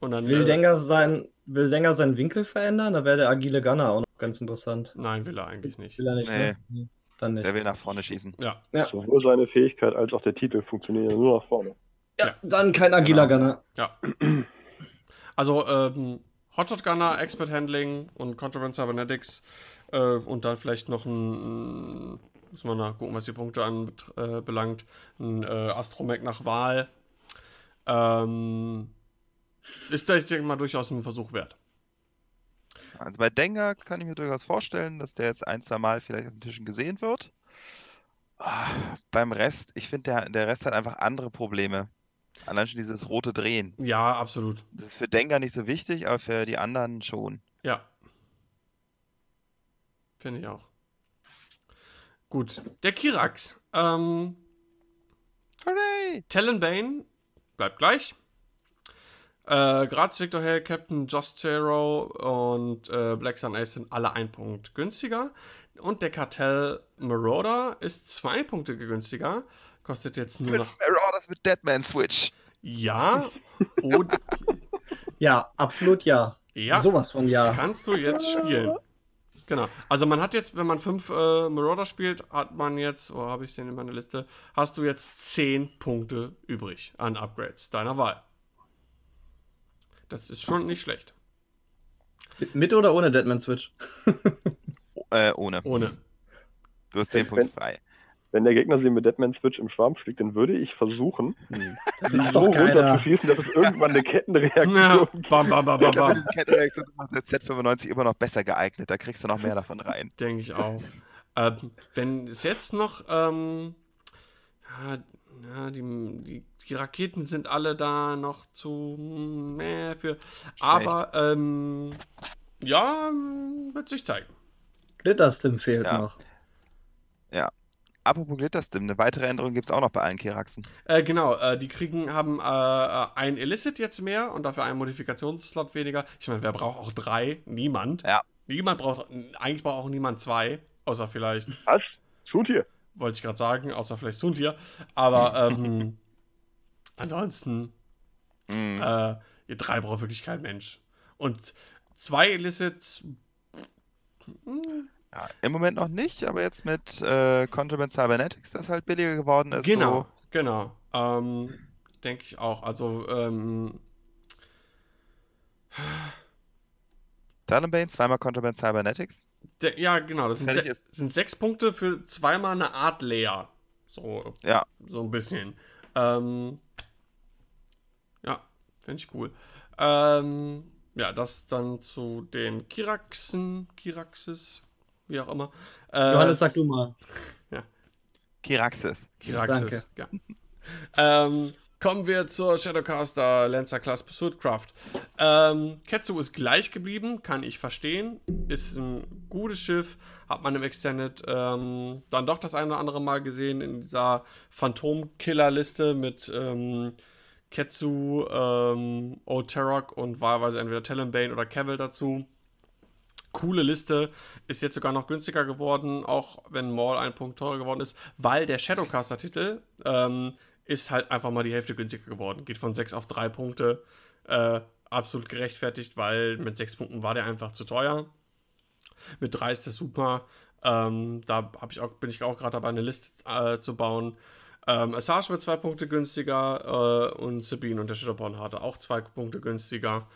Und dann, Will äh, Dengar, sein, will Dengar seinen Winkel verändern? Da wäre der agile Gunner auch noch ganz interessant. Nein, will er eigentlich nicht. Will er nicht, ne? Nee. Dann nicht. Der will nach vorne schießen. Ja, Sowohl seine Fähigkeit als auch der Titel funktionieren ja nur nach vorne. Ja, dann kein agiler Genau. Gunner. also ähm, Hotshot Gunner, Expert Handling und Contraband Cybernetics äh, und dann vielleicht noch ein, ein- muss man nachgucken, was die Punkte anbelangt, äh, ein äh, Astromech nach Wahl. Ähm, ist da, ich denke mal, durchaus ein Versuch wert. Also bei Dengar kann ich mir durchaus vorstellen, dass der jetzt ein, zwei Mal vielleicht auf den Tischen gesehen wird. Ah, beim Rest, ich finde, der, der Rest hat einfach andere Probleme. Allein schon dieses rote Drehen. Ja, absolut. Das ist für Dengar nicht so wichtig, aber für die anderen schon. Ja. Finde ich auch. Gut. Der Kirax. Ähm, Hooray! Talonbane bleibt gleich. Äh, Graz, Victor Hale, Captain Just Zero und äh, Black Sun Ace sind alle ein Punkt günstiger. Und der Kartell Marauder ist zwei Punkte günstiger. Kostet jetzt nur noch. Fünf Marauders mit Deadman Switch. Ja. Und Ja, absolut ja. ja. Sowas von ja. Kannst du jetzt spielen. Genau. Also man hat jetzt, wenn man fünf äh, Marauder spielt, hat man jetzt, wo habe ich den in meiner Liste, hast du jetzt zehn Punkte übrig an Upgrades deiner Wahl. Das ist schon nicht schlecht. Mit oder ohne Deadman Switch? Äh, ohne. Ohne. Du hast 10 Wenn- Punkte frei. Wenn der Gegner sie mit Deadman Switch im Schwarm fliegt, dann würde ich versuchen, Das sie so runterzuschießen, dass es irgendwann eine Kettenreaktion Ja, gibt. bam, bam, bam, bam, bam. diese Kettenreaktion macht der Z95 immer noch besser geeignet. Da kriegst du noch mehr davon rein. Denke ich auch. Ähm, wenn es jetzt noch, ähm, ja, ja die, die, die Raketen sind alle da noch zu, meh, für, aber, ähm, ja, wird sich zeigen. Glitterstim fehlt Ja. noch. Apropos Glitterstim, eine weitere Änderung gibt es auch noch bei allen Keraxen. Äh, genau, äh, die kriegen, haben äh, ein Illicit jetzt mehr und dafür einen Modifikationsslot weniger. Ich meine, wer braucht auch drei? Niemand. Ja. Niemand braucht, eigentlich braucht auch niemand zwei, außer vielleicht, Was? Tut hier. wollte ich gerade sagen, außer vielleicht Suntier. Aber ähm, ansonsten, Mhm. äh, ihr drei braucht wirklich kein Mensch. Und zwei Illicits, Ja, Im Moment noch nicht, aber jetzt mit äh, Contraband Cybernetics, das halt billiger geworden ist. genau, So, genau. Ähm, Denke ich auch. Also, ähm, Talonbane, zweimal Contraband Cybernetics. der, ja, genau, das sind, se sind sechs Punkte für zweimal eine Art leer. So, Ja, so ein bisschen. Ähm, ja, finde ich cool. Ähm, ja, das dann zu den Kiraxen, Kiraxes, wie auch immer. Äh, Johannes, sag du mal. Kiraxis. Kiraxes, ja. ähm, kommen wir zur Shadowcaster Lancer Class Pursuit Craft. Ähm, Ketsu ist gleich geblieben, kann ich verstehen. Ist ein gutes Schiff, hat man im Extended ähm, dann doch das eine oder andere Mal gesehen in dieser Phantom-Killer-Liste mit ähm, Ketsu, ähm, Oterok und wahlweise entweder Talonbane oder Cavill dazu. Coole Liste, ist jetzt sogar noch günstiger geworden, auch wenn Maul ein Punkt teurer geworden ist, weil der Shadowcaster-Titel ähm, ist halt einfach mal die Hälfte günstiger geworden. Geht von 6 auf 3 Punkte. Äh, absolut gerechtfertigt, weil mit 6 Punkten war der einfach zu teuer. Mit 3 ist das super. Ähm, da ich auch, bin ich auch gerade dabei, eine Liste äh, zu bauen. Ähm, Assage wird 2 Punkte günstiger äh, und Sabine und der Shadowborn hatte auch 2 Punkte günstiger.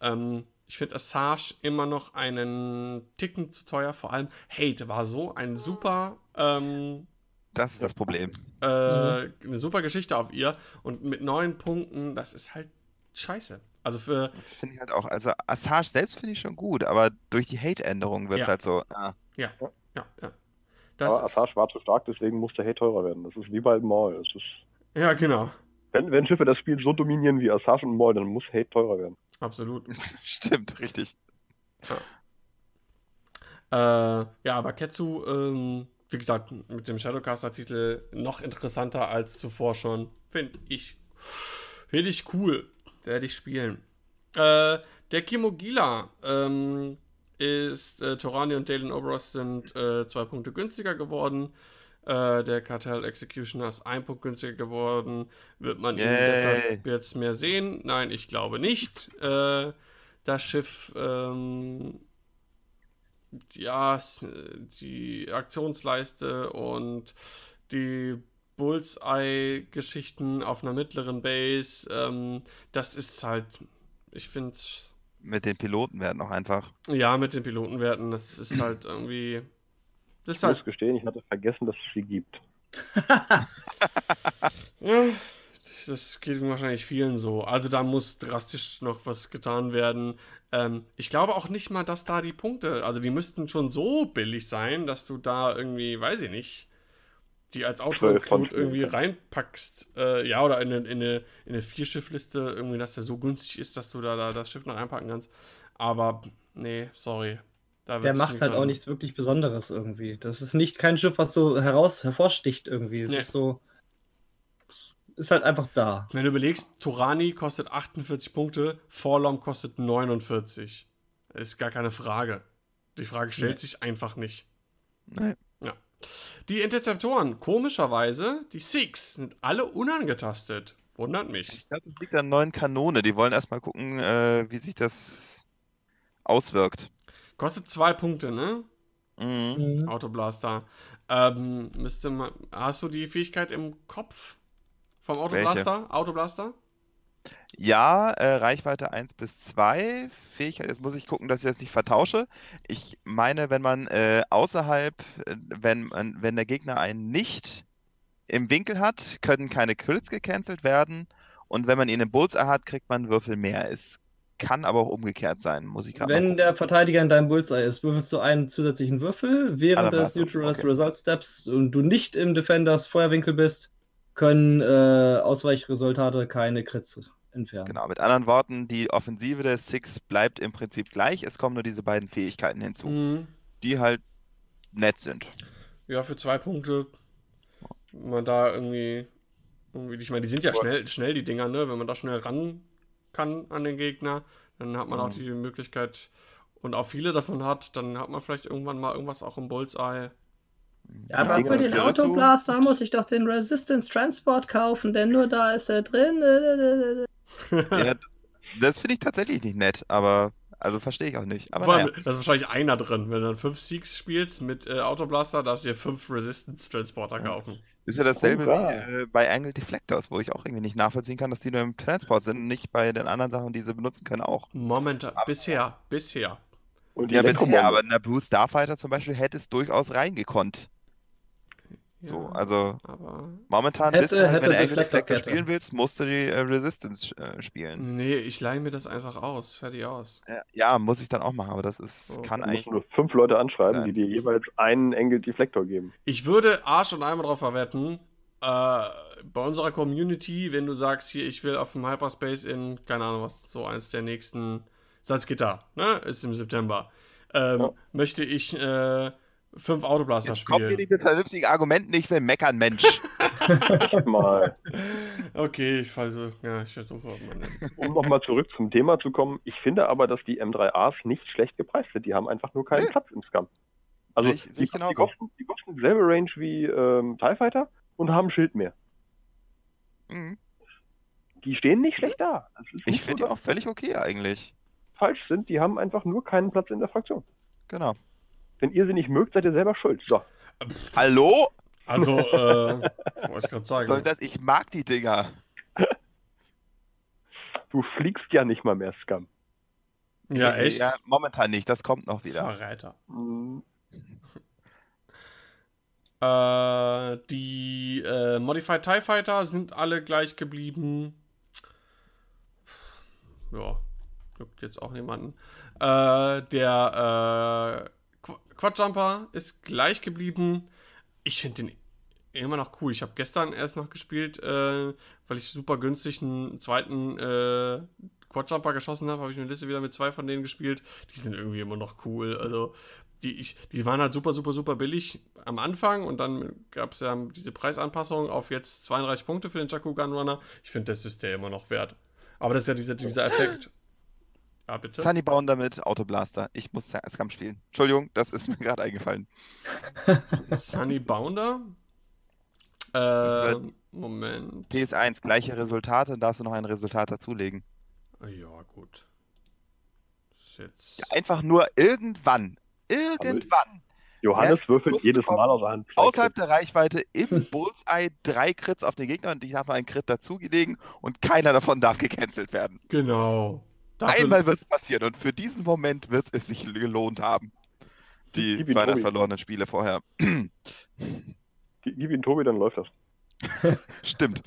Ähm, ich finde Assage immer noch einen Ticken zu teuer. Vor allem Hate war so ein super ähm, Das ist das Problem. äh, eine super Geschichte auf ihr. Und mit neun Punkten, das ist halt scheiße. Also für, Das finde ich halt auch. Also Assage selbst finde ich schon gut, aber durch die Hate-Änderung wird es Ja. halt so. Ah, ja, ja. Das Aber ist, Assage war zu stark, deswegen musste Hate teurer werden. Das ist wie bei Maul. Es ist, ja, genau. wenn, wenn Schiffe das Spiel so dominieren wie Assage und Maul, dann muss Hate teurer werden. Absolut. stimmt, richtig. Äh, ja, aber Ketsu, ähm, wie gesagt, mit dem Shadowcaster-Titel noch interessanter als zuvor schon. Finde ich. Finde ich cool. Werde ich spielen. Äh, der Kimogila ähm, ist, äh, Torani und Dalen Oberos sind äh, zwei Punkte günstiger geworden. Äh, der Cartel Executioner ist ein Punkt günstiger geworden. Wird man ihn Yay. deshalb jetzt mehr sehen? Nein, ich glaube nicht. Äh, das Schiff ähm, ja, die Aktionsleiste und die Bullseye-Geschichten auf einer mittleren Base, ähm, das ist halt, ich finde, Mit den Piloten werden auch einfach. ja, mit den Pilotenwerten, das ist halt irgendwie, das Ich muss halt, gestehen, ich hatte vergessen, dass es sie gibt. ja, das geht wahrscheinlich vielen so. Also da muss drastisch noch was getan werden. Ähm, ich glaube auch nicht mal, dass da die Punkte, also die müssten schon so billig sein, dass du da irgendwie, weiß ich nicht, die als Auto-Include irgendwie reinpackst. Äh, ja, oder in eine, in eine, in eine Vierschiffliste irgendwie, dass der so günstig ist, dass du da, da das Schiff noch reinpacken kannst. Aber, nee, sorry. Der macht halt auch nichts wirklich Besonderes irgendwie. Das ist nicht kein Schiff, was so heraus hervorsticht irgendwie. Es Nee. ist so. Ist halt einfach da. Wenn du überlegst, Torani kostet 48 Punkte, Forlom kostet 49. Ist gar keine Frage. Die Frage stellt Nee. sich einfach nicht. Nee. Ja. Die Interceptoren, komischerweise, die Sikhs, sind alle unangetastet. Wundert mich. Ich glaube, das liegt an neuen Kanone. Die wollen erstmal gucken, äh, wie sich das auswirkt. Kostet zwei Punkte, ne? Mhm. Mhm. Autoblaster. Ähm, müsste man. Hast du die Fähigkeit im Kopf? Vom Autoblaster? Autoblaster? Ja, äh, Reichweite 1 bis 2. Fähigkeit, jetzt muss ich gucken, dass ich das nicht vertausche. Ich meine, wenn man äh, außerhalb, äh, wenn, man, wenn der Gegner einen nicht im Winkel hat, können keine Crits gecancelt werden. Und wenn man ihn im Bullseye hat, kriegt man einen Würfel mehr. Es kann aber auch umgekehrt sein, muss ich gerade Wenn gucken. der Verteidiger in deinem Bullseye ist, würfelst du einen zusätzlichen Würfel. Während des so. Neutral Okay. Result Steps und du nicht im Defenders Feuerwinkel bist, können äh, Ausweichresultate keine Crits entfernen. Genau, mit anderen Worten, die Offensive der Six bleibt im Prinzip gleich. Es kommen nur diese beiden Fähigkeiten hinzu, Mhm. die halt nett sind. Ja, für zwei Punkte. Wenn man da irgendwie. irgendwie ich meine, die sind ja schnell, schnell, die Dinger, ne? Wenn man da schnell ran kann an den Gegner, dann hat man auch Mhm. die Möglichkeit, und auch viele davon hat, dann hat man vielleicht irgendwann mal irgendwas auch im Bullseye. Ja, aber für den Autoblaster muss ich doch den Resistance Transport kaufen, denn nur da ist er drin. ja, das finde ich tatsächlich nicht nett, aber also verstehe ich auch nicht. Aber naja. Da ist wahrscheinlich einer drin. Wenn du dann fünf Siegs spielst mit äh, Autoblaster, darfst du dir fünf Resistance Transporter kaufen. Ist ja dasselbe oh, wie äh, bei Angle Deflectors, wo ich auch irgendwie nicht nachvollziehen kann, dass die nur im Transport sind und nicht bei den anderen Sachen, die sie benutzen können, auch. Momentan, aber, bisher, bisher. ja, bisher, aber in der Blue Starfighter zum Beispiel hätte es durchaus reingekonnt. So, also aber momentan hätte, bist du, halt, wenn du Angle Deflector spielen willst, musst du die äh, Resistance äh, spielen. Nee, ich leihe mir das einfach aus. Fertig aus. Ja, ja, muss ich dann auch machen, aber das ist, so. kann eigentlich. nur fünf Leute anschreiben, sein. die dir jeweils einen Angle Deflector geben. Ich würde Arsch und einmal drauf verwetten, äh, bei unserer Community, wenn du sagst, hier, ich will auf dem Hyperspace in, keine Ahnung was, so eins der nächsten Salzgitter, ne, ist im September, ähm, ja. möchte ich äh, fünf Autoblaster spielen. Kommt mir nicht mit vernünftigen Argumenten, nicht will meckern, Mensch. mal. Okay, ich falle ja, ich versuche. Um nochmal zurück zum Thema zu kommen, ich finde aber, dass die M3As nicht schlecht gepreist sind. Die haben einfach nur keinen nee. Platz im Scam. Also, ich, die, die, kosten, die kosten dieselbe Range wie ähm, TIE Fighter und haben Schild mehr. Mhm. Die stehen nicht schlecht da. ich finde die auch völlig okay eigentlich. Falsch sind, die haben einfach nur keinen Platz in der Fraktion. Genau. Wenn ihr sie nicht mögt, seid ihr selber schuld. So. Hallo? Also, äh, wollte ich gerade sagen. Soll das, ich mag die Dinger. Du fliegst ja nicht mal mehr, Scum. Ja, echt? Ja, momentan nicht, das kommt noch wieder. Verräter. Mhm. Äh, die äh, Modified TIE Fighter sind alle gleich geblieben. Ja, juckt jetzt auch niemanden. Äh, der äh, Quadjumper ist gleich geblieben. Ich finde den immer noch cool. Ich habe gestern erst noch gespielt, äh, weil ich super günstig einen zweiten äh, Quadjumper geschossen habe, habe ich eine Liste wieder mit zwei von denen gespielt. Die sind irgendwie immer noch cool. Also die, ich, die waren halt super, super, super billig am Anfang und dann gab es ja diese Preisanpassung auf jetzt 32 Punkte für den Jakku Gunrunner. Ich finde, das ist der immer noch wert. Aber das ist ja dieser, dieser Effekt. Ja, bitte. Sunny bauen damit Autoblaster. Ich muss Scam spielen. Entschuldigung, das ist mir gerade eingefallen. Sunny Bounder? Äh, Moment. PS1, gleiche Resultate, darfst du noch ein Resultat dazulegen. Ja, gut. Jetzt... Ja, einfach nur irgendwann. Irgendwann. Johannes würfelt jedes Mal aus Hand. Außerhalb der Reichweite im Bullseye drei Crits auf den Gegner und ich habe einen Crit dazugelegen und keiner davon darf gecancelt werden. Genau. Dafür... Einmal wird es passieren und für diesen Moment wird es sich gelohnt haben. Die Gib 200 verlorenen Spiele vorher. Gib ihn Tobi, dann läuft das. Stimmt.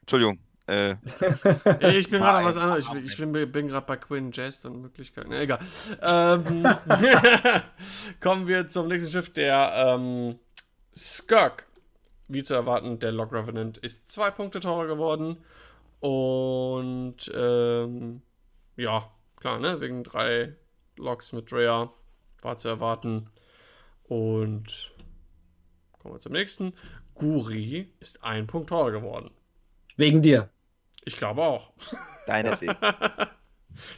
Entschuldigung. Äh, ich bin gerade was anderes. Ich, ich bin, bin gerade bei Quinn Jazz und Möglichkeiten. Nee, egal. Ähm, kommen wir zum nächsten Schiff, der ähm, Skirk wie zu erwarten, der Log Revenant ist zwei Punkte teurer geworden. Und ähm, ja, klar, ne? Wegen drei Logs mit Drea war zu erwarten. Und kommen wir zum nächsten. Guri ist ein Punkt teurer geworden. Wegen dir. Ich glaube auch. Deine Weg.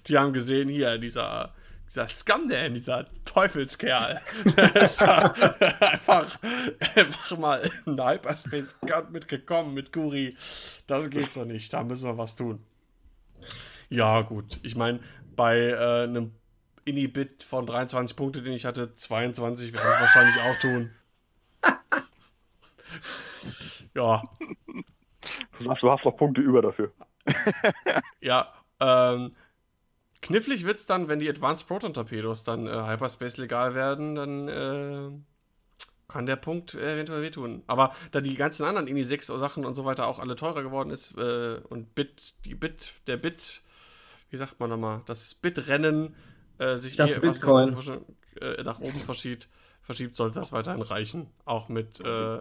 Die haben gesehen, hier, dieser dieser Scumdan, dieser Teufelskerl, der ist da einfach, einfach mal in den Hyperspace mitgekommen mit Guri. Das geht so nicht, da müssen wir was tun. Ja, gut. Ich meine, bei äh, einem Inhibit von 23 Punkte, den ich hatte, 22 werden es wahrscheinlich auch tun. ja. Du hast, du hast noch Punkte über dafür. ja, ähm, Knifflig wird es dann, wenn die Advanced Proton Torpedos dann äh, Hyperspace legal werden, dann äh, kann der Punkt eventuell wehtun. Aber da die ganzen anderen INI 6 Sachen und so weiter auch alle teurer geworden ist äh, und Bit, die Bit, der Bit, wie sagt man nochmal, das Bit-Rennen äh, sich hier Bitcoin. Nach, äh, nach oben verschiebt, verschiebt, sollte das weiterhin reichen. Auch mit äh,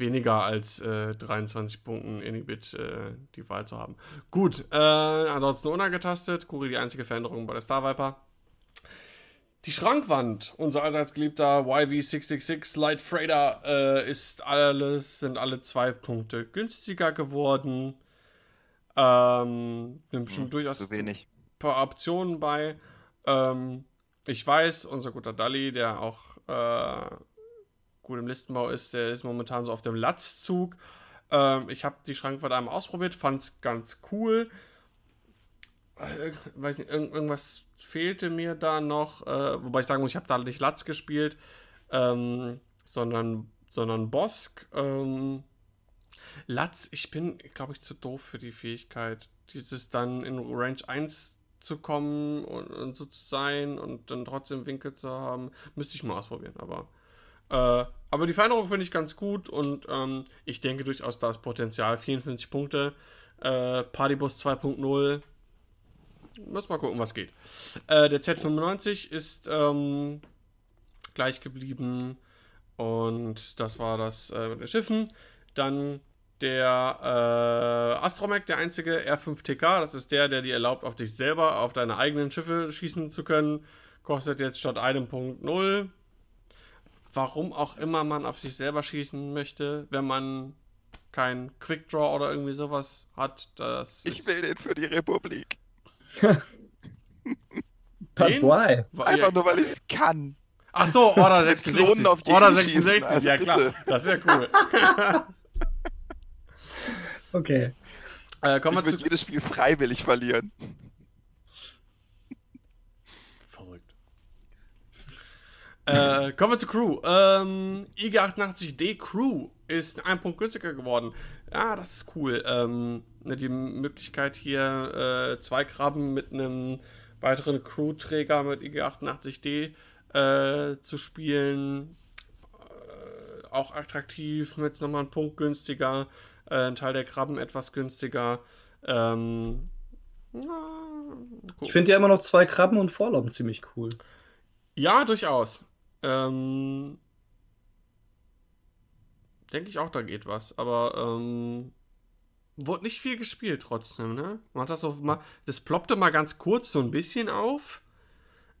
weniger als äh, 23 Punkten Inhibit äh, die Wahl zu haben. Gut, äh, ansonsten unangetastet. Kuri die einzige Veränderung bei der Star Viper. Die Schrankwand, unser allseits geliebter YV666 Light Freighter, äh, ist alles, sind alle zwei Punkte günstiger geworden. Ähm, nimmt bestimmt Hm, durchaus Zu wenig. ein paar Optionen bei. Ähm, ich weiß, unser guter Dalli, der auch äh, gut im Listenbau ist, der ist momentan so auf dem Latzzug. Ähm, ich habe die Schrankwarte einmal ausprobiert, fand es ganz cool. Äh, weiß nicht, irgend, irgendwas fehlte mir da noch. Äh, wobei ich sagen muss, ich habe da nicht Latz gespielt, ähm, sondern, sondern Bosk. Ähm, Latz, ich bin, glaube ich, zu doof für die Fähigkeit, dieses dann in Range 1 zu kommen und, und so zu sein und dann trotzdem Winkel zu haben. Müsste ich mal ausprobieren, aber. Äh, aber die Veränderung finde ich ganz gut und ähm, ich denke durchaus, da ist Potenzial. 54 Punkte. Äh, Partybus 2.0. Muss mal gucken, was geht. Äh, der Z95 ist ähm, gleich geblieben. Und das war das äh, mit den Schiffen. Dann der äh, Astromech, der einzige R5TK. Das ist der, der dir erlaubt, auf dich selber, auf deine eigenen Schiffe schießen zu können. Kostet jetzt statt einem Punkt 0. Warum auch immer man auf sich selber schießen möchte, wenn man kein Quickdraw oder irgendwie sowas hat. Das Ich will den für die Republik. But Den? why? Einfach nur, weil ich es kann. Ach so, Order Mit 66. Klonen auf jeden Order schießen, 66, also ja klar. bitte. Das wäre cool. Okay. äh, kommen Ich wir würde zu. jedes Spiel freiwillig verlieren. Äh, kommen wir zu Crew. Ähm, IG88D Crew ist ein Punkt günstiger geworden. Ja, das ist cool. Ähm, ne, die Möglichkeit hier äh, zwei Krabben mit einem weiteren Crew-Träger mit IG88D äh, zu spielen. Äh, auch attraktiv, mit nochmal einen Punkt günstiger. Äh, ein Teil der Krabben etwas günstiger. Ähm, na, gucken. Ich finde ja immer noch zwei Krabben und Vorlauben ziemlich cool. Ja, durchaus. Ähm, denke ich auch, da geht was. Aber ähm, wurde nicht viel gespielt trotzdem, ne? Man hat das so mal, das ploppte mal ganz kurz so ein bisschen auf.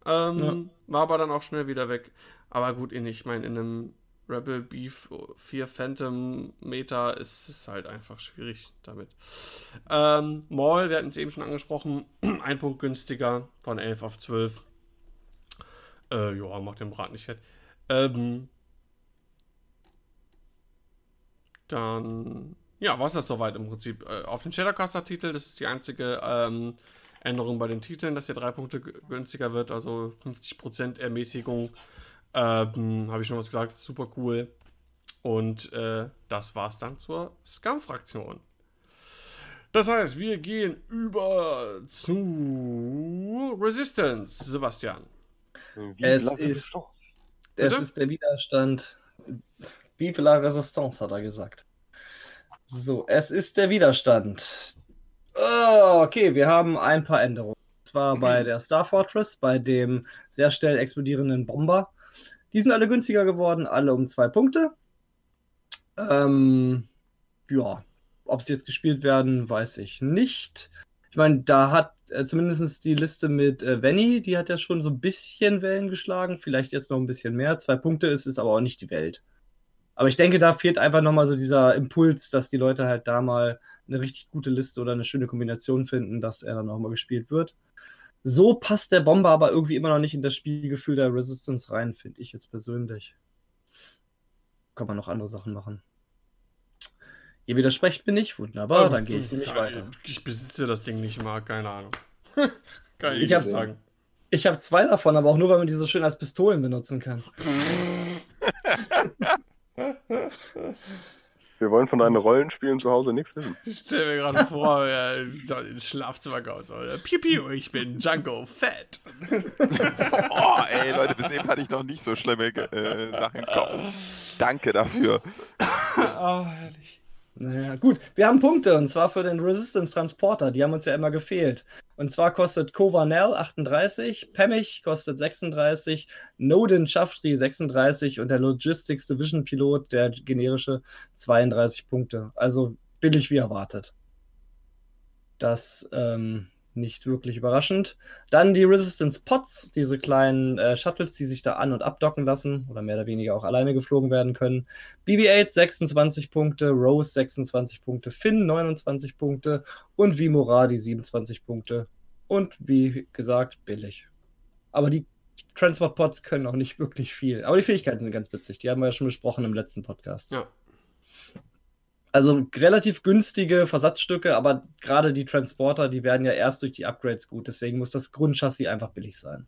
Ähm, Ja. War aber dann auch schnell wieder weg. Aber gut, in, ich meine, in einem Rebel Beef 4 Phantom Meter ist es halt einfach schwierig damit. Ähm, Maul, wir hatten es eben schon angesprochen, ein Punkt günstiger von 11 auf 12. Äh, ja, macht den Brat nicht fett. Ähm, dann, ja, war es das soweit im Prinzip. Äh, auf den Shadowcaster-Titel, das ist die einzige ähm, Änderung bei den Titeln, dass der drei Punkte gü- günstiger wird, also 50% Ermäßigung. Ähm, Habe ich schon was gesagt, super cool. Und äh, das war's dann zur Scum-Fraktion. Das heißt, wir gehen über zu Resistance, Sebastian. Wie Es ist-. Es ist der Widerstand. Vive la Resistance, hat er gesagt. So, es ist der Widerstand. Oh, okay, wir haben ein paar Änderungen. Und zwar bei der Star Fortress, bei dem sehr schnell explodierenden Bomber. Die sind alle günstiger geworden, alle um zwei Punkte. Ähm, ja, ob sie jetzt gespielt werden, weiß ich nicht. Ich meine, da hat äh, zumindest die Liste mit äh, Venny, die hat ja schon so ein bisschen Wellen geschlagen, vielleicht jetzt noch ein bisschen mehr. Zwei Punkte ist es aber auch nicht die Welt. Aber ich denke, da fehlt einfach nochmal so dieser Impuls, dass die Leute halt da mal eine richtig gute Liste oder eine schöne Kombination finden, dass er dann nochmal gespielt wird. So passt der Bomber aber irgendwie immer noch nicht in das Spielgefühl der Resistance rein, finde ich jetzt persönlich. Kann man noch andere Sachen machen. Ihr widersprecht mir nicht, wunderbar, dann gehe ich nämlich Ja, weiter. Ich besitze das Ding nicht mal, keine Ahnung. Kann ich, Ich nicht hab's- sagen. Ich habe zwei davon, aber auch nur, weil man die so schön als Pistolen benutzen kann. Wir wollen von deinen Rollenspielen zu Hause nichts wissen. Ich stell mir gerade vor, ja, ins Schlafzimmer kommt. Piu, piu, ich bin Django Fett. Oh, ey, Leute, bis eben hatte ich noch nicht so schlimme äh, Sachen im Kopf. Danke dafür. oh, herrlich. Naja, gut. Wir haben Punkte und zwar für den Resistance Transporter. Die haben uns ja immer gefehlt. Und zwar kostet Kovanel 38, Pemmich kostet 36, Noden Chaftri 36 und der Logistics Division Pilot, der generische, 32 Punkte. Also billig wie erwartet. Das ähm, Nicht wirklich überraschend. Dann die Resistance Pots, diese kleinen äh, Shuttles, die sich da an- und abdocken lassen oder mehr oder weniger auch alleine geflogen werden können. BB-8 26 Punkte, Rose 26 Punkte, Finn 29 Punkte und Vimoradi 27 Punkte. Und wie gesagt, billig. Aber die Transport-Pods können auch nicht wirklich viel. Aber die Fähigkeiten sind ganz witzig. Die haben wir ja schon besprochen im letzten Podcast. Ja. Also relativ günstige Versatzstücke, aber gerade die Transporter, die werden ja erst durch die Upgrades gut. Deswegen muss das Grundchassis einfach billig sein.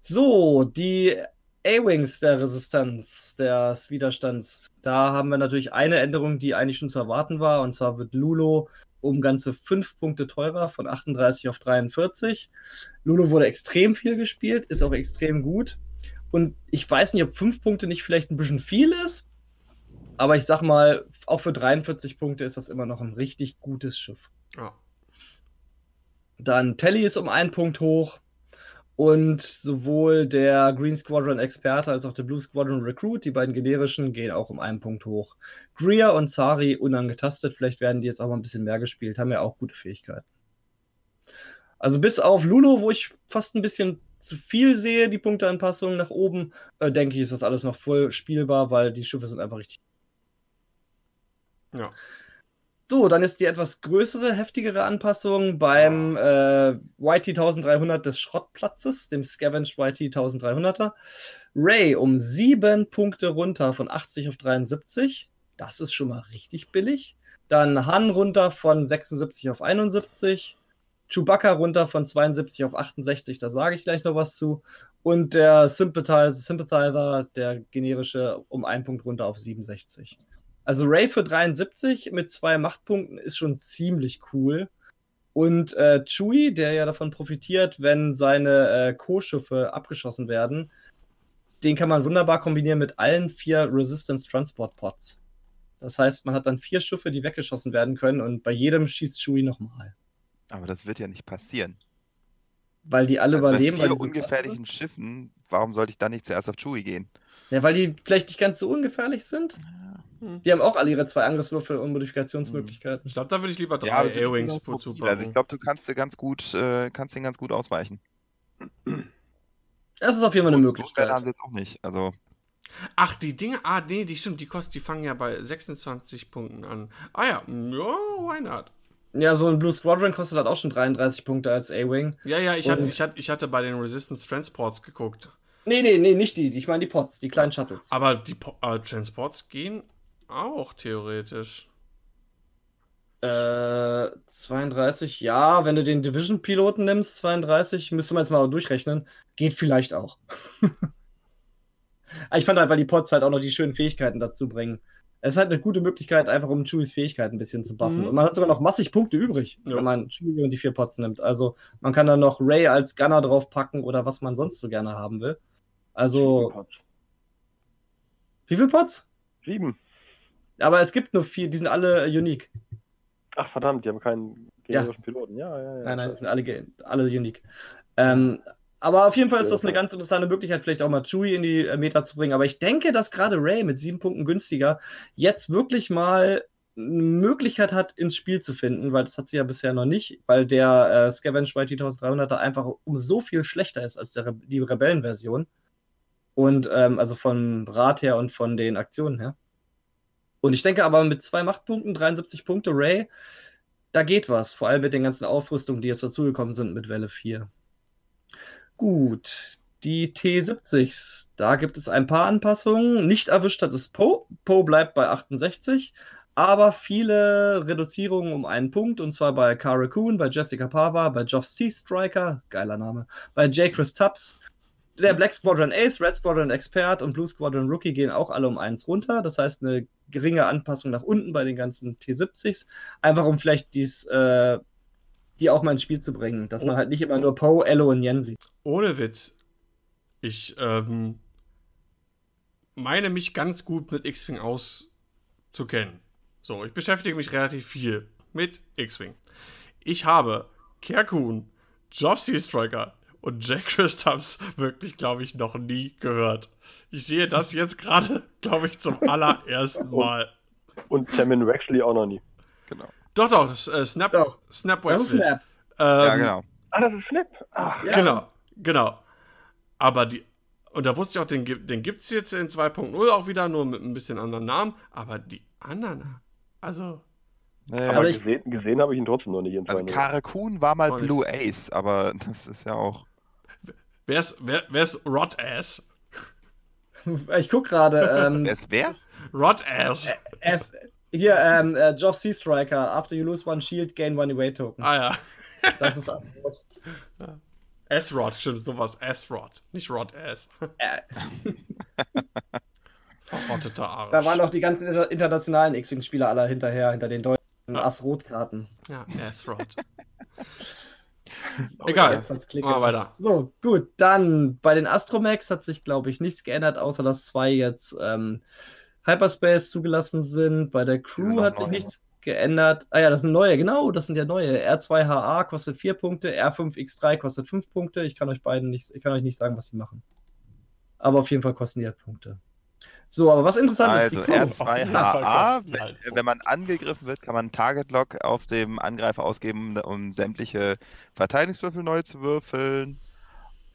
So, die A-Wings der Resistenz, des Widerstands. Da haben wir natürlich eine Änderung, die eigentlich schon zu erwarten war. Und zwar wird Lulo um ganze 5 Punkte teurer, von 38 auf 43. Lulo wurde extrem viel gespielt, ist auch extrem gut. Und ich weiß nicht, ob 5 Punkte nicht vielleicht ein bisschen viel ist. Aber ich sag mal, auch für 43 Punkte ist das immer noch ein richtig gutes Schiff. Ja. Dann Telly ist um einen Punkt hoch. Und sowohl der Green Squadron Experte als auch der Blue Squadron Recruit, die beiden generischen, gehen auch um einen Punkt hoch. Greer und Sari unangetastet, vielleicht werden die jetzt auch mal ein bisschen mehr gespielt, haben ja auch gute Fähigkeiten. Also bis auf Lulo, wo ich fast ein bisschen zu viel sehe, die Punkteanpassungen nach oben, äh, denke ich, ist das alles noch voll spielbar, weil die Schiffe sind einfach richtig. Ja. So, dann ist die etwas größere, heftigere Anpassung beim äh, YT 1300 des Schrottplatzes, dem Scavenged YT 1300er. Ray um sieben Punkte runter von 80 auf 73. Das ist schon mal richtig billig. Dann Han runter von 76 auf 71. Chewbacca runter von 72 auf 68, da sage ich gleich noch was zu. Und der Sympathizer, Sympathizer, der generische, um einen Punkt runter auf 67. Also Ray für 73 mit zwei Machtpunkten ist schon ziemlich cool. Und äh, Chewie, der ja davon profitiert, wenn seine äh, Co-Schiffe abgeschossen werden, den kann man wunderbar kombinieren mit allen vier Resistance Transport Pods. Das heißt, man hat dann vier Schiffe, die weggeschossen werden können und bei jedem schießt Chewie nochmal. Aber das wird ja nicht passieren. Weil die alle Also überleben. Bei weil vier ungefährlichen Schiffen, warum sollte ich dann nicht zuerst auf Chewie gehen? Ja, weil die vielleicht nicht ganz so ungefährlich sind. Die haben auch alle ihre zwei Angriffswürfel und Modifikationsmöglichkeiten. Ich glaube, da würde ich lieber drei Ja, mobil. Zug Also ich glaube, du kannst dir ganz gut, äh, kannst den ganz gut ausweichen. Das ist auf jeden Fall eine Notwelle haben Möglichkeit. sie jetzt auch nicht. Also Ach, die Dinge, ah, nee, die stimmt, die kosten, die fangen ja bei 26 Punkten an. Ah ja, ja, why not? Ja, so ein Blue Squadron kostet halt auch schon 33 Punkte als A-Wing. Ja, ja, ich, hatte, Und- ich, hatte, ich hatte bei den Resistance Transports geguckt. Nee, nee, nee, nicht die. Ich meine die Pots, die kleinen Shuttles. Aber die Po- äh, Transports gehen auch theoretisch. Äh, 32, ja, wenn du den Division-Piloten nimmst, 32, müsste man jetzt mal durchrechnen. Geht vielleicht auch. Aber ich fand halt, weil die Pots halt auch noch die schönen Fähigkeiten dazu bringen. Es ist halt eine gute Möglichkeit, einfach um Chewies Fähigkeiten ein bisschen zu buffen. Mhm. Und man hat sogar noch massig Punkte übrig, Ja. wenn man Chewie und die vier Pots nimmt. Also man kann dann noch Ray als Gunner draufpacken oder was man sonst so gerne haben will. Also, wie viele Pots? Sieben. Aber es gibt nur vier, die sind alle äh, unique. Ach verdammt, die haben keinen Ja. generischen Piloten. Ja, ja, ja. Nein, nein, die sind alle, alle unique. Ähm, aber auf jeden Fall ist das eine Ja. ganz interessante Möglichkeit, vielleicht auch mal Chewie in die äh, Meta zu bringen. Aber ich denke, dass gerade Ray mit sieben Punkten günstiger jetzt wirklich mal eine Möglichkeit hat, ins Spiel zu finden, weil das hat sie ja bisher noch nicht, weil der äh, Scavenge YT 1300er einfach um so viel schlechter ist als der Re die Rebellenversion. Und ähm, also vom Rad her und von den Aktionen her. Und ich denke aber mit zwei Machtpunkten, 73 Punkte Ray, da geht was. Vor allem mit den ganzen Aufrüstungen, die jetzt dazugekommen sind mit Welle 4. Gut, die T70s. Da gibt es ein paar Anpassungen. Nicht erwischt hat es Poe. Poe bleibt bei 68. Aber viele Reduzierungen um einen Punkt. Und zwar bei Cara Coon, bei Jessica Pava, bei Geoff Sea Striker, geiler Name, bei J. Chris Tubbs. Der Black Squadron Ace, Red Squadron Expert und Blue Squadron Rookie gehen auch alle um eins runter. Das heißt, eine geringe Anpassung nach unten bei den ganzen T70s. Einfach um vielleicht dies, äh, die auch mal ins Spiel zu bringen. Dass man Oh. halt nicht immer nur Poe, Ello und Yen sieht. Ohne Witz. Ich ähm, meine mich ganz gut mit X-Wing auszukennen. So, ich beschäftige mich relativ viel mit X-Wing. Ich habe Kerkun, Jobsy Striker und Jack Christaps wirklich, glaube ich, noch nie gehört. Ich sehe das jetzt gerade, glaube ich, zum allerersten Mal. Und Tamin Wexley auch noch nie. genau. Doch, doch, das äh, Snap, Doch. Snap Das ist Wexley. Snap. ja, Ähm, genau. Ah, das ist Snap. Ach, Ja. Genau, genau. Aber die, und da wusste ich auch, den, gibt- den gibt es jetzt in 2.0 auch wieder, nur mit ein bisschen anderen Namen. Aber die anderen, also, Ja, aber ich- gesehen, gesehen habe ich ihn trotzdem noch nicht in also 2.0. Karakun war mal. Blue Ace, aber das ist ja auch. Wer ist, wer, wer ist Rod Ass? Ich guck gerade. Ähm, Wer ist wer? Rod Ass. es, hier, ähm, äh, Geoff Sea Striker. After you lose one shield, gain one away token. Ah ja. Das ist das Wort. S-Rod, stimmt, sowas. S-Rod, nicht Rod Ass. Äh, Verrotteter Arsch. da waren auch die ganzen inter internationalen X-Wing-Spieler alle hinterher, hinter den deutschen Ja. Ass-Rot-Karten. Ja, S-Rod. Oh, Egal. Jetzt hat's Klick Machen wir gemacht. weiter. So, gut. Dann bei den Astromex hat sich, glaube ich, nichts geändert, außer dass zwei jetzt ähm, Hyperspace zugelassen sind. Bei der Crew hat sich neue. nichts geändert. Ah ja, das sind neue, genau, das sind ja neue. R2HA kostet 4 Punkte, R5X3 kostet 5 Punkte. Ich kann euch beiden nicht, ich kann euch nicht sagen, was sie machen. Aber auf jeden Fall kosten die halt Punkte. So, aber was interessant Also ist, die Fall R2HA, kosten die halt wenn, wenn man angegriffen wird, kann man einen Target Lock auf dem Angreifer ausgeben, um sämtliche Verteidigungswürfel neu zu würfeln.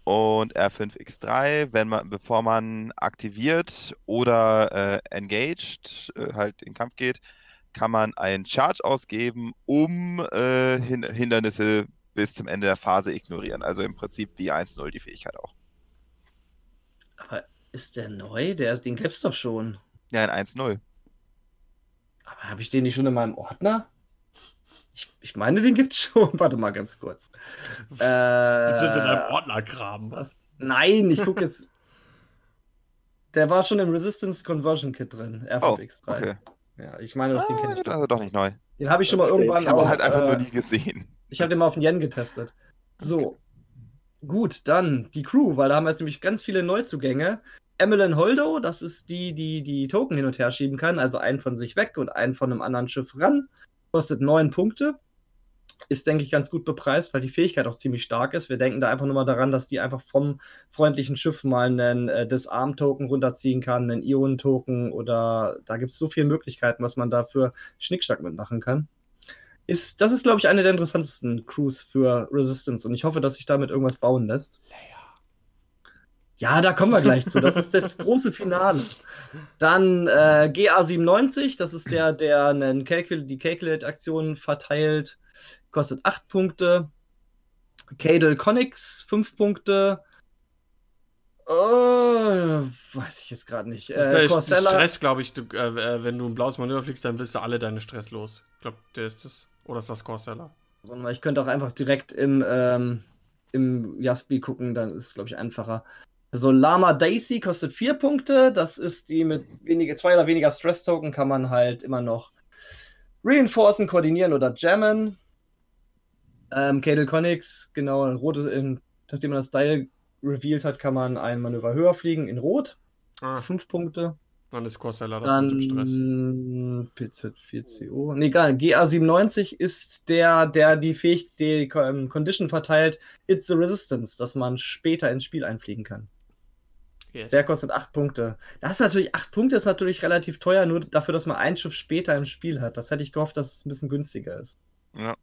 Und R5X3, wenn man, bevor man aktiviert oder äh, engaged, äh, halt in Kampf geht, kann man einen Charge ausgeben, um äh, Hin Hindernisse bis zum Ende der Phase ignorieren. Also im Prinzip wie 1-0 die Fähigkeit auch. Aber ist der neu? Der, den gibt's doch schon. Ja, in 1-0. Aber habe ich den nicht schon in meinem Ordner? Ich, ich meine, den gibt's schon. Warte mal ganz kurz. Äh, Du sitzt in deinem Ordnerkram. was? Nein, ich gucke jetzt. Der war schon im Resistance Conversion Kit drin, R5X3. Okay. Ja, ich meine, doch, den Ah, kenne ich. also doch nicht neu. Den habe ich schon mal irgendwann Ich habe halt einfach nur äh, nie gesehen. Ich habe den mal auf den Yen getestet. So. Gut, dann die Crew, weil da haben wir jetzt nämlich ganz viele Neuzugänge. Emmeline Holdo, das ist die, die die Token hin und her schieben kann, also einen von sich weg und einen von einem anderen Schiff ran. Kostet neun Punkte. Ist, denke ich, ganz gut bepreist, weil die Fähigkeit auch ziemlich stark ist. Wir denken da einfach nur mal daran, dass die einfach vom freundlichen Schiff mal einen äh, Disarm-Token runterziehen kann, einen Ionen-Token oder da gibt es so viele Möglichkeiten, was man da für Schnickschnack mitmachen kann. Ist, das ist, glaube ich, eine der interessantesten Crews für Resistance und ich hoffe, dass sich damit irgendwas bauen lässt. Ja, da kommen wir gleich zu. Das ist das große Finale. Dann äh, GA97, das ist der, der einen Calcul die Calculate-Aktion verteilt, kostet 8 Punkte. Cadel Connix 5 Punkte. Äh, weiß ich jetzt gerade nicht. Das ist Äh, der Corsella, Stress, glaube ich, du, äh, äh, wenn du ein blaues Manöver fliegst, dann bist du alle deine Stress los. Ich glaube, der ist das. Oder ist das Corsella? Ich könnte auch einfach direkt im, ähm, im Jaspi gucken, dann ist es, glaube ich, einfacher. Also Lama Daisy kostet 4 Punkte. Das ist die mit wenige, zwei oder weniger Stress-Token, kann man halt immer noch reinforcen, koordinieren oder jammen. Ähm, Cadel Connix, genau, ein rotes, in, nachdem man das Style revealed hat, kann man ein Manöver höher fliegen in Rot. Ah, 5 Punkte. dann ist Corsella das mit dem Stress. Dann PZ4CO. Nee, nicht. GA97 ist der, der die Fähig die Condition verteilt, It's the Resistance, dass man später ins Spiel einfliegen kann. Yes. Der kostet 8 Punkte. Das ist natürlich, 8 Punkte ist natürlich relativ teuer, nur dafür, dass man ein Schiff später im Spiel hat. Das hätte ich gehofft, dass es ein bisschen günstiger ist. Ja.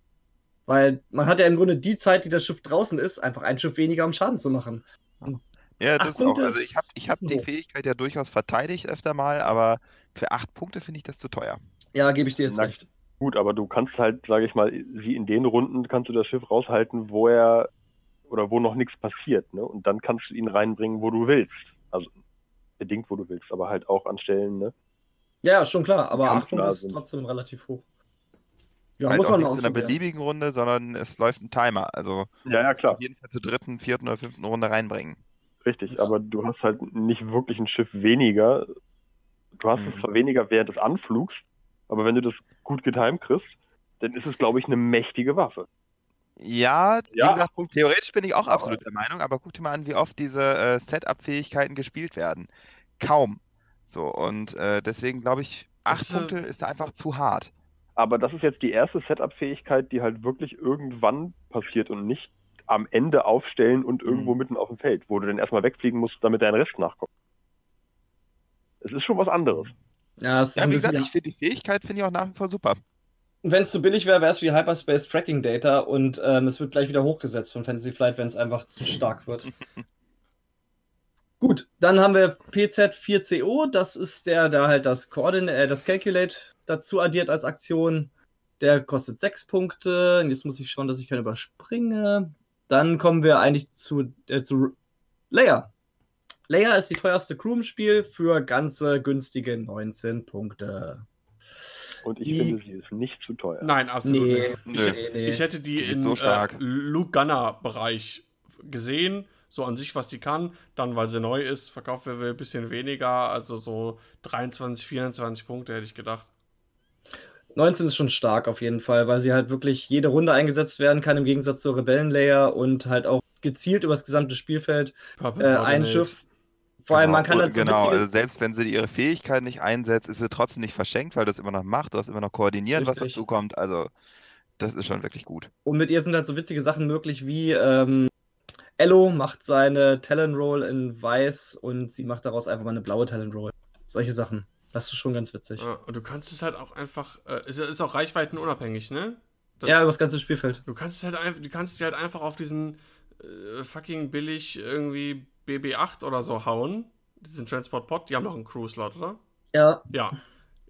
Weil man hat ja im Grunde die Zeit, die das Schiff draußen ist, einfach ein Schiff weniger, um Schaden zu machen. Ja, das auch. Punkte Also ich habe ich hab die. Fähigkeit ja durchaus verteidigt öfter mal, aber für acht Punkte finde ich das zu teuer. Ja, gebe ich dir jetzt Na, recht. Gut, aber du kannst halt, sage ich mal, wie in den Runden kannst du das Schiff raushalten, wo er oder wo noch nichts passiert, ne? Und dann kannst du ihn reinbringen, wo du willst. Also bedingt, wo du willst, aber halt auch an Stellen, ne? Ja, schon klar, aber Kampf 8 Punkte nah ist sind. trotzdem relativ hoch. Ja, halt muss auch man nicht mal zu einer beliebigen Runde, sondern es läuft ein Timer. Also Ja, ja, klar. auf jeden Fall zur dritten, vierten oder fünften Runde reinbringen. Richtig, Ja. aber du hast halt nicht wirklich ein Schiff weniger. Du hast es Mhm. zwar weniger während des Anflugs, aber wenn du das gut getimed kriegst, dann ist es, glaube ich, eine mächtige Waffe. Ja, wie Ja, gesagt, theoretisch bin ich auch Aber- absolut der Meinung, aber guck dir mal an, wie oft diese äh, Setup-Fähigkeiten gespielt werden. Kaum. So, und äh, deswegen glaube ich, acht Das, äh, Punkte ist einfach zu hart. Aber das ist jetzt die erste Setup-Fähigkeit, die halt wirklich irgendwann passiert und nicht am Ende aufstellen und irgendwo Mhm. mitten auf dem Feld, wo du dann erstmal wegfliegen musst, damit dein Rest nachkommt. Es ist schon was anderes. Ja, es ist Ja, wie gesagt, ich finde die Fähigkeit finde ich auch nach wie vor super. Wenn es zu billig wäre, wäre es wie Hyperspace Tracking Data und ähm, es wird gleich wieder hochgesetzt von Fantasy Flight, wenn es einfach zu stark wird. Gut, dann haben wir PZ4CO, das ist der, der halt das Coordinate, äh, das Calculate dazu addiert als Aktion. Der kostet 6 Punkte. Und jetzt muss ich schauen, dass ich keinen überspringe. Dann kommen wir eigentlich zu, äh, zu Leia. Leia ist die teuerste Crew im Spiel für ganze günstige 19 Punkte. Und ich Die- finde, sie ist nicht zu teuer. Nein, absolut Nee, nicht. Ich, nee, nee. ich hätte die, Die in so stark. Äh, Luke Gunner Bereich gesehen, so an sich, was die kann. Dann, weil sie neu ist, verkauft wir ein bisschen weniger, also so 23, 24 Punkte hätte ich gedacht. 19 ist schon stark auf jeden Fall, weil sie halt wirklich jede Runde eingesetzt werden kann, im Gegensatz zur Rebellenlayer und halt auch gezielt über das gesamte Spielfeld äh, ein. Schiff. Vor allem, Genau, man kann halt so Genau, also selbst wenn sie ihre Fähigkeit nicht einsetzt, ist sie trotzdem nicht verschenkt, weil das immer noch macht. Du hast immer noch koordinieren, was Richtig. dazu kommt. Also, das ist schon wirklich gut. Und mit ihr sind halt so witzige Sachen möglich wie ähm, Ello macht seine Talon Roll in weiß und sie macht daraus einfach mal eine blaue Talon Roll. Solche Sachen. Das ist schon ganz witzig. Ja, und du kannst es halt auch einfach, äh, ist, ist auch reichweitenunabhängig, ne? Das- ja, über das ganze Spielfeld. Du kannst es halt einfach, du kannst sie halt einfach auf diesen äh, fucking billig irgendwie BB8 oder so hauen. Diesen Transport Pod, die haben noch einen Crew-Slot, oder? Ja, Ja.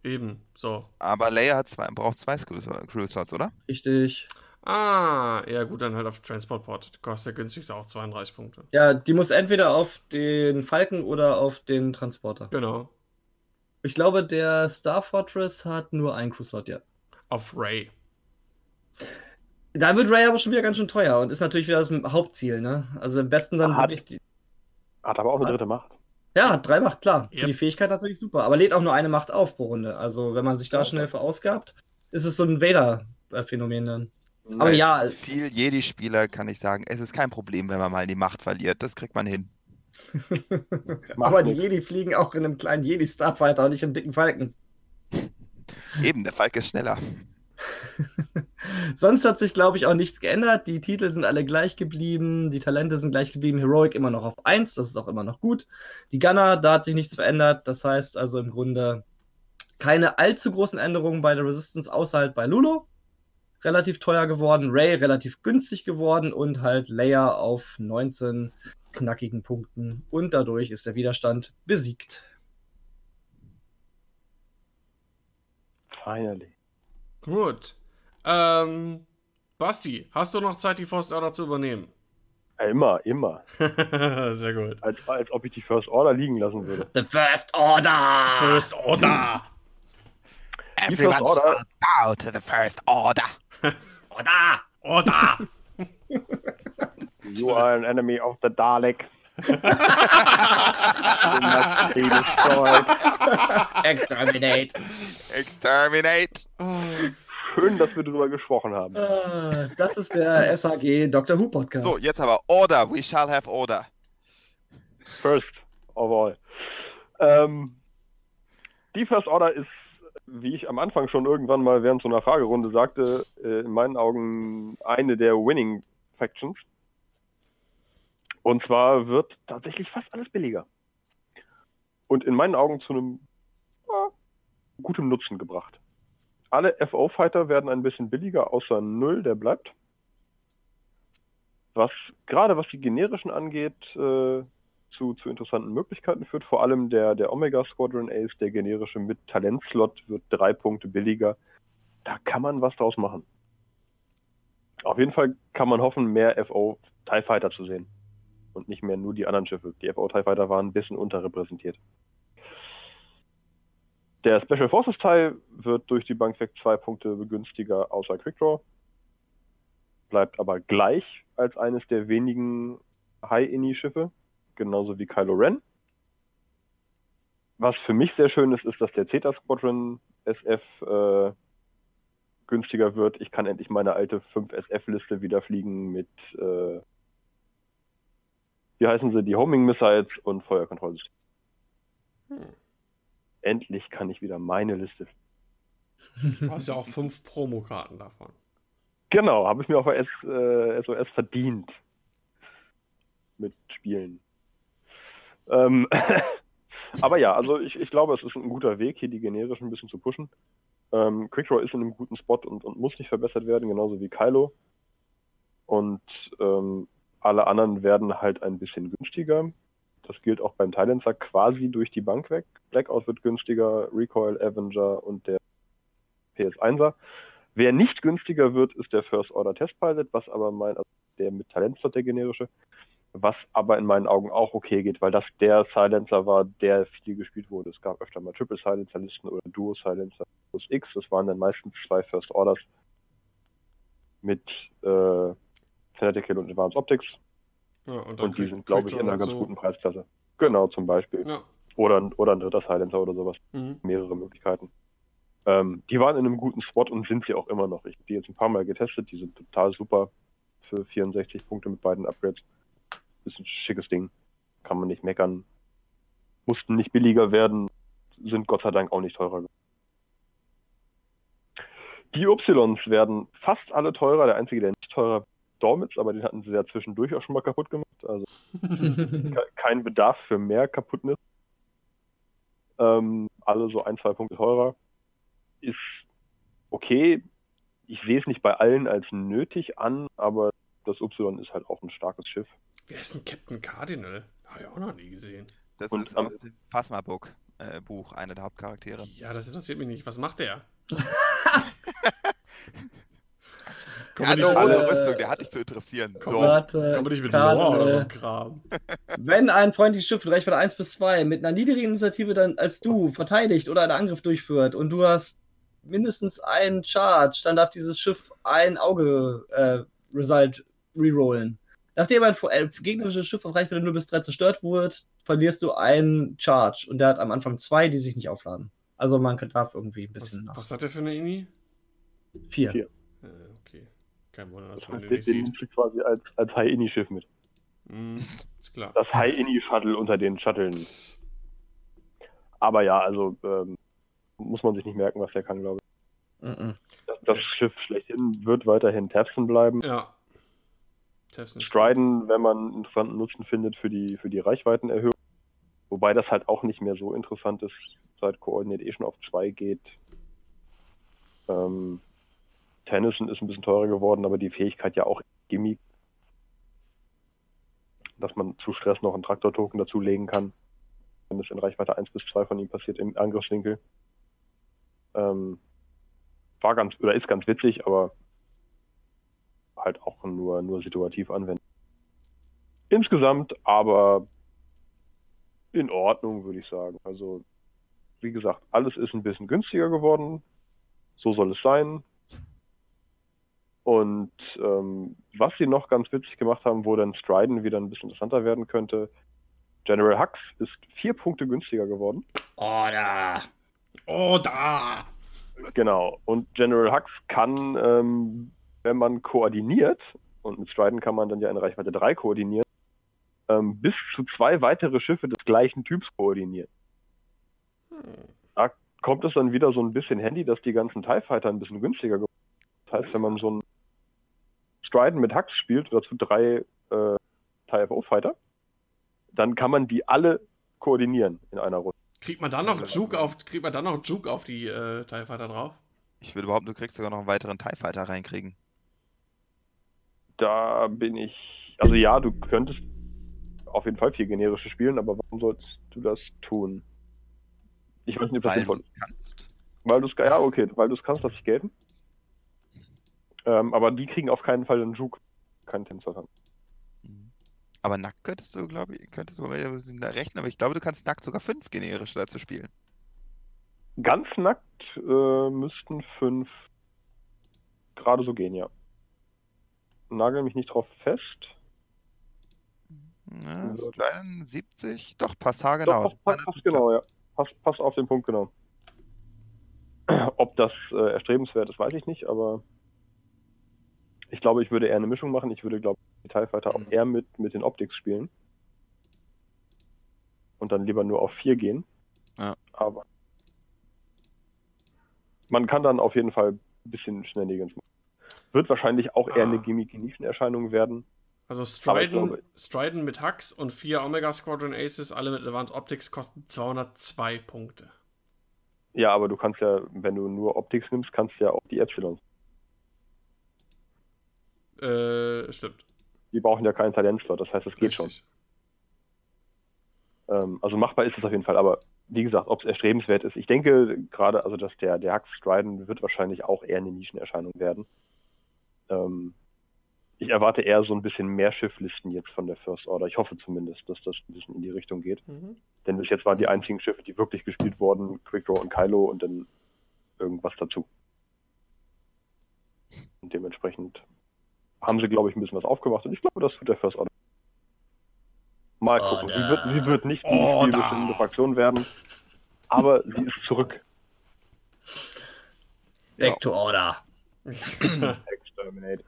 Eben, so. Aber Leia hat zwei, braucht zwei Crew-Slots, oder? richtig. Ah, ja gut, dann halt auf Transport Pod. Kostet der günstigste auch 32 Punkte. Ja, die muss entweder auf den Falken oder auf den Transporter. Genau. Ich glaube, der Star Fortress hat nur einen Crew-Slot, ja. Auf Ray. Da wird Ray aber schon wieder ganz schön teuer und ist natürlich wieder das Hauptziel, ne? Also am besten dann Hat- wirklich. Die, Hat aber auch eine dritte Macht. ja, hat drei Macht, klar. Für Yep. die Fähigkeit natürlich super. Aber lädt auch nur eine Macht auf pro Runde. Also wenn man sich da Ja. schnell verausgabt, ist es so ein Vader-Phänomen dann. Aber Als ja. Viel Jedi-Spieler kann ich sagen, es ist kein Problem, wenn man mal die Macht verliert. Das kriegt man hin. Aber die. Jedi fliegen auch in einem kleinen Jedi-Starfighter und nicht im dicken Falken. Eben, der Falk ist schneller. Sonst hat sich, glaube ich, auch nichts geändert. Die Titel sind alle gleich geblieben, die Talente sind gleich geblieben. Heroic immer noch auf 1, das ist auch immer noch gut. Die Gunner, da hat sich nichts verändert. Das heißt also im Grunde keine allzu großen Änderungen bei der Resistance, außer halt bei Lulu. Relativ teuer geworden, Ray relativ günstig geworden und halt Leia auf 19 knackigen Punkten. Und dadurch ist der Widerstand besiegt. Finally. Gut. Ähm, Basti, hast du noch Zeit, die First Order zu übernehmen? Ja, immer, immer. Sehr gut. Als, als ob ich die First Order liegen lassen würde. The First Order! First Order! Die First Order, bow to the First Order. Order! Order! you are an enemy of the Dalek. Exterminate! Exterminate. Schön, dass wir darüber gesprochen haben. Ah, Das ist der SAG Dr. Who Podcast. So, jetzt aber Order. We shall have Order. First of all. Ähm, die First Order ist, wie ich am Anfang schon irgendwann mal während so einer Fragerunde sagte, äh, in meinen Augen eine der Winning Factions. Und zwar wird tatsächlich fast alles billiger. Und in meinen Augen zu einem ja, guten Nutzen gebracht. Alle FO-Fighter werden ein bisschen billiger, außer Null, der bleibt. Was gerade was die generischen angeht, äh, zu, zu interessanten Möglichkeiten führt. Vor allem der, der Omega Squadron Ace, der generische mit Talentslot, wird drei Punkte billiger. Da kann man was draus machen. Auf jeden Fall kann man hoffen, mehr FO TIE Fighter zu sehen. Und nicht mehr nur die anderen Schiffe. Die FO TIE Fighter waren ein bisschen unterrepräsentiert. Der Special Forces Teil wird durch die Bank weg zwei Punkte begünstiger, außer Quickdraw. Bleibt aber gleich als eines der wenigen High-Ini-Schiffe genauso wie Kylo Ren. Was für mich sehr schön ist, ist, dass der Zeta Squadron SF äh, günstiger wird. Ich kann endlich meine alte 5 SF-Liste wieder fliegen mit, äh, wie heißen sie, die Homing Missiles und Feuerkontrollsystem. Hm. Endlich kann ich wieder meine Liste. du hast ja auch fünf Promokarten davon. Genau, habe ich mir auf der S, äh, SOS verdient. Mit Spielen. Ähm, aber ja, also ich, ich glaube, es ist ein guter Weg, hier die generischen ein bisschen zu pushen. Ähm, Quickdraw ist in einem guten Spot und, und muss nicht verbessert werden, genauso wie Kylo. Und ähm, alle anderen werden halt ein bisschen günstiger. Das gilt auch beim Silencer quasi durch die Bank weg. Blackout wird günstiger, Recoil, Avenger und der PS1er. Wer nicht günstiger wird, ist der First Order Test Pilot, was aber mein, also der mit Talentslot, der generische, was aber in meinen Augen auch okay geht, weil das der Silencer war, der viel gespielt wurde. Es gab öfter mal Triple Silencer Listen oder Duo Silencer plus X. Das waren dann meistens zwei First Orders mit äh, Fanatical und Advanced Optics. Ja, und, Und die sind, glaube ich, in einer ganz so. guten Preisklasse. Genau, zum Beispiel. Ja. Oder, oder ein dritter Silencer oder sowas. Mhm. Mehrere Möglichkeiten. Ähm, die waren in einem guten Spot und sind sie auch immer noch. Ich habe die jetzt ein paar Mal getestet. Die sind total super für 64 Punkte mit beiden Upgrades. Ist ein schickes Ding. Kann man nicht meckern. Mussten nicht billiger werden. Sind Gott sei Dank auch nicht teurer geworden. Die Ys werden fast alle teurer. Der einzige, der nicht teurer Dormitz, aber den hatten sie ja zwischendurch auch schon mal kaputt gemacht. Also ke- kein Bedarf für mehr Kaputtnis. Ähm, alle so ein, zwei Punkte teurer. Ist okay. Ich sehe es nicht bei allen als nötig an, aber das Y ist halt auch ein starkes Schiff. Wer ist denn Captain Cardinal? Habe ich auch noch nie gesehen. Das Und ist aus dem Phasma-Book, äh, Buch, einer der Hauptcharaktere. Ja, das interessiert mich nicht. Was macht der? Eine nicht, alle- rote Rüstung, der hat dich zu interessieren. So. Warte, kommen wir nicht mit. Lore oder so einem Kram? Wenn ein freundliches Schiff mit Reichweite 1 bis 2 mit einer niedrigen Initiative dann als du verteidigt oder einen Angriff durchführt und du hast mindestens einen Charge, dann darf dieses Schiff ein Auge äh, Result rerollen. Nachdem ein äh, gegnerisches Schiff auf Reichweite 0 bis 3 zerstört wurde, verlierst du einen Charge und der hat am Anfang zwei, die sich nicht aufladen. Also man darf irgendwie ein Was, bisschen nach. was hat der für eine Ini? Vier. Vier. Kein Wunder, dass Das man heißt, den den nicht sieht. nimmst du quasi als, als High-Ini-Schiff mit. Mhm, ist klar. Das High-Ini-Shuttle unter den Shuttles. Aber ja, also ähm, muss man sich nicht merken, was der kann, glaube ich. Mhm. Das, das Schiff schlechthin wird weiterhin Tefson bleiben. Ja. Tefson Striden, wenn man einen interessanten Nutzen findet für die, für die Reichweitenerhöhung. Wobei das halt auch nicht mehr so interessant ist, seit Coordinate eh schon auf 2 geht. Ähm, Tennyson ist ein bisschen teurer geworden, aber die Fähigkeit ja auch Gimmick, dass man zu Stress noch einen Traktor-Token dazulegen kann, wenn es in Reichweite 1 bis 2 von ihm passiert im Angriffswinkel. Ähm, war ganz, oder ist ganz witzig, aber halt auch nur, nur situativ anwenden. Insgesamt aber in Ordnung, würde ich sagen. Also, wie gesagt, alles ist ein bisschen günstiger geworden. So soll es sein. Und ähm, was sie noch ganz witzig gemacht haben, wo dann Striden wieder ein bisschen interessanter werden könnte, General Hux ist vier Punkte günstiger geworden. Oh, da. Oh, da! Genau. Und General Hux kann, ähm, wenn man koordiniert, und mit Striden kann man dann ja in Reichweite 3 koordinieren, ähm, bis zu zwei weitere Schiffe des gleichen Typs koordinieren. Hm. Kommt es dann wieder so ein bisschen handy, dass die ganzen TIE Fighter ein bisschen günstiger geworden sind. Das heißt, wenn man so ein Striden mit Hux spielt, oder zu drei äh, TIE Fighter, dann kann man die alle koordinieren in einer Runde. Kriegt man dann noch Juke auf, kriegt man dann noch Juke auf die äh, TIE Fighter drauf? Ich würde behaupten, du kriegst sogar noch einen weiteren TIE Fighter reinkriegen. Da bin ich, also ja, du könntest auf jeden Fall vier generische spielen, aber warum sollst du das tun? Ich weiß nicht, ob das Weil du kannst. Weil du es, ja, okay, weil du es kannst, lass ich gelten. Ähm, aber die kriegen auf keinen Fall einen Juke, keinen Tänzer dann. Mhm. Aber nackt könntest du, glaube ich, könntest du mal rechnen, aber ich glaube, du kannst nackt sogar fünf generische dazu spielen. Ganz nackt äh, müssten fünf gerade so gehen, ja. Nagel mich nicht drauf fest. Ja, Ja. Striden 70, doch, passt haargenau. Doch, passt, passt, passt genau, ja. Passt, passt auf den Punkt genau. Ob das äh, erstrebenswert ist, weiß ich nicht, aber ich glaube, ich würde eher eine Mischung machen. Ich würde, glaube ich, die TIE Fighter auch Mhm. eher mit, mit den Optics spielen. Und dann lieber nur auf 4 gehen. Ja. Aber man kann dann auf jeden Fall ein bisschen machen. Wird wahrscheinlich auch eher Ah. eine Gimmicky-Nischenerscheinung werden. Also Striden, glaube- Striden mit Hux und vier Omega Squadron Aces, alle mit Advanced Optics, kosten 202 Punkte. Ja, aber du kannst ja, wenn du nur Optics nimmst, kannst du ja auch die Epsilons. Äh, stimmt. Die brauchen ja keinen Talentslot, das heißt, es geht schon. Richtig. Ähm, also machbar ist es auf jeden Fall, aber wie gesagt, ob es erstrebenswert ist. Ich denke gerade, also dass der, der Hux Strident wird wahrscheinlich auch eher eine Nischenerscheinung werden. Ähm, ich erwarte eher so ein bisschen mehr Schifflisten jetzt von der First Order. Ich hoffe zumindest, dass das ein bisschen in die Richtung geht. Mhm. Denn bis jetzt waren die einzigen Schiffe, die wirklich gespielt wurden, Quickdraw und Kylo und dann irgendwas dazu. Und dementsprechend haben sie, glaube ich, ein bisschen was aufgemacht und ich glaube, das wird der First Order. Mal gucken. Sie wird, sie wird nicht die Order. spielbestimmende Fraktion werden, aber sie ist zurück. Back to order. Exterminate.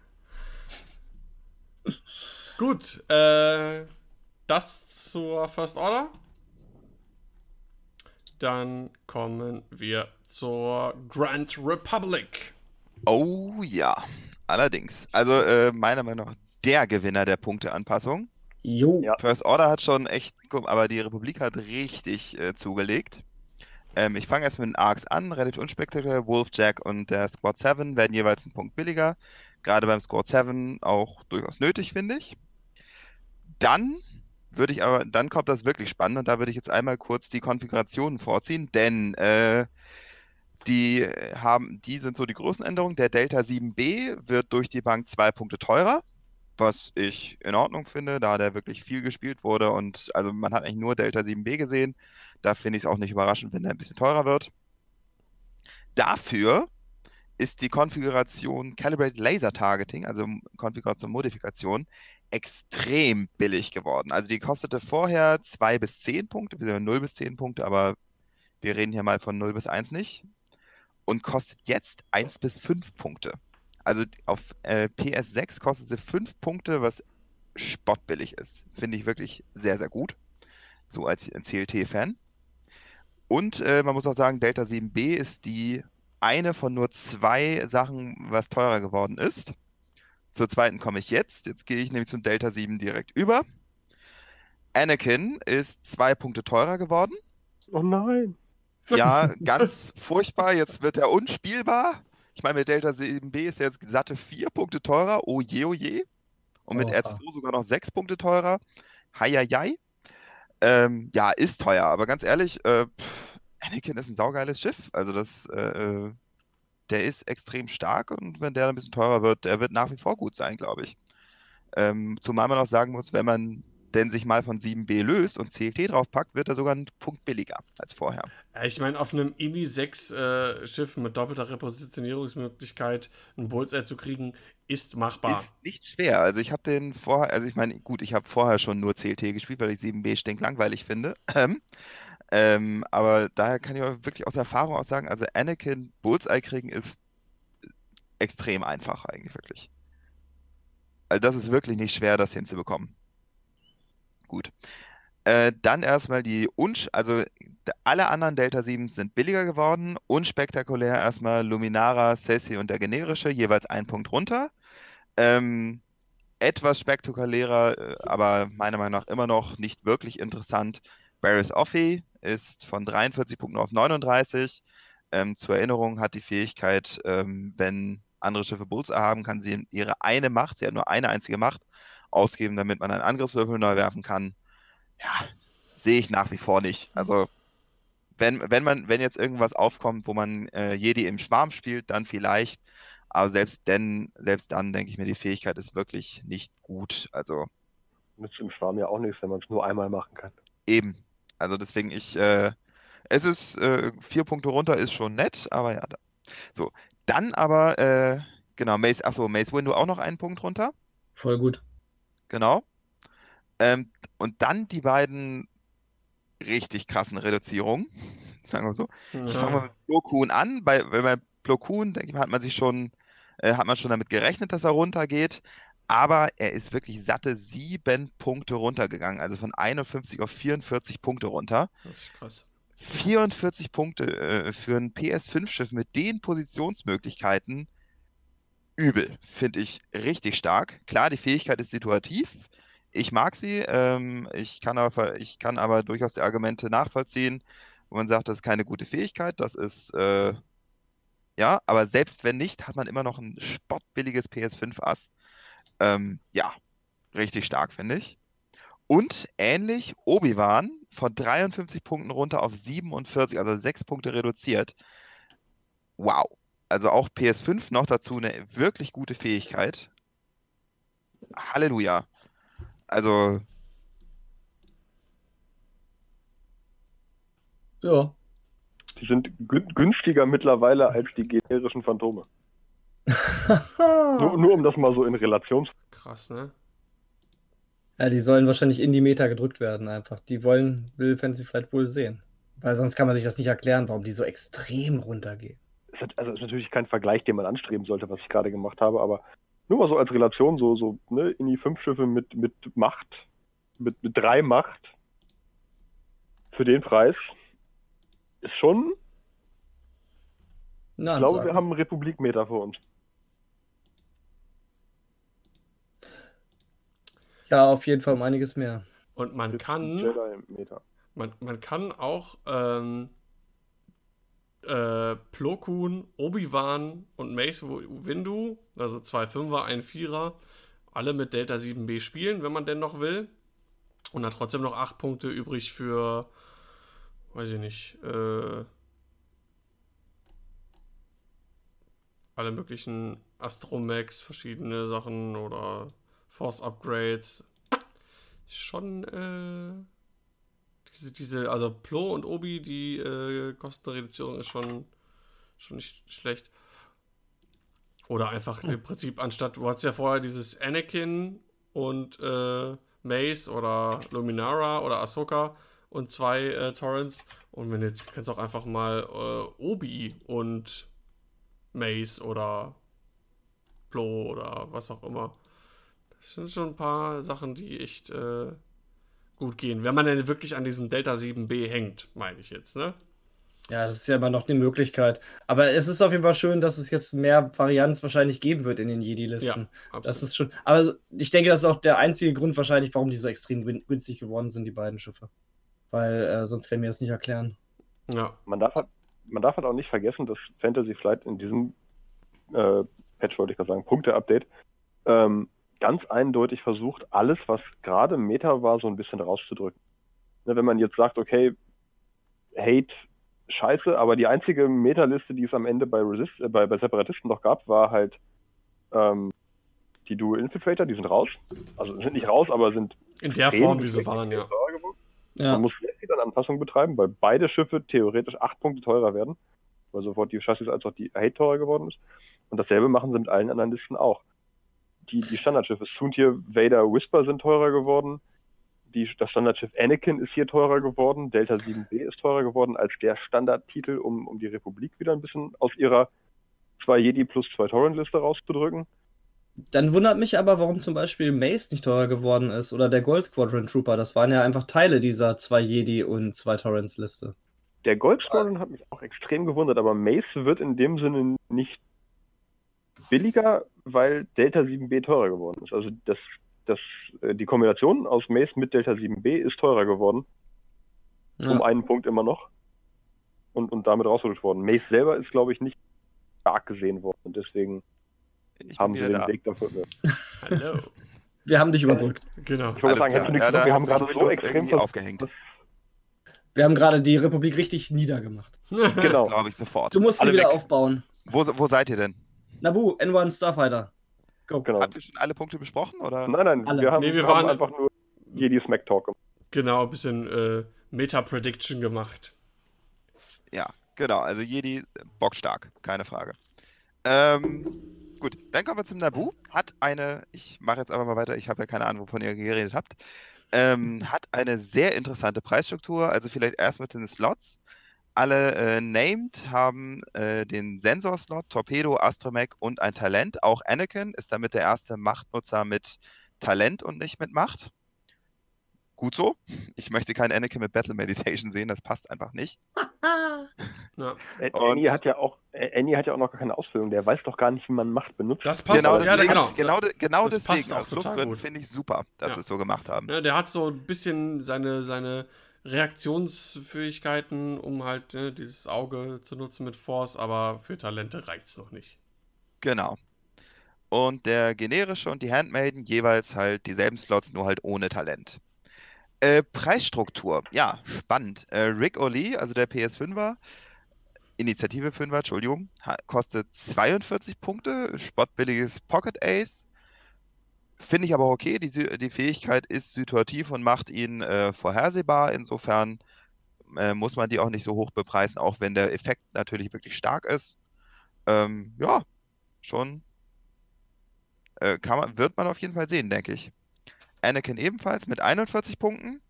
Gut, äh, das zur First Order. Dann kommen wir zur Grand Republic. Oh ja, allerdings. Also äh, meiner Meinung nach der Gewinner der Punkteanpassung. Jo. Ja. First Order hat schon echt, aber die Republik hat richtig äh, zugelegt. Ähm, ich fange erst mit den Arcs an, relativ unspektakulär. Wolf, Jack und der Squad 7 werden jeweils einen Punkt billiger. Gerade beim Squad 7 auch durchaus nötig, finde ich. Dann würde ich aber, dann kommt das wirklich spannend und da würde ich jetzt einmal kurz die Konfigurationen vorziehen, denn äh, die haben, die sind so die großen Änderungen. Der Delta 7B wird durch die Bank zwei Punkte teurer, was ich in Ordnung finde, da der wirklich viel gespielt wurde und also man hat eigentlich nur Delta 7B gesehen. Da finde ich es auch nicht überraschend, wenn der ein bisschen teurer wird. Dafür ist die Konfiguration Calibrated Laser Targeting, also Konfiguration Modifikation, extrem billig geworden. Also die kostete vorher 2 bis 10 Punkte, wir 0 bis 10 Punkte, aber wir reden hier mal von 0 bis 1 nicht. Und kostet jetzt 1 bis 5 Punkte. Also auf äh, PS6 kostet sie 5 Punkte, was spottbillig ist. Finde ich wirklich sehr, sehr gut. So als CLT-Fan. Und äh, man muss auch sagen, Delta 7B ist die eine von nur zwei Sachen, was teurer geworden ist. Zur zweiten komme ich jetzt. Jetzt gehe ich nämlich zum Delta 7 direkt über. Anakin ist zwei Punkte teurer geworden. Oh nein. Ja, ganz furchtbar. Jetzt wird er unspielbar. Ich meine, mit Delta 7B ist er jetzt satte vier Punkte teurer. Oh je, oh je. Und mit Oha. R2 sogar noch sechs Punkte teurer. Heieiei. Ähm, ja, ist teuer, aber ganz ehrlich, äh, Anakin ist ein saugeiles Schiff. Also das, äh, äh, der ist extrem stark und wenn der ein bisschen teurer wird, der wird nach wie vor gut sein, glaube ich. Ähm, zumal man auch sagen muss, wenn man denn sich mal von 7B löst und CLT draufpackt, wird er sogar einen Punkt billiger als vorher. Ich meine, auf einem IMI 6 äh, Schiff mit doppelter Repositionierungsmöglichkeit ein Bullseye zu kriegen, ist machbar. Ist nicht schwer. Also ich habe den vorher, also ich meine, gut, ich habe vorher schon nur CLT gespielt, weil ich 7B stinklangweilig finde. Ähm, aber daher kann ich auch wirklich aus Erfahrung auch sagen, also Anakin Bullseye kriegen ist extrem einfach eigentlich wirklich. Also das ist wirklich nicht schwer, das hinzubekommen. Gut. Äh, dann erstmal die, unsch also alle anderen Delta 7 sind billiger geworden. Unspektakulär erstmal Luminara, Ceci und der generische, jeweils ein Punkt runter. Ähm, etwas spektakulärer, äh, aber meiner Meinung nach immer noch nicht wirklich interessant. Barris Offee ist von 43 Punkten auf 39. Ähm, zur Erinnerung hat die Fähigkeit, ähm, wenn andere Schiffe Bullseye haben, kann sie ihre eine Macht, sie hat nur eine einzige Macht, ausgeben, damit man einen Angriffswürfel neu werfen kann. Ja, sehe ich nach wie vor nicht. Also, wenn, wenn man, wenn jetzt irgendwas aufkommt, wo man äh, Jedi im Schwarm spielt, dann vielleicht. Aber selbst denn, selbst dann denke ich mir, die Fähigkeit ist wirklich nicht gut. Also Nützt im Schwarm ja auch nichts, wenn man es nur einmal machen kann. eben. Also deswegen ich, äh, es ist äh, vier Punkte runter, ist schon nett, aber ja. Da. So, dann aber, äh, genau, Mace, achso, Mace Window auch noch einen Punkt runter. Voll gut. Genau. Ähm, und dann die beiden richtig krassen Reduzierungen. Sagen wir so. Ich fange mal mit Plo Koon an. Bei, bei, bei Plo Koon, denke ich mal, hat man sich schon, äh, hat man schon damit gerechnet, dass er runtergeht. Aber er ist wirklich satte sieben Punkte runtergegangen. Also von 51 auf 44 Punkte runter. Das ist krass. 44 Punkte äh, für ein PS5-Schiff mit den Positionsmöglichkeiten. Übel, finde ich richtig stark. Klar, die Fähigkeit ist situativ. Ich mag sie. Ähm, ich, kann aber, ich kann aber durchaus die Argumente nachvollziehen, wo man sagt, das ist keine gute Fähigkeit, das ist, äh, ja, aber selbst wenn nicht, hat man immer noch ein spottbilliges PS5-Ass. Ähm, ja, richtig stark, finde ich. Und ähnlich Obi-Wan von 53 Punkten runter auf 47, also 6 Punkte reduziert. Wow. Also auch PS5 noch dazu eine wirklich gute Fähigkeit. Halleluja. Also. Ja. Die sind gün günstiger mittlerweile als die generischen Phantome. nur, nur um das mal so in Relation zu. Krass, ne? Ja, die sollen wahrscheinlich in die Meta gedrückt werden einfach. Die wollen, will Fantasy vielleicht wohl sehen. Weil sonst kann man sich das nicht erklären, warum die so extrem runtergehen. Es hat, also es ist natürlich kein Vergleich, den man anstreben sollte, was ich gerade gemacht habe, aber nur mal so als Relation, so, so ne, in die fünf Schiffe mit, mit Macht, mit, mit drei Macht für den Preis ist schon. Na, ich glaube, wir haben einen Republik-Meter vor uns. Ja, auf jeden Fall um einiges mehr. Und man kann. Man, man kann auch ähm, äh, Plo Koon, Obi-Wan und Mace Windu, also zwei Fünfer, ein Vierer, alle mit Delta 7b spielen, wenn man denn noch will. Und dann trotzdem noch acht Punkte übrig für, weiß ich nicht, äh, alle möglichen Astromex, verschiedene Sachen oder Force Upgrades. Schon, äh, diese, diese, also Plo und Obi, die äh, Kostenreduzierung ist schon, schon nicht schlecht. Oder einfach im Prinzip anstatt, du hattest ja vorher dieses Anakin und äh, Mace oder Luminara oder Ahsoka und zwei äh, Torrents. Und wenn jetzt kannst du auch einfach mal äh, Obi und Mace oder Plo oder was auch immer. Das sind schon ein paar Sachen, die echt äh, gut gehen. Wenn man denn wirklich an diesem Delta 7b hängt, meine ich jetzt, ne? Ja, das ist ja immer noch eine Möglichkeit. Aber es ist auf jeden Fall schön, dass es jetzt mehr Varianz wahrscheinlich geben wird in den Jedi-Listen. Ja, das ist schon. Aber ich denke, das ist auch der einzige Grund wahrscheinlich, warum die so extrem günstig geworden sind, die beiden Schiffe. Weil äh, sonst können wir das nicht erklären. Ja. Man darf, halt, man darf halt auch nicht vergessen, dass Fantasy Flight in diesem äh, Patch, wollte ich gerade sagen, Punkte-Update, ähm, ganz eindeutig versucht, alles, was gerade Meta war, so ein bisschen rauszudrücken. Ne, wenn man jetzt sagt, okay, Hate scheiße, aber die einzige Meta-Liste, die es am Ende bei, Resist äh, bei, bei Separatisten noch gab, war halt ähm, die Dual Infiltrator, die sind raus. Also sind nicht raus, aber sind in der Form, wie sie waren, ja. ja. Man muss jetzt wieder eine Anpassung betreiben, weil beide Schiffe theoretisch acht Punkte teurer werden, weil sofort die Chassis als auch die Hate teurer geworden ist. Und dasselbe machen sie mit allen anderen Listen auch. Die, die Standardschiffe Soontier, Vader, Whisper sind teurer geworden die, das Standardschiff Anakin ist hier teurer geworden, Delta 7B ist teurer geworden als der Standardtitel, um, um die Republik wieder ein bisschen aus ihrer 2 Jedi plus 2 Torrent-Liste rauszudrücken. Dann wundert mich aber, warum zum Beispiel Mace nicht teurer geworden ist oder der Gold Squadron Trooper. Das waren ja einfach Teile dieser 2 Jedi und 2 Torrents-Liste. Der Gold Squadron hat mich auch extrem gewundert, aber Mace wird in dem Sinne nicht billiger, weil Delta 7B teurer geworden ist. Also das das, äh, die Kombination aus Mace mit Delta 7b ist teurer geworden. Ja. Um einen Punkt immer noch. Und, und damit rausgeholt worden. Mace selber ist, glaube ich, nicht stark gesehen worden. Und deswegen ich haben sie den da. Weg dafür. Hallo. Wir haben dich überbrückt. Genau. Ich wollte sagen, ja, wir haben gerade so extrem aufgehängt. Wir haben gerade die Republik richtig niedergemacht. genau. glaube ich sofort. Du musst sie wieder weg. aufbauen. Wo, wo seid ihr denn? Nabu, N1 Starfighter. Go. Genau. Habt ihr schon alle Punkte besprochen? Oder? Nein, nein, alle. wir haben, nee, wir haben waren einfach nur Jedi Smack Talk gemacht. Genau, ein bisschen äh, Meta-Prediction gemacht. Ja, genau. Also Jedi bockstark, keine Frage. Ähm, gut, dann kommen wir zum Nabu. Hat eine, ich mache jetzt einfach mal weiter, ich habe ja keine Ahnung, wovon ihr geredet habt. Ähm, hat eine sehr interessante Preisstruktur, also vielleicht erst mit den Slots. Alle äh, Named haben äh, den Sensor-Slot, Torpedo, Astromech und ein Talent. Auch Anakin ist damit der erste Machtnutzer mit Talent und nicht mit Macht. Gut so. Ich möchte keinen Anakin mit Battle Meditation sehen, das passt einfach nicht. ja. Annie, hat ja auch, Annie hat ja auch noch keine Ausführung, der weiß doch gar nicht, wie man Macht benutzt. Das passt genau, auch, deswegen, ja, genau. Genau, genau das deswegen, aus Luftgründen finde ich super, dass ja. sie es so gemacht haben. Ja, der hat so ein bisschen seine, seine Reaktionsfähigkeiten, um halt ne, dieses Auge zu nutzen mit Force, aber für Talente reicht es noch nicht. Genau. Und der generische und die Handmaiden jeweils halt dieselben Slots, nur halt ohne Talent. Äh, Preisstruktur, ja, spannend. Äh, Rick O'Lee, also der PS5er, Initiative 5er, Entschuldigung, kostet 42 Punkte, spottbilliges Pocket Ace. Finde ich aber okay. Die, die Fähigkeit ist situativ und macht ihn äh, vorhersehbar. Insofern äh, muss man die auch nicht so hoch bepreisen, auch wenn der Effekt natürlich wirklich stark ist. Ähm, ja, schon äh, man, wird man auf jeden Fall sehen, denke ich. Anakin ebenfalls mit 41 Punkten.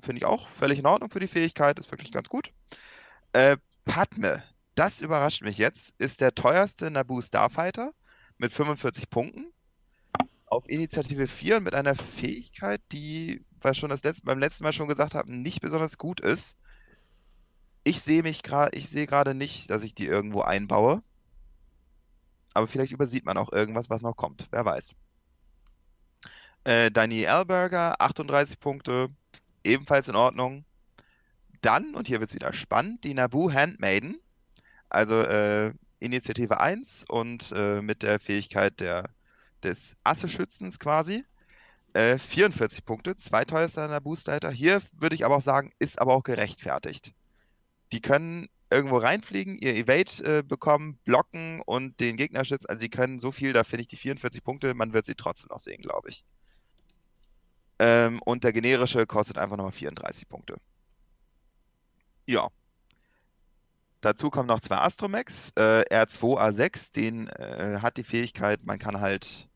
Finde ich auch völlig in Ordnung für die Fähigkeit, ist wirklich ganz gut. Äh, Padme, das überrascht mich jetzt, ist der teuerste Naboo Starfighter mit 45 Punkten. Auf Initiative 4 mit einer Fähigkeit, die, weil schon das letzte, beim letzten Mal schon gesagt habe, nicht besonders gut ist. Ich sehe mich gerade, ich sehe gerade nicht, dass ich die irgendwo einbaue. Aber vielleicht übersieht man auch irgendwas, was noch kommt. Wer weiß. Äh, Danny Alberger, 38 Punkte, ebenfalls in Ordnung. Dann, und hier wird es wieder spannend, die Naboo Handmaiden. Also äh, Initiative 1 und äh, mit der Fähigkeit der, des Asse-Schützens quasi. Äh, 44 Punkte, zweiteuerster Naboo-Starter. Hier würde ich aber auch sagen, ist aber auch gerechtfertigt. Die können irgendwo reinfliegen, ihr Evade äh, bekommen, blocken und den Gegner schützen. Also sie können so viel, da finde ich die 44 Punkte, man wird sie trotzdem noch sehen, glaube ich. Ähm, und der generische kostet einfach nochmal 34 Punkte. Ja. Dazu kommen noch zwei Astromex. Äh, R2A6, den äh, hat die Fähigkeit, man kann halt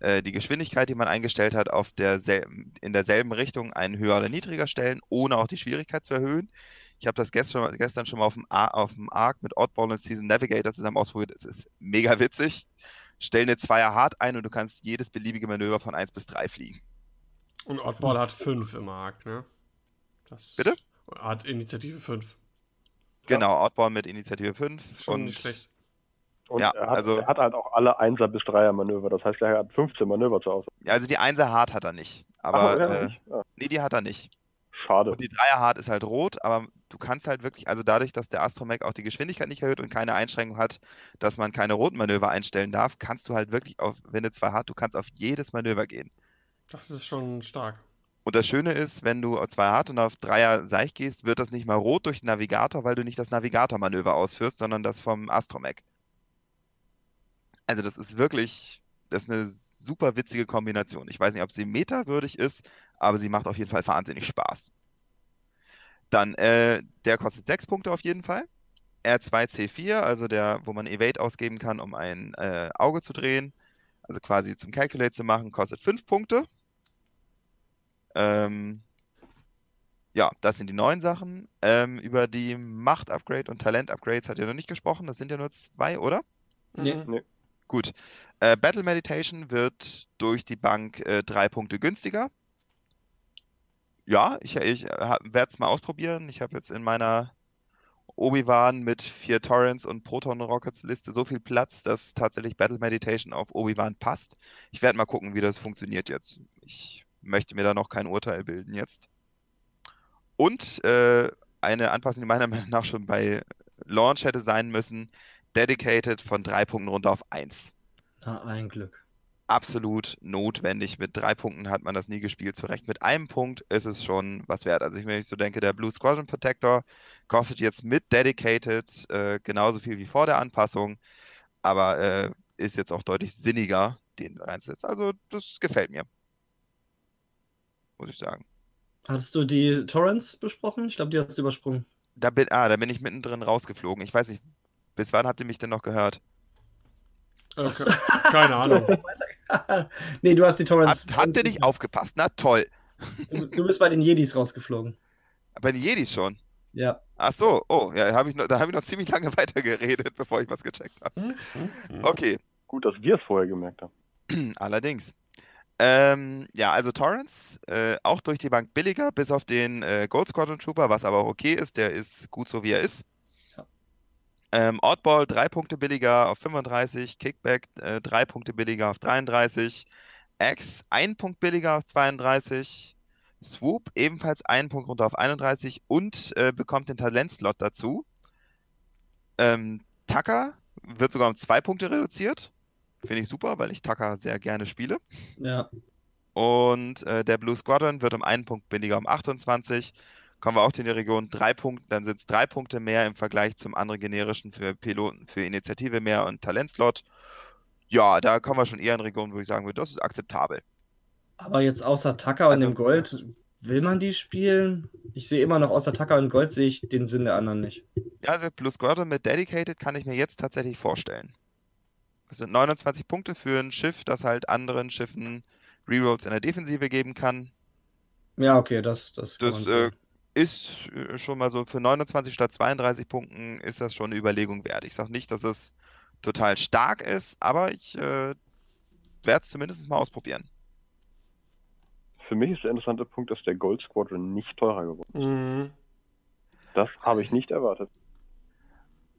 äh, die Geschwindigkeit, die man eingestellt hat, auf derselben, in derselben Richtung einen höher oder niedriger stellen, ohne auch die Schwierigkeit zu erhöhen. Ich habe das gestern, gestern schon mal auf dem, auf dem Arc mit Oddball und Season Navigator zusammen ausprobiert. Es ist mega witzig. Stell eine Zweier Hard ein und du kannst jedes beliebige Manöver von 1 bis 3 fliegen. Und Oddball hat 5 im Arc, ne? Das Bitte? Hat Initiative 5. Genau, Oddball mit Initiative 5. Schon und nicht schlecht. Und ja, er, hat, also, er hat halt auch alle 1er bis 3er Manöver. Das heißt, er hat 15 Manöver zur Auswahl. Ja, also die 1er Hard hat er nicht. Aber Ach, äh, nicht. Ja. nee, die hat er nicht. Schade. Und die Dreierhard ist halt rot, aber du kannst halt wirklich, also dadurch, dass der Astromech auch die Geschwindigkeit nicht erhöht und keine Einschränkung hat, dass man keine roten Manöver einstellen darf, kannst du halt wirklich auf, wenn du zwei Hard, du kannst auf jedes Manöver gehen. Das ist schon stark. Und das Schöne ist, wenn du auf zwei Hard und auf Dreier Seich gehst, wird das nicht mal rot durch den Navigator, weil du nicht das Navigator-Manöver ausführst, sondern das vom Astromech. Also das ist wirklich, das ist eine super witzige Kombination. Ich weiß nicht, ob sie metawürdig ist, aber sie macht auf jeden Fall wahnsinnig Spaß. Dann, äh, der kostet 6 Punkte auf jeden Fall. R2C4, also der, wo man Evade ausgeben kann, um ein äh, Auge zu drehen, also quasi zum Calculate zu machen, kostet 5 Punkte. Ähm, ja, das sind die neuen Sachen. Ähm, über die Macht-Upgrade und Talent-Upgrades hat ihr noch nicht gesprochen. Das sind ja nur zwei, oder? Nee. Mhm. nee. Gut. Äh, Battle Meditation wird durch die Bank äh, drei Punkte günstiger ja, ich, ich werde es mal ausprobieren. Ich habe jetzt in meiner Obi-Wan mit vier Torrents und Proton Rockets Liste so viel Platz, dass tatsächlich Battle Meditation auf Obi-Wan passt. Ich werde mal gucken, wie das funktioniert jetzt. Ich möchte mir da noch kein Urteil bilden jetzt. Und äh, eine Anpassung, die meiner Meinung nach schon bei Launch hätte sein müssen, Dedicated von drei Punkten runter auf eins. Na, ein Glück absolut notwendig. Mit drei Punkten hat man das nie gespielt. Zurecht mit einem Punkt ist es schon was wert. Also ich, wenn ich so denke, der Blue Squadron Protector kostet jetzt mit Dedicated äh, genauso viel wie vor der Anpassung, aber äh, ist jetzt auch deutlich sinniger, den reinzusetzen. Also das gefällt mir. Muss ich sagen. Hattest du die Torrents besprochen? Ich glaube, die hast du übersprungen. Da bin, ah, da bin ich mittendrin rausgeflogen. Ich weiß nicht, bis wann habt ihr mich denn noch gehört? Okay. Keine Ahnung. nee, du hast die Torrents. Hat, habt ihr nicht aufgepasst? Na toll. Du, bist bei den Jedis rausgeflogen. Bei den Jedis schon? Ja. Ach so, oh, ja, hab ich noch, da habe ich noch ziemlich lange weitergeredet, bevor ich was gecheckt habe. Hm, hm. Okay. Gut, dass wir es vorher gemerkt haben. Allerdings. Ähm, ja, also Torrents, äh, auch durch die Bank billiger, bis auf den äh, Gold Squadron Trooper, was aber auch okay ist, der ist gut so wie er ist. Ähm, Oddball drei Punkte billiger auf 35, Kickback äh, drei Punkte billiger auf 33, X ein Punkt billiger auf 32, Swoop ebenfalls einen Punkt runter auf 31 und äh, bekommt den Talentslot dazu. Ähm, Tucker wird sogar um zwei Punkte reduziert. Finde ich super, weil ich Tucker sehr gerne spiele. Ja. Und äh, der Blue Squadron wird um einen Punkt billiger, um 28. Kommen wir auch in die Region drei Punkte, dann sind es drei Punkte mehr im Vergleich zum anderen generischen für Piloten, für Initiative mehr und Talentslot. Ja, da kommen wir schon eher in Regionen, wo ich sagen würde, das ist akzeptabel. Aber jetzt außer Tucker und Also- dem Gold, will man die spielen? Ich sehe immer noch außer Tucker und Gold sehe ich den Sinn der anderen nicht. Ja, also Blue Squadron mit Dedicated kann ich mir jetzt tatsächlich vorstellen. Das sind 29 Punkte für ein Schiff, das halt anderen Schiffen Rerolls in der Defensive geben kann. Ja, okay, das, das kann Das man äh. Ist äh, schon mal so für 29 statt 32 Punkten ist das schon eine Überlegung wert. Ich sage nicht, dass es total stark ist, aber ich äh, werde es zumindest mal ausprobieren. Für mich ist der interessante Punkt, dass der Gold Squadron nicht teurer geworden Mhm. ist. Das habe ich nicht erwartet.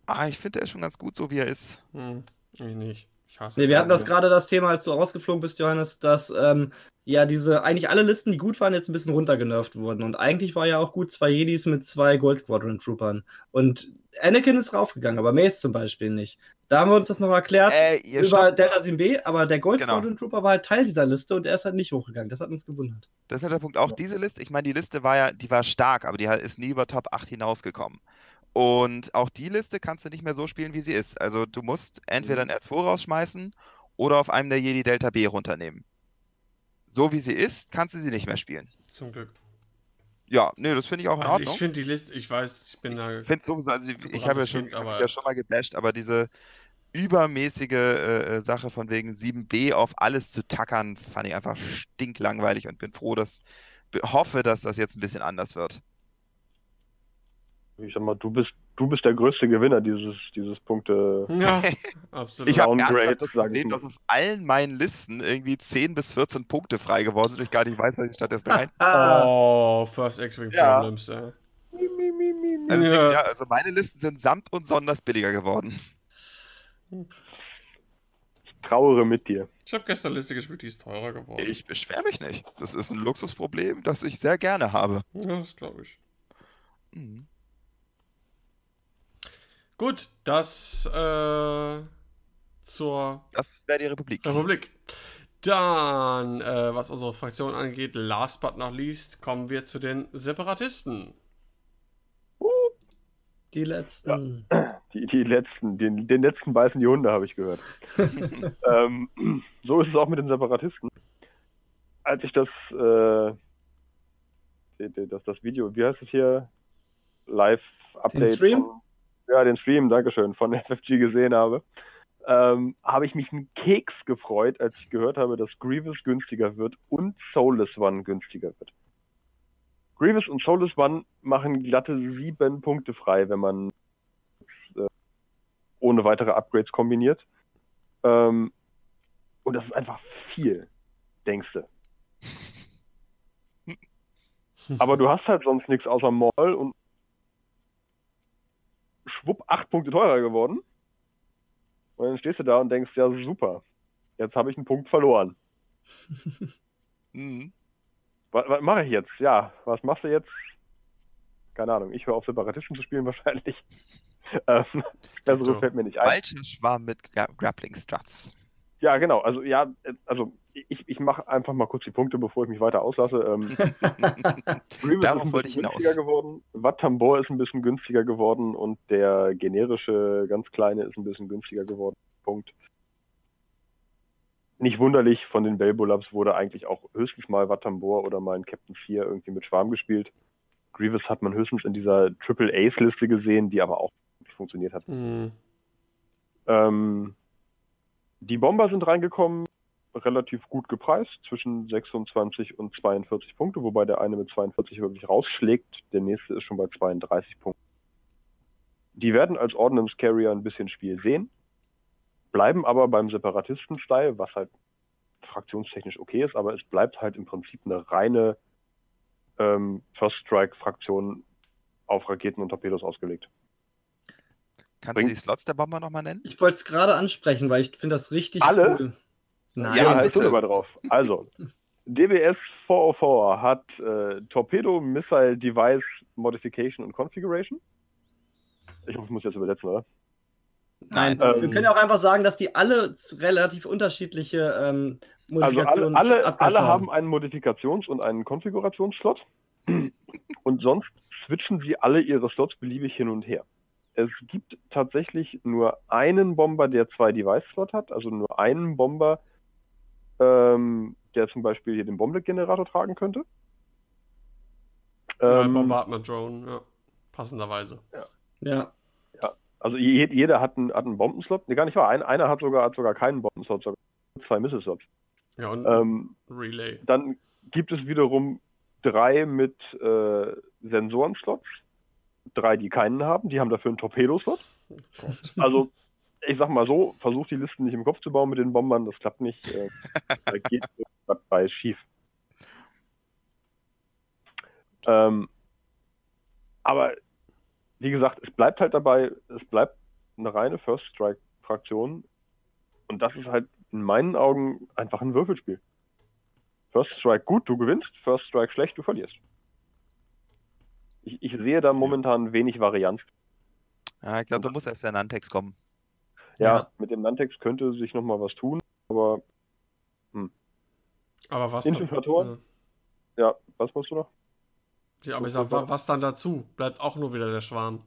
Ah, ich finde, der ist schon ganz gut, so wie er ist. Hm, ich nicht. Nee, wir hatten das Also, gerade das Thema, als du rausgeflogen bist, Johannes, dass ähm, ja diese, eigentlich alle Listen, die gut waren, jetzt ein bisschen runtergenervt wurden. Und eigentlich war ja auch gut zwei Jedis mit zwei Gold Squadron Troopern. Und Anakin ist raufgegangen, aber Mace zum Beispiel nicht. Da haben wir uns das noch erklärt Äh, über Delta 7B, aber der Gold Genau. Squadron Trooper war halt Teil dieser Liste und er ist halt nicht hochgegangen. Das hat uns gewundert. das ist halt der Punkt. Auch diese Liste, ich meine, die Liste war ja, die war stark, aber die ist nie über Top 8 hinausgekommen. Und auch die Liste kannst du nicht mehr so spielen, wie sie ist. Also du musst entweder ein R2 rausschmeißen oder auf einem der Jedi Delta B runternehmen. So wie sie ist, kannst du sie nicht mehr spielen. Zum Glück. Ja, nee, das finde ich auch in Also Ordnung. ich finde die Liste, ich weiß, ich bin da. Ich finde sowieso, also ich, ich habe ja schon, aber- ja schon mal gebasht, aber diese übermäßige äh, äh, Sache von wegen 7b auf alles zu tackern, fand ich einfach stinklangweilig und bin froh, dass, hoffe, dass das jetzt ein bisschen anders wird. Ich sag mal, du bist, du bist der größte Gewinner dieses, dieses Punkte. Ja, absolut. Ich habe das Problem, dass auf allen meinen Listen irgendwie 10 bis 14 Punkte frei geworden sind und ich gar nicht weiß, was ich stattdessen rein. Oh, First X-Wing Ja. Problems, ey. Also, Ja. ja, also meine Listen sind samt und sonders billiger geworden. Ich trauere mit dir. Ich habe gestern Liste gespielt, die ist teurer geworden. Ich beschwere mich nicht. Das ist ein Luxusproblem, das ich sehr gerne habe. Ja, das glaube ich. Mhm. Gut, das äh, zur Das wäre die Republik. Republik. Dann, äh, was unsere Fraktion angeht, last but not least, kommen wir zu den Separatisten. Die letzten. Die, die letzten, den, den letzten beißen die Hunde, habe ich gehört. ähm, so ist es auch mit den Separatisten. Als ich das, äh, das, das Video, wie heißt es hier? Live-Update. Den Stream? Von, ja, den Stream, Dankeschön, von FFG gesehen habe, ähm, habe ich mich einen Keks gefreut, als ich gehört habe, dass Grievous günstiger wird und Soulless One günstiger wird. Grievous und Soulless One machen glatte sieben Punkte frei, wenn man äh, ohne weitere Upgrades kombiniert. Ähm, und das ist einfach viel, denkst du. Aber du hast halt sonst nichts außer Maul und schwupp acht Punkte teurer geworden. Und dann stehst du da und denkst, ja super, jetzt habe ich einen Punkt verloren. Mhm. Was, was mache ich jetzt? Ja, was machst du jetzt? Keine Ahnung, ich höre auf Separatisten zu spielen wahrscheinlich. ähm, Besseres so. fällt mir nicht ein. Falscher Schwarm mit Gra Grappling Struts. Ja, genau. Also ja, äh, also ich, ich mache einfach mal kurz die Punkte, bevor ich mich weiter auslasse. Ähm, Grievous Darauf ist ein wollte ich bisschen hinaus. günstiger geworden. Wattambor ist ein bisschen günstiger geworden und der generische, ganz kleine, ist ein bisschen günstiger geworden. Punkt. Nicht wunderlich, von den Belbolabs wurde eigentlich auch höchstens mal Wattambor oder mal ein Captain 4 irgendwie mit Schwarm gespielt. Grievous hat man höchstens in dieser Triple Ace Liste gesehen, die aber auch nicht funktioniert hat. Hm. Ähm, die Bomber sind reingekommen, relativ gut gepreist, zwischen 26 und 42 Punkte, wobei der eine mit 42 wirklich rausschlägt, der nächste ist schon bei 32 Punkten. Die werden als Ordnance Carrier ein bisschen Spiel sehen, bleiben aber beim Separatisten-Style, was halt fraktionstechnisch okay ist, aber es bleibt halt im Prinzip eine reine ähm, First Strike-Fraktion auf Raketen und Torpedos ausgelegt. Kannst Bringt- du die Slots der Bomber nochmal nennen? Ich wollte es gerade ansprechen, weil ich finde das richtig Alle? cool. Nein, Ja, bitte. bitte. sogar drauf. Also, DBS 404 hat äh, Torpedo Missile Device Modification und Configuration. Ich hoffe, ich muss jetzt übersetzen, oder? Nein, Ähm, wir können ja auch einfach sagen, dass die alle relativ unterschiedliche ähm, Also alle, Modifikationen alle, alle haben einen Modifikations- und einen Konfigurationsslot. Und sonst switchen sie alle ihre Slots beliebig hin und her. Es gibt tatsächlich nur einen Bomber, der zwei Device-Slot hat, also nur einen Bomber, ähm, der zum Beispiel hier den Bomblet-Generator tragen könnte. Ja, Ähm, Bombardment Drone, ja. Passenderweise. Ja. also je, jeder hat einen, hat einen Bombenslot. Nee, gar nicht wahr. Ein, einer hat sogar, hat sogar keinen Bombenslot, sogar zwei Missile-Slots. Ja, und Ähm, Relay. Dann gibt es wiederum drei mit äh, Sensorenslots, drei, die keinen haben, die haben dafür einen Torpedoslot. Gott. Also, ich sag mal so, versucht die Listen nicht im Kopf zu bauen mit den Bombern, das klappt nicht. Äh, da geht was bei schief. Ähm, aber wie gesagt, es bleibt halt dabei, es bleibt eine reine First Strike-Fraktion. Und das ist halt in meinen Augen einfach ein Würfelspiel. First Strike gut, du gewinnst, First Strike schlecht, du verlierst. Ich, ich sehe da momentan wenig Varianz. Ja, ich glaube, da muss erst der Nantex kommen. Ja, Ja. mit dem Nantex könnte sich nochmal was tun, aber Aber was Infiltratoren? Ja. ja, was musst du noch? Ja, aber ich sag, wa- was dann dazu? Bleibt auch nur wieder der Schwarm.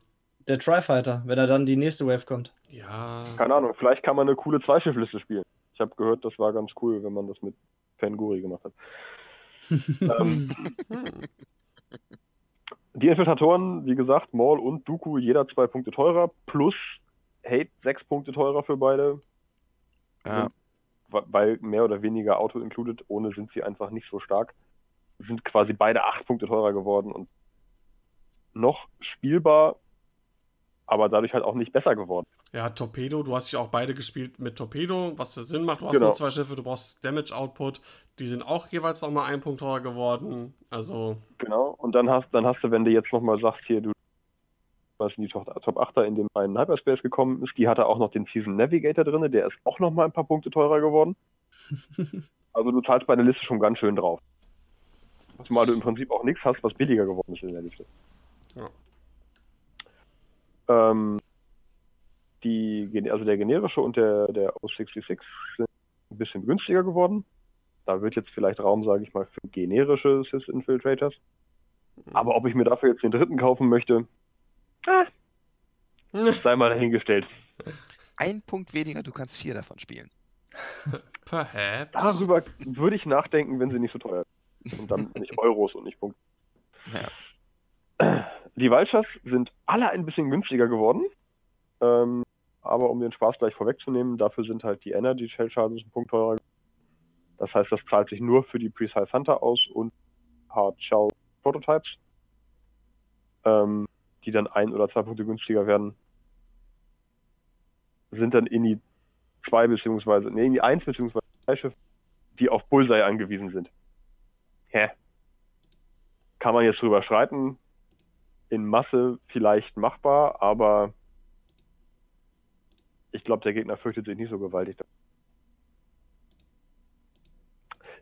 Der Tri-Fighter, wenn er dann die nächste Wave kommt. Ja. Keine Ahnung, vielleicht kann man eine coole Zweischiffliste spielen. Ich habe gehört, das war ganz cool, wenn man das mit Fanguri gemacht hat. ähm, Hm. die Infiltratoren, wie gesagt, Maul und Dooku, jeder zwei Punkte teurer, plus Hate sechs Punkte teurer für beide, Ja. weil mehr oder weniger Auto included, ohne sind sie einfach nicht so stark. Sind quasi beide acht Punkte teurer geworden und noch spielbar, aber dadurch halt auch nicht besser geworden. Ja, Torpedo, du hast ja auch beide gespielt mit Torpedo, was ja Sinn macht. Du hast Genau. nur zwei Schiffe, du brauchst Damage Output. Die sind auch jeweils nochmal ein Punkt teurer geworden. Also, Genau. Und dann hast, dann hast du, wenn du jetzt nochmal sagst, hier, du was in die Top, Top 8er in dem einen Hyperspace gekommen ist, die hatte auch noch den Season Navigator drin, der ist auch nochmal ein paar Punkte teurer geworden. Also du zahlst bei der Liste schon ganz schön drauf. Zumal du im Prinzip auch nichts hast, was billiger geworden ist in der Liste. Ja. Ähm, die, also der generische und der, der O66 sind ein bisschen günstiger geworden. Da wird jetzt vielleicht Raum, sage ich mal, für generische Sys Infiltrators. Aber ob ich mir dafür jetzt den dritten kaufen möchte, ah, sei mal dahingestellt. Ein Punkt weniger, du kannst vier davon spielen. perhaps. Darüber würde ich nachdenken, wenn sie nicht so teuer sind. Und dann nicht Euros und nicht Punkte. Die Vultures sind alle ein bisschen günstiger geworden. Ähm, aber um den Spaß gleich vorwegzunehmen, dafür sind halt die Energy Shell Charges ein Punkt teurer. Das heißt, das zahlt sich nur für die Precise Hunter aus und Hard Shell Prototypes, ähm, die dann ein oder zwei Punkte günstiger werden. Sind dann in die zwei beziehungsweise, nee, in die eins beziehungsweise zwei Schiffe, die auf Bullseye angewiesen sind. Hä? Kann man jetzt drüber streiten. In Masse vielleicht machbar, aber ich glaube, der Gegner fürchtet sich nicht so gewaltig.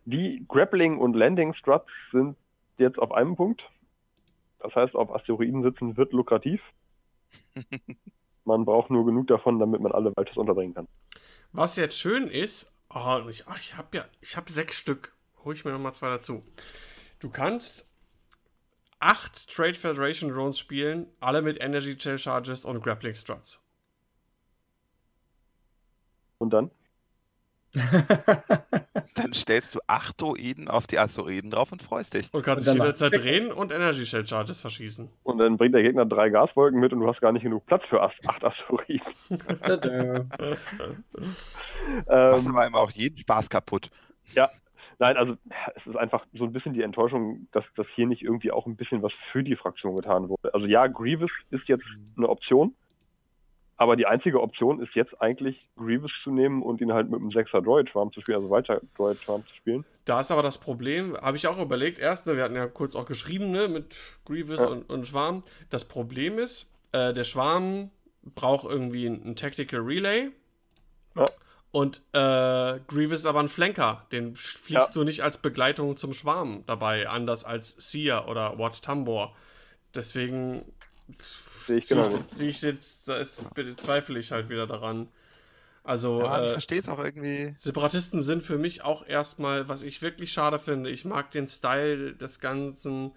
Die Grappling und Landing Struts sind jetzt auf einem Punkt. Das heißt, auf Asteroiden sitzen wird lukrativ. Man braucht nur genug davon, damit man alle Walters unterbringen kann. Was jetzt schön ist, oh, ich, ich habe ja, ich habe sechs Stück. Hol ich mir nochmal zwei dazu. Du kannst acht Trade Federation Drones spielen, alle mit Energy Shell Charges und Grappling Struts. Und dann? Dann stellst du acht Droiden auf die Asteroiden drauf und freust dich. Und kannst Und dich jederzeit drehen und Energy Shell Charges verschießen. Und dann bringt der Gegner drei Gaswolken mit und du hast gar nicht genug Platz für acht Asteroiden. Tada. Machst Ähm, aber immer auch jeden Spaß kaputt. nein, also es ist einfach so ein bisschen die Enttäuschung, dass das hier nicht irgendwie auch ein bisschen was für die Fraktion getan wurde. Also ja, Grievous ist jetzt eine Option, aber die einzige Option ist jetzt eigentlich Grievous zu nehmen und ihn halt mit einem 6er Droid Schwarm zu spielen, also weiter Droid Schwarm zu spielen. Da ist aber das Problem, habe ich auch überlegt, erst, ne, wir hatten ja kurz auch geschrieben, ne, mit Grievous Ja. und, und Schwarm. Das Problem ist, äh, der Schwarm braucht irgendwie ein, ein Tactical Relay. Ja. Und äh, Grievous ist aber ein Flanker. Den fliegst Ja. du nicht als Begleitung zum Schwarm dabei, anders als Seer oder Wat Tambor. Deswegen Sehe ich ich, sehe ich jetzt, da ist, bezweifle ich halt wieder daran. Also, Ja, ich äh, verstehe es auch irgendwie. Separatisten sind für mich auch erstmal, was ich wirklich schade finde. Ich mag den Style des Ganzen.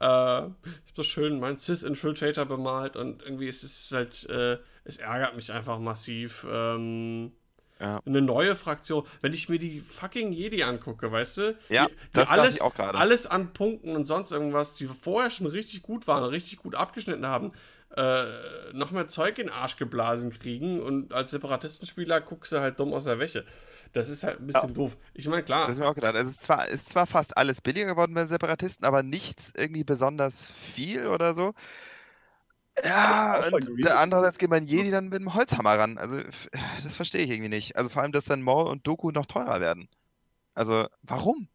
Äh, ich habe so schön meinen Sith Infiltrator bemalt und irgendwie ist es halt, äh, es ärgert mich einfach massiv. Ähm, Ja. eine neue Fraktion. Wenn ich mir die fucking Jedi angucke, weißt du? Ja, die, die das alles, ich auch gerade. alles an Punkten und sonst irgendwas, die vorher schon richtig gut waren, richtig gut abgeschnitten haben, äh, noch mehr Zeug in den Arsch geblasen kriegen und als Separatistenspieler guckst du halt dumm aus der Wäsche. Das ist halt ein bisschen doof. Ich meine, klar, Das ist mir auch gedacht. Es ist zwar, ist zwar fast alles billiger geworden bei Separatisten, aber nichts irgendwie besonders viel oder so. Ja, und der andererseits geht man Jedi dann mit dem Holzhammer ran. Also, das verstehe ich irgendwie nicht. Also vor allem, dass dann Maul und Doku noch teurer werden. Also, warum?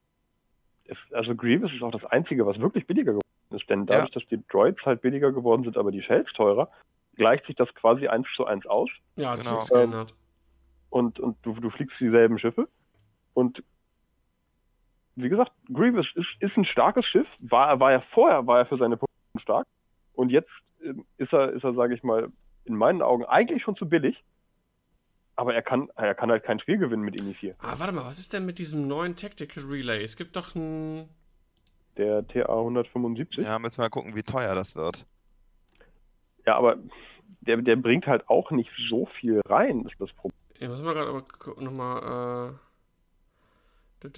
Also Grievous ist auch das Einzige, was wirklich billiger geworden ist. Denn dadurch, dass die Droids halt billiger geworden sind, aber die Shells teurer, gleicht sich das quasi eins zu eins aus. ja, hat genau. sich geändert. und, und du, du fliegst dieselben Schiffe. Und wie gesagt, Grievous ist, ist ein starkes Schiff, war, war er vorher, war er für seine Punkte stark. Und jetzt ähm, ist er, ist er, sage ich mal, in meinen Augen eigentlich schon zu billig. Aber er kann, er kann halt kein Spiel gewinnen mit Ini 4. Ah, warte mal, was ist denn mit diesem neuen Tactical Relay? Es gibt doch ein. Der TA 175. Ja, müssen wir mal gucken, wie teuer das wird. Ja, aber der, der bringt halt auch nicht so viel rein, ist das Problem. Ich muss mal gerade aber nochmal. Äh,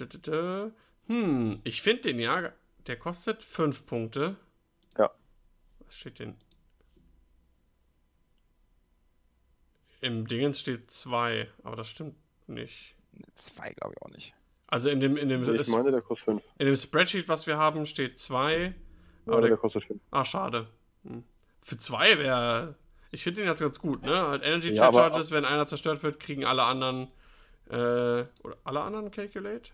hm, ich finde den ja. Der kostet 5 Punkte. Ja. Was steht denn? Im Dingens steht 2, aber das stimmt nicht. Zwei glaube ich auch nicht. Also in dem, in dem, Ich meine, der kostet 5. in dem Spreadsheet, was wir haben, steht 2. Ja, Aber der der, kostet 5. ah, schade. Hm. Für 2 wäre. Ich finde den jetzt ganz gut, ne? Halt Energy Ja, aber- Charges, wenn einer zerstört wird, kriegen alle anderen. Äh, oder alle anderen Calculate?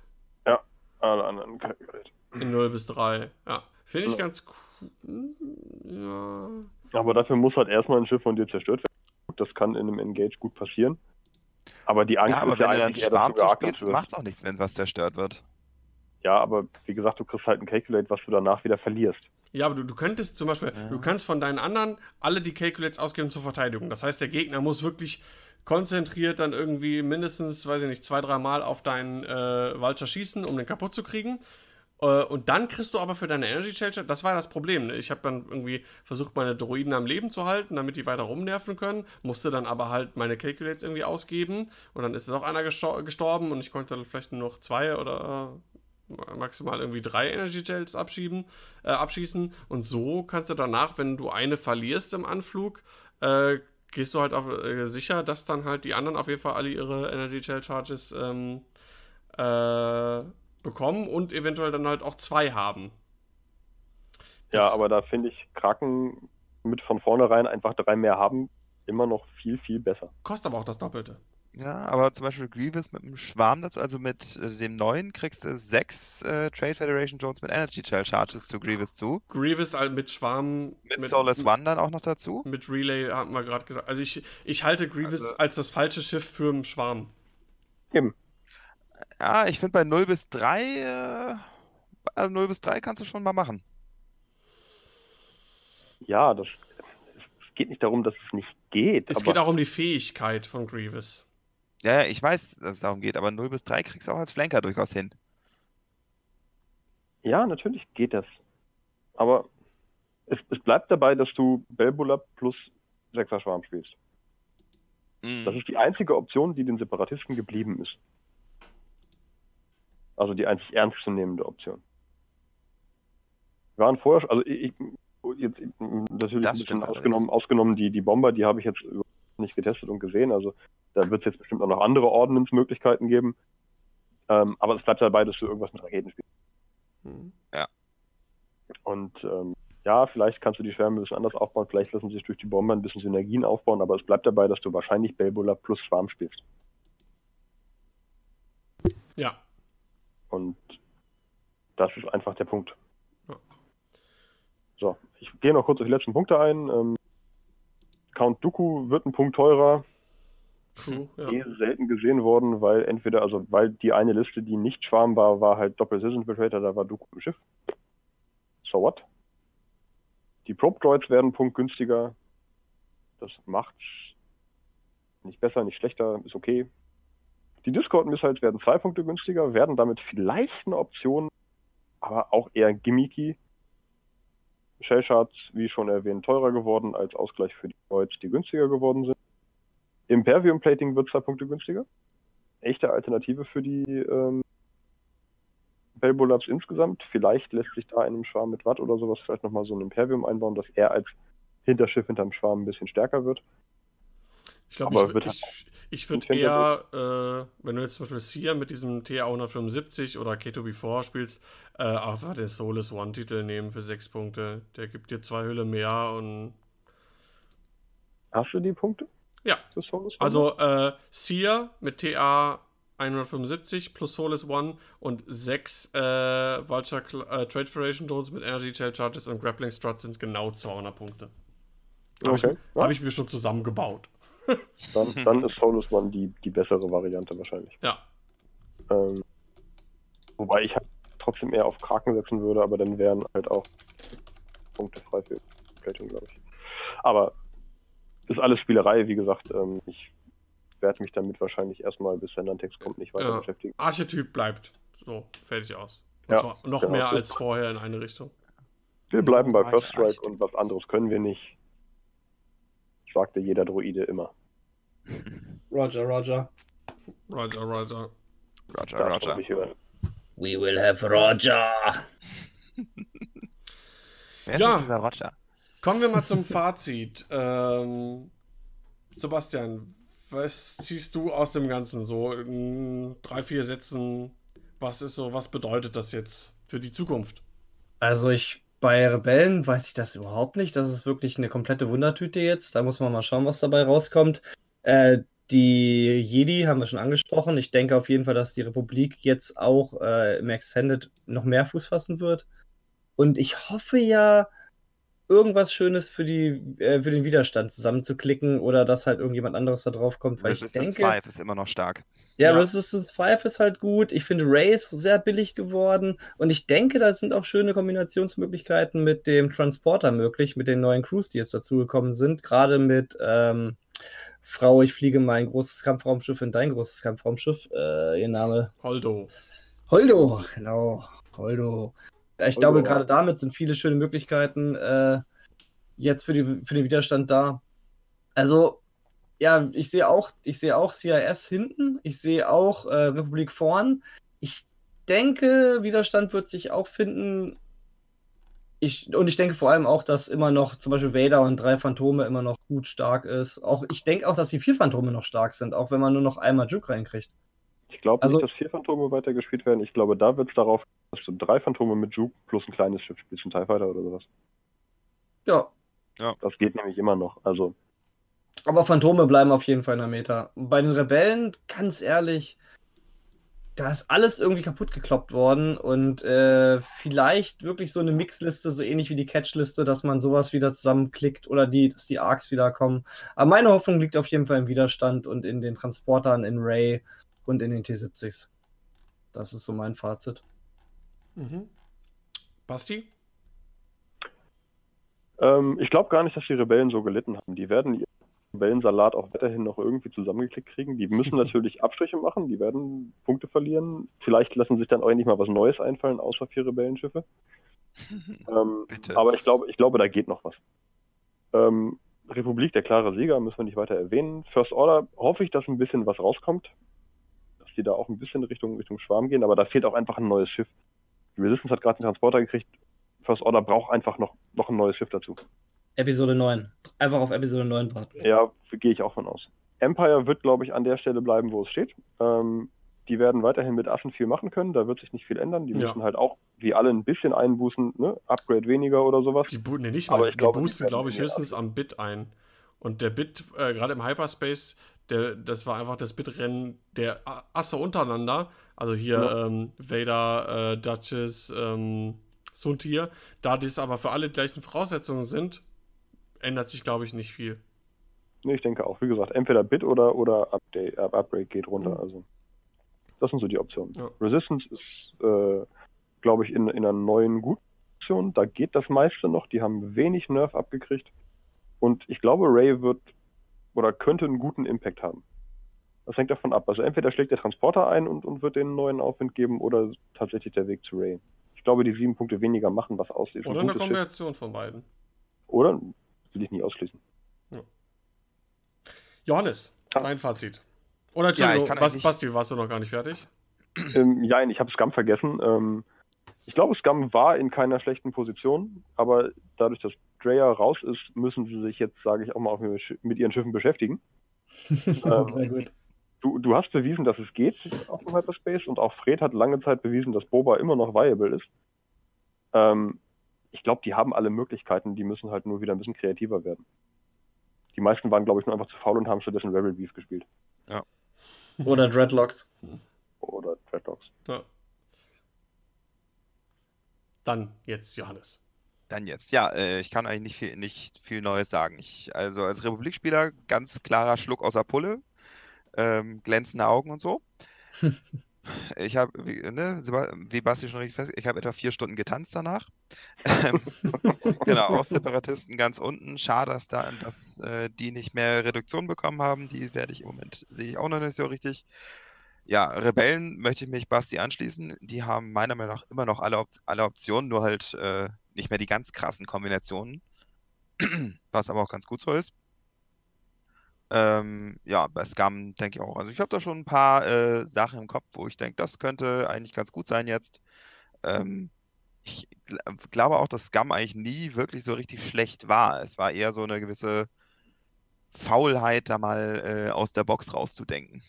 Alle anderen Calculate. In 0 bis 3. Ja. Finde ich Ja. ganz cool. Hm, Ja. Aber dafür muss halt erstmal ein Schiff von dir zerstört werden. Das kann in einem Engage gut passieren. Aber die Angst Ja, aber ist ja wenn dann eigentlich eher, dass du Schwarm geackert spielst, wirst. macht es auch nichts, wenn was zerstört wird. Ja, aber wie gesagt, du kriegst halt ein Calculate, was du danach wieder verlierst. Ja, aber du, du könntest zum Beispiel, Ja. du kannst von deinen anderen alle die Calculates ausgeben zur Verteidigung. Das heißt, der Gegner muss wirklich konzentriert dann irgendwie mindestens, weiß ich nicht, zwei, drei Mal auf deinen äh, Vulture schießen, um den kaputt zu kriegen. Äh, und dann kriegst du aber für deine Energy Charge, das war das Problem. Ne? Ich habe dann irgendwie versucht, meine Droiden am Leben zu halten, damit die weiter rumnerven können, musste dann aber halt meine Calculates irgendwie ausgeben und dann ist noch einer gestor gestorben und ich konnte dann vielleicht nur noch zwei oder äh, maximal irgendwie drei Energy Gels abschieben, äh, abschießen und so kannst du danach, wenn du eine verlierst im Anflug, äh, gehst du halt auf, äh, sicher, dass dann halt die anderen auf jeden Fall alle ihre Energy Gel Charges ähm, äh, bekommen und eventuell dann halt auch zwei haben. Ja, Das- aber da finde ich Kraken mit von vornherein einfach drei mehr haben immer noch viel, viel besser. Kostet aber auch das Doppelte. Ja, aber zum Beispiel Grievous mit einem Schwarm dazu, also mit äh, dem neuen kriegst du sechs äh, Trade Federation Drones mit Energy Charges zu Grievous zu. Grievous halt mit Schwarm. Mit, Soulless One dann auch noch dazu. Mit Relay hatten wir gerade gesagt. Also ich, ich halte Grievous Also- als das falsche Schiff für einen Schwarm. Eben. Ja, ich finde bei 0 bis 3, äh, also 0 bis 3 kannst du schon mal machen. Ja, das, es geht nicht darum, dass es nicht geht. Es aber geht auch um die Fähigkeit von Grievous. Ja, ja, ich weiß, dass es darum geht, aber 0 bis 3 kriegst du auch als Flanker durchaus hin. Ja, natürlich geht das. Aber es, es bleibt dabei, dass du Belbula plus 6er Schwarm spielst. Mhm. Das ist die einzige Option, die den Separatisten geblieben ist. Also die einzig ernstzunehmende Option. Wir waren vorher, also ich, ich jetzt natürlich ein Das bisschen stimmt ausgenommen, ausgenommen die, die Bomber, die habe ich jetzt überhaupt nicht getestet und gesehen. Also da wird es jetzt bestimmt auch noch andere Ordnance-Möglichkeiten geben. Ähm, aber es bleibt dabei, dass du irgendwas mit Raketen spielst. Hm. Und ähm, ja, vielleicht kannst du die Schwärme ein bisschen anders aufbauen, vielleicht lassen sich durch die Bomber ein bisschen Synergien aufbauen, aber es bleibt dabei, dass du wahrscheinlich Belbula plus Schwarm spielst. Ja. Und das ist einfach der Punkt. Ja. So, ich gehe noch kurz auf die letzten Punkte ein. Ähm, Count Dooku wird ein Punkt teurer. True, ja. eh selten gesehen worden, weil entweder, also weil die eine Liste, die nicht Schwarm war, war halt Doppel-Sis-Infiltrator, da war Dooku im Schiff. So what? Die Probe-Droids werden einen Punkt günstiger. Das macht nicht besser, nicht schlechter, ist okay. Die Discord-Missiles werden zwei Punkte günstiger, werden damit vielleicht eine Option, aber auch eher gimmicky. Shellshards, wie schon erwähnt, teurer geworden als Ausgleich für die Droids, die günstiger geworden sind. Impervium Plating wird zwei Punkte günstiger. Echte Alternative für die ähm, Belbo Labs insgesamt. Vielleicht lässt sich da in einem Schwarm mit Watt oder sowas vielleicht nochmal so ein Impervium einbauen, dass er als Hinterschiff hinterm Schwarm ein bisschen stärker wird. Ich glaube, ich, ich, ich würde eher, äh, wenn du jetzt zum Beispiel Sia mit diesem TA 175 oder K2B4 spielst, äh, einfach den Soulless One-Titel nehmen für sechs Punkte. Der gibt dir zwei Hülle mehr und Hast du die Punkte? ja. Also äh, Sia mit TA 175 plus Soulless One und sechs äh, Vulture äh, Trade Federation Drones mit Energy Shell Charges und Grappling Struts sind genau 200 Punkte. Habe Okay, ich, ja. hab ich mir schon zusammengebaut. Dann, dann ist Solus One die, die bessere Variante wahrscheinlich. Ja. Ähm, wobei ich halt trotzdem eher auf Kraken setzen würde, aber dann wären halt auch Punkte frei für Plating, glaube ich. Aber ist alles Spielerei, wie gesagt. Ähm, ich werde mich damit wahrscheinlich erstmal, bis der Nantex kommt, nicht weiter Ja. beschäftigen. Archetyp bleibt. So, fertig aus. Und Ja, zwar noch genau. mehr als vorher in eine Richtung. Wir bleiben bei First Strike und was anderes können wir nicht. Sagte jeder Droide immer. Roger, Roger. Roger, Roger. Roger, Das Roger. ich hören. We will have Roger. Wer ist Ja. denn dieser Roger? Kommen wir mal zum Fazit. Ähm, Sebastian, was ziehst du aus dem Ganzen? So in drei, vier Sätzen, was ist so, was bedeutet das jetzt für die Zukunft? Also ich bei Rebellen weiß ich das überhaupt nicht. Das ist wirklich eine komplette Wundertüte jetzt. Da muss man mal schauen, was dabei rauskommt. Äh, die Jedi haben wir schon angesprochen. Ich denke auf jeden Fall, dass die Republik jetzt auch äh, im Extended noch mehr Fuß fassen wird. Und ich hoffe ja, irgendwas Schönes für, die, äh, für den Widerstand zusammenzuklicken oder dass halt irgendjemand anderes da drauf kommt. Weil ich Resistance denke, 5 ist immer noch stark. ja, Ja. Resistance 5 ist halt gut. Ich finde Ray ist sehr billig geworden. Und ich denke, da sind auch schöne Kombinationsmöglichkeiten mit dem Transporter möglich, mit den neuen Crews, die jetzt dazugekommen sind. Gerade mit ähm, Frau, ich fliege mein großes Kampfraumschiff in dein großes Kampfraumschiff. Äh, ihr Name. Holdo. Holdo, genau. Holdo. Ich glaube, ja. gerade damit sind viele schöne Möglichkeiten äh, jetzt für, die, für den Widerstand da. Also, ja, ich sehe auch, ich sehe auch CIS hinten, ich sehe auch äh, Republik vorn. Ich denke, Widerstand wird sich auch finden. Ich, und ich denke vor allem auch, dass immer noch zum Beispiel Vader und drei Phantome immer noch gut stark ist. Auch, ich denke auch, dass die vier Phantome noch stark sind, auch wenn man nur noch einmal Juke reinkriegt. Ich glaube Also- nicht, dass vier Phantome weitergespielt werden. Ich glaube, da wird es darauf, dass du drei Phantome mit Juke plus ein kleines Schiff spielst, ein TIE Fighter oder sowas. Ja, Das geht nämlich immer noch. Also, Aber Phantome bleiben auf jeden Fall in der Meta. Bei den Rebellen, ganz ehrlich, da ist alles irgendwie kaputt gekloppt worden und äh, vielleicht wirklich so eine Mixliste, so ähnlich wie die Catchliste, dass man sowas wieder zusammenklickt oder die, dass die Arcs wiederkommen. Aber meine Hoffnung liegt auf jeden Fall im Widerstand und in den Transportern in Ray und in den T70s. Das ist so mein Fazit. Mhm. Basti? ähm, ich glaube gar nicht, dass die Rebellen so gelitten haben. Die werden ihren Rebellensalat auch weiterhin noch irgendwie zusammengeklickt kriegen. Die müssen natürlich Abstriche machen, die werden Punkte verlieren. Vielleicht lassen sich dann auch nicht mal was Neues einfallen, außer vier Rebellenschiffe. Ähm, Bitte. aber ich glaube, ich glaube, da geht noch was. Ähm, Republik, der klare Sieger, müssen wir nicht weiter erwähnen. First Order hoffe ich, dass ein bisschen was rauskommt. Dass die da auch ein bisschen Richtung, Richtung Schwarm gehen, aber da fehlt auch einfach ein neues Schiff. Die Resistance hat gerade einen Transporter gekriegt. First Order braucht einfach noch, noch ein neues Schiff dazu. Episode 9. Einfach auf Episode 9 warten. Ja, gehe ich auch von aus. Empire wird, glaube ich, an der Stelle bleiben, wo es steht. Ähm, die werden weiterhin mit Assen viel machen können, da wird sich nicht viel ändern. Die Ja. müssen halt auch, wie alle, ein bisschen einbußen, ne? Upgrade weniger oder sowas. Die, bu- nee, nicht Aber mal. ich die glaube, die boosten, glaube ich, höchstens am Bit ein. Und der Bit, äh, gerade im Hyperspace, der, das war einfach das Bitrennen der Asse untereinander. Also hier Ja. ähm, Vader, äh, Duchess, ähm, Suntir. Da das aber für alle gleichen Voraussetzungen sind, ändert sich, glaube ich, nicht viel. Nee, ich denke auch. Wie gesagt, entweder Bit oder, oder Update, uh, Upgrade geht runter. Mhm. Also, das sind so die Optionen. Ja. Resistance ist, äh, glaube ich, in, in einer neuen guten Option. Da geht das meiste noch. Die haben wenig Nerf abgekriegt. Und ich glaube, Ray wird oder könnte einen guten Impact haben. Das hängt davon ab. Also entweder schlägt der Transporter ein und, und wird den neuen Aufwind geben oder tatsächlich der Weg zu Ray. Ich glaube, die sieben Punkte weniger machen was aus. Oder eine Kombination Schiff. von beiden. Oder will ich nie ausschließen. Ja. Johannes, ah. dein Fazit. Oder Entschuldigung, ja, Bas Basti, warst du noch gar nicht fertig? Ähm, ja, ich habe Scum vergessen. Ähm, ich glaube, Scum war in keiner schlechten Position, aber dadurch, dass Dreyer raus ist, müssen sie sich jetzt, sage ich auch mal, mit ihren Schiffen beschäftigen. ähm, Sehr gut. Du, du hast bewiesen, dass es geht auf dem Hyperspace und auch Fred hat lange Zeit bewiesen, dass Boba immer noch viable ist. Ähm, ich glaube, die haben alle Möglichkeiten, die müssen halt nur wieder ein bisschen kreativer werden. Die meisten waren, glaube ich, nur einfach zu faul und haben stattdessen Rebel Beef gespielt. Ja. Oder Dreadlocks. Oder Dreadlocks. Ja. Dann jetzt Johannes. Dann jetzt. Ja, äh, ich kann eigentlich nicht viel, nicht viel Neues sagen. Ich, also als Republikspieler ganz klarer Schluck aus der Pulle. Ähm, glänzende Augen und so. Ich habe, ne, wie Basti schon richtig fest, ich habe etwa vier Stunden getanzt danach. Genau, auch Separatisten ganz unten. Schade, dass, da, dass äh, die nicht mehr Reduktion bekommen haben. Die werde ich im Moment, sehe ich auch noch nicht so richtig. Ja, Rebellen möchte ich mich Basti anschließen. Die haben meiner Meinung nach immer noch alle, alle Optionen, nur halt äh, nicht mehr die ganz krassen Kombinationen. Was aber auch ganz gut so ist. Ähm, ja, bei Scum denke ich auch. Also ich habe da schon ein paar äh, Sachen im Kopf, wo ich denke, das könnte eigentlich ganz gut sein jetzt. Ähm, ich gl glaube auch, dass Scum eigentlich nie wirklich so richtig schlecht war. Es war eher so eine gewisse Faulheit, da mal äh, aus der Box rauszudenken.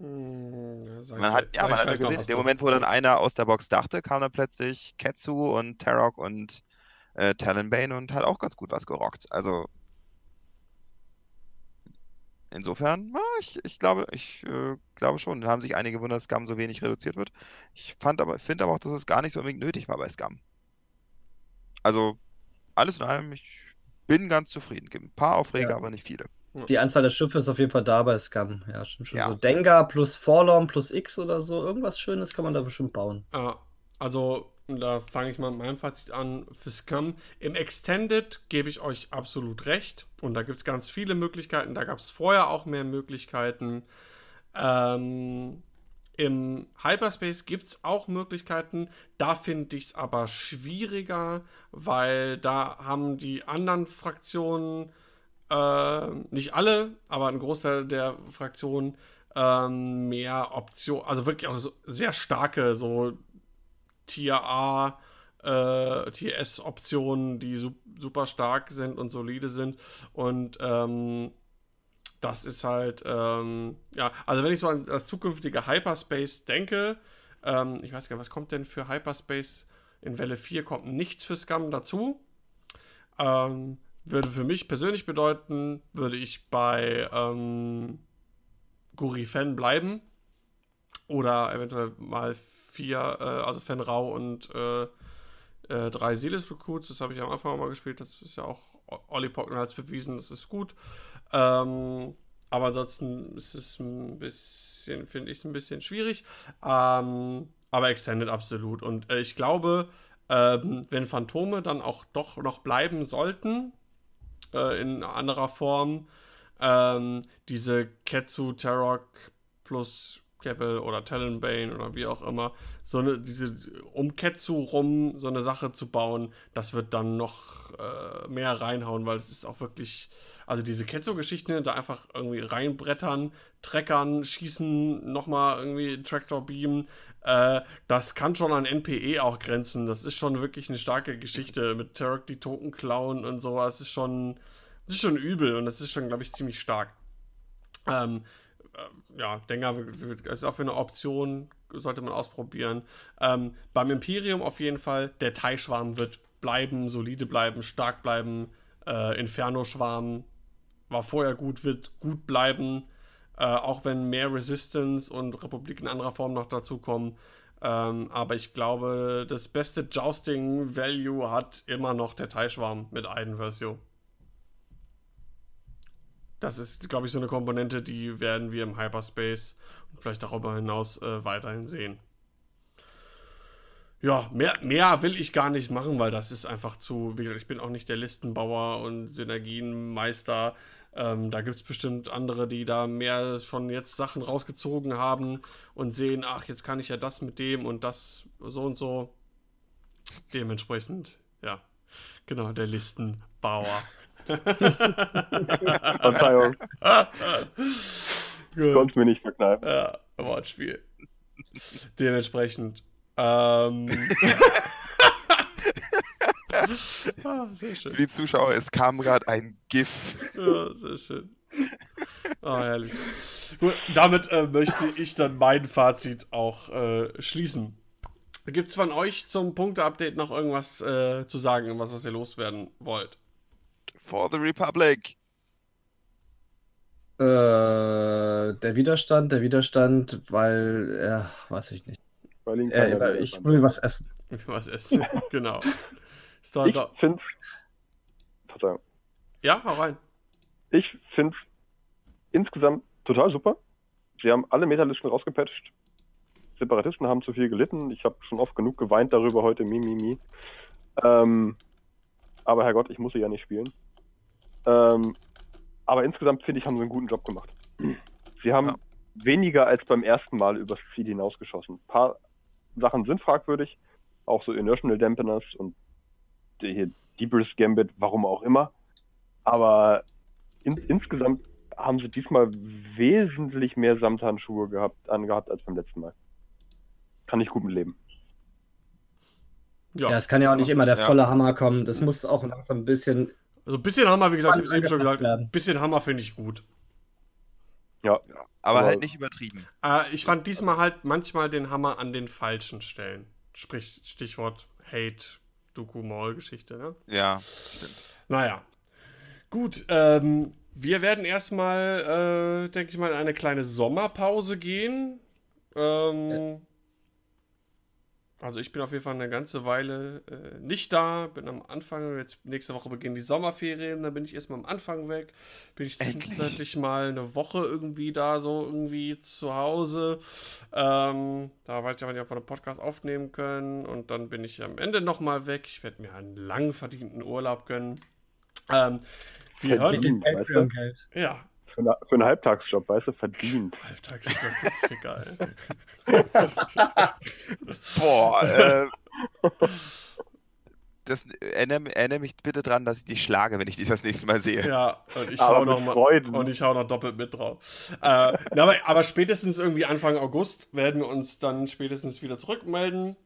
Hm, ja, man hat, ja, man hat ja gesehen, in dem Moment, wo dann einer aus der Box dachte, kam dann plötzlich Ketsu und Tarok und äh, Talonbane und hat auch ganz gut was gerockt. Also Insofern, ja, ich, ich glaube, ich äh, glaube schon. Da haben sich einige gewundert, dass Scum so wenig reduziert wird. Ich fand aber, finde aber auch, dass es gar nicht so unbedingt nötig war bei Scum. Also, alles in allem, ich bin ganz zufrieden. Gibt ein paar Aufreger, ja. aber nicht viele. Die Anzahl der Schiffe ist auf jeden Fall da bei Scum. Ja, schon, schon ja. so. Dengar plus Forlorn plus X oder so. Irgendwas Schönes kann man da bestimmt bauen. Ja, also da fange ich mal mit meinem Fazit an, für Scum. Im Extended gebe ich euch absolut recht. Und da gibt es ganz viele Möglichkeiten. Da gab es vorher auch mehr Möglichkeiten. Ähm, Im Hyperspace gibt es auch Möglichkeiten. Da finde ich es aber schwieriger, weil da haben die anderen Fraktionen, äh, nicht alle, aber ein Großteil der Fraktionen, ähm, mehr Optionen, also wirklich auch so sehr starke, so Tier A, äh, Tier S-Optionen, die su super stark sind und solide sind. Und ähm, das ist halt, ähm, ja, also wenn ich so an das zukünftige Hyperspace denke, ähm, ich weiß gar nicht, was kommt denn für Hyperspace? In Welle 4 kommt nichts für Scum dazu. Ähm, würde für mich persönlich bedeuten, würde ich bei ähm, Gurifen bleiben. Oder eventuell mal vier, äh, also Fenrau und äh, äh, drei Silas Recruits. Das habe ich am Anfang mal gespielt. Das ist ja auch Olli Pockner hat es bewiesen, das ist gut. Ähm, aber ansonsten ist es ein bisschen, finde ich es ein bisschen schwierig. Ähm, aber Extended absolut. Und äh, ich glaube, ähm, wenn Phantome dann auch doch noch bleiben sollten, äh, in anderer Form, ähm, diese Ketsu Tarok plus Keppel oder Talonbane oder wie auch immer, so eine, diese um Ketsu rum so eine Sache zu bauen, das wird dann noch äh, mehr reinhauen, weil es ist auch wirklich, also diese Ketsu-Geschichten, da einfach irgendwie reinbrettern, treckern, schießen, nochmal irgendwie Tractor Beam, äh, das kann schon an NPE auch grenzen. Das ist schon wirklich eine starke Geschichte mit Turok die Token klauen und sowas. Das ist schon, das ist schon übel und das ist schon, glaube ich, ziemlich stark. Ähm, äh, ja, Denker ist auch für eine Option, sollte man ausprobieren. Ähm, beim Imperium auf jeden Fall, der Thai-Schwarm wird bleiben, solide bleiben, stark bleiben. Äh, Inferno-Schwarm war vorher gut, wird gut bleiben. Äh, auch wenn mehr Resistance und Republik in anderer Form noch dazu kommen. Ähm, aber ich glaube, das beste Jousting-Value hat immer noch der Thai-Schwarm mit Eidenversio. das ist, glaube ich, so eine Komponente, die werden wir im Hyperspace und vielleicht darüber hinaus äh, weiterhin sehen. Ja, mehr, mehr will ich gar nicht machen, weil das ist einfach zu, ich bin auch nicht der Listenbauer und Synergienmeister. Ähm, da gibt es bestimmt andere, die da mehr schon jetzt Sachen rausgezogen haben und sehen, ach, jetzt kann ich ja das mit dem und das so und so. Dementsprechend, ja, genau, der Listenbauer. Verzeihung. Konnte mir nicht verkneifen. Ja, Wortspiel. Dementsprechend. Ähm. ah, sehr Für schön. die Zuschauer, es kam gerade ein GIF. Ja, sehr schön. Ah, herrlich. Gut, damit äh, möchte ich dann mein Fazit auch äh, schließen. Gibt es von euch zum Punkte-Update noch irgendwas äh, zu sagen, irgendwas, was ihr loswerden wollt? For the Republic. Äh, der Widerstand, der Widerstand, weil, ja, weiß ich nicht. Weil ihn Äh, ich will was essen. Was essen? genau. Ich doch. finde Verzeihung. Ja, hau rein. Ich finde insgesamt total super. Sie haben alle Metalisten rausgepatcht. Separatisten haben zu viel gelitten. Ich habe schon oft genug geweint darüber heute. Mi, mi, mi. Ähm, aber Herrgott, ich muss sie ja nicht spielen. Ähm, aber insgesamt finde ich, haben sie einen guten Job gemacht. Sie haben Ja. weniger als beim ersten Mal übers Ziel hinausgeschossen. Ein paar Sachen sind fragwürdig. Auch so Inertial Dampeners und hier Deepers Gambit, warum auch immer. Aber in, insgesamt haben sie diesmal wesentlich mehr Samthandschuhe gehabt, angehabt als beim letzten Mal. Kann ich gut mit leben. Ja, es kann ja auch nicht immer der Ja. volle Hammer kommen. Das muss auch langsam ein bisschen. Also ein bisschen Hammer, wie gesagt, ich habe eben schon gesagt, werden. ein bisschen Hammer finde ich gut. Ja, Aber Aber- halt nicht übertrieben. Äh, ich fand diesmal halt manchmal den Hammer an den falschen Stellen. Sprich, Stichwort Hate, Doku Mall Geschichte, ne? Ja, stimmt. Naja. Gut, ähm, wir werden erstmal, äh, denke ich mal, in eine kleine Sommerpause gehen. Ähm, Also ich bin auf jeden Fall eine ganze Weile äh, nicht da, bin am Anfang, jetzt nächste Woche beginnen die Sommerferien, dann bin ich erstmal am Anfang weg, bin ich zwischenzeitlich mal eine Woche irgendwie da, so irgendwie zu Hause. Ähm, da weiß ich aber nicht, ob wir einen Podcast aufnehmen können und dann bin ich am Ende nochmal weg. Ich werde mir einen lang verdienten Urlaub gönnen. Ähm, wir hören, Mit dem- Patreon-Geld. ja, Für, eine, für einen Halbtagsjob, weißt du, verdient. Halbtags, Ficker, ey. Boah, äh, das, erinnere, erinnere mich bitte dran, dass ich dich schlage, wenn ich dich das nächste Mal sehe. Ja, und ich hau noch mal, ich hau noch doppelt mit drauf. Äh, na, aber, aber spätestens irgendwie Anfang August werden wir uns dann spätestens wieder zurückmelden.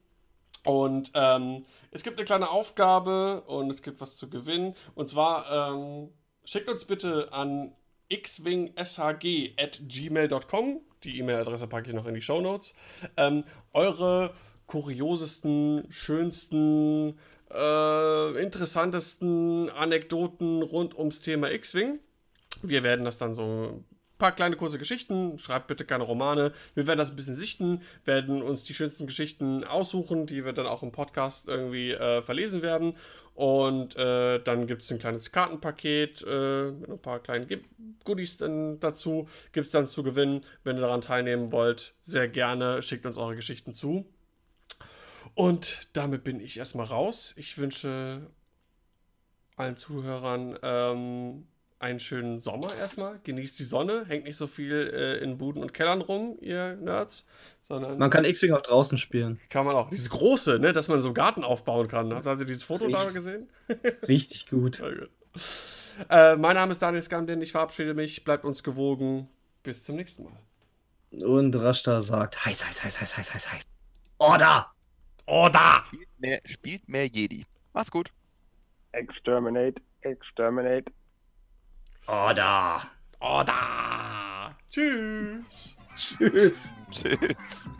Und ähm, es gibt eine kleine Aufgabe und es gibt was zu gewinnen. Und zwar ähm, schickt uns bitte an xwingshg.gmail.com. Die E-Mail-Adresse packe ich noch in die Show Notes. Ähm, eure kuriosesten, schönsten, äh, interessantesten Anekdoten rund ums Thema X-Wing. Wir werden das dann so ein paar kleine kurze Geschichten, schreibt bitte keine Romane. Wir werden das ein bisschen sichten, werden uns die schönsten Geschichten aussuchen, die wir dann auch im Podcast irgendwie äh, verlesen werden. Und äh, dann gibt es ein kleines Kartenpaket äh, mit ein paar kleinen Goodies dann dazu. Gibt es dann zu gewinnen. Wenn ihr daran teilnehmen wollt, sehr gerne schickt uns eure Geschichten zu. Und damit bin ich erstmal raus. Ich wünsche allen Zuhörern ähm, einen schönen Sommer erstmal. Genießt die Sonne, hängt nicht so viel äh, in Buden und Kellern rum, ihr Nerds, sondern Man kann X-Wing auch draußen spielen. kann man auch. Dieses große, ne, dass man so einen Garten aufbauen kann. Habt ihr dieses Foto da Richtig. gesehen? Richtig gut. Äh, mein Name ist Daniel Skamden, ich verabschiede mich, bleibt uns gewogen. Bis zum nächsten Mal. Und Rashta sagt: heiß, heiß, heiß, heiß, heiß, heiß, heiß. Order! Oder! Spielt mehr, spielt mehr Jedi. Macht's gut. Exterminate, exterminate. Order! Oder! Tschüss! Tschüss! Tschüss.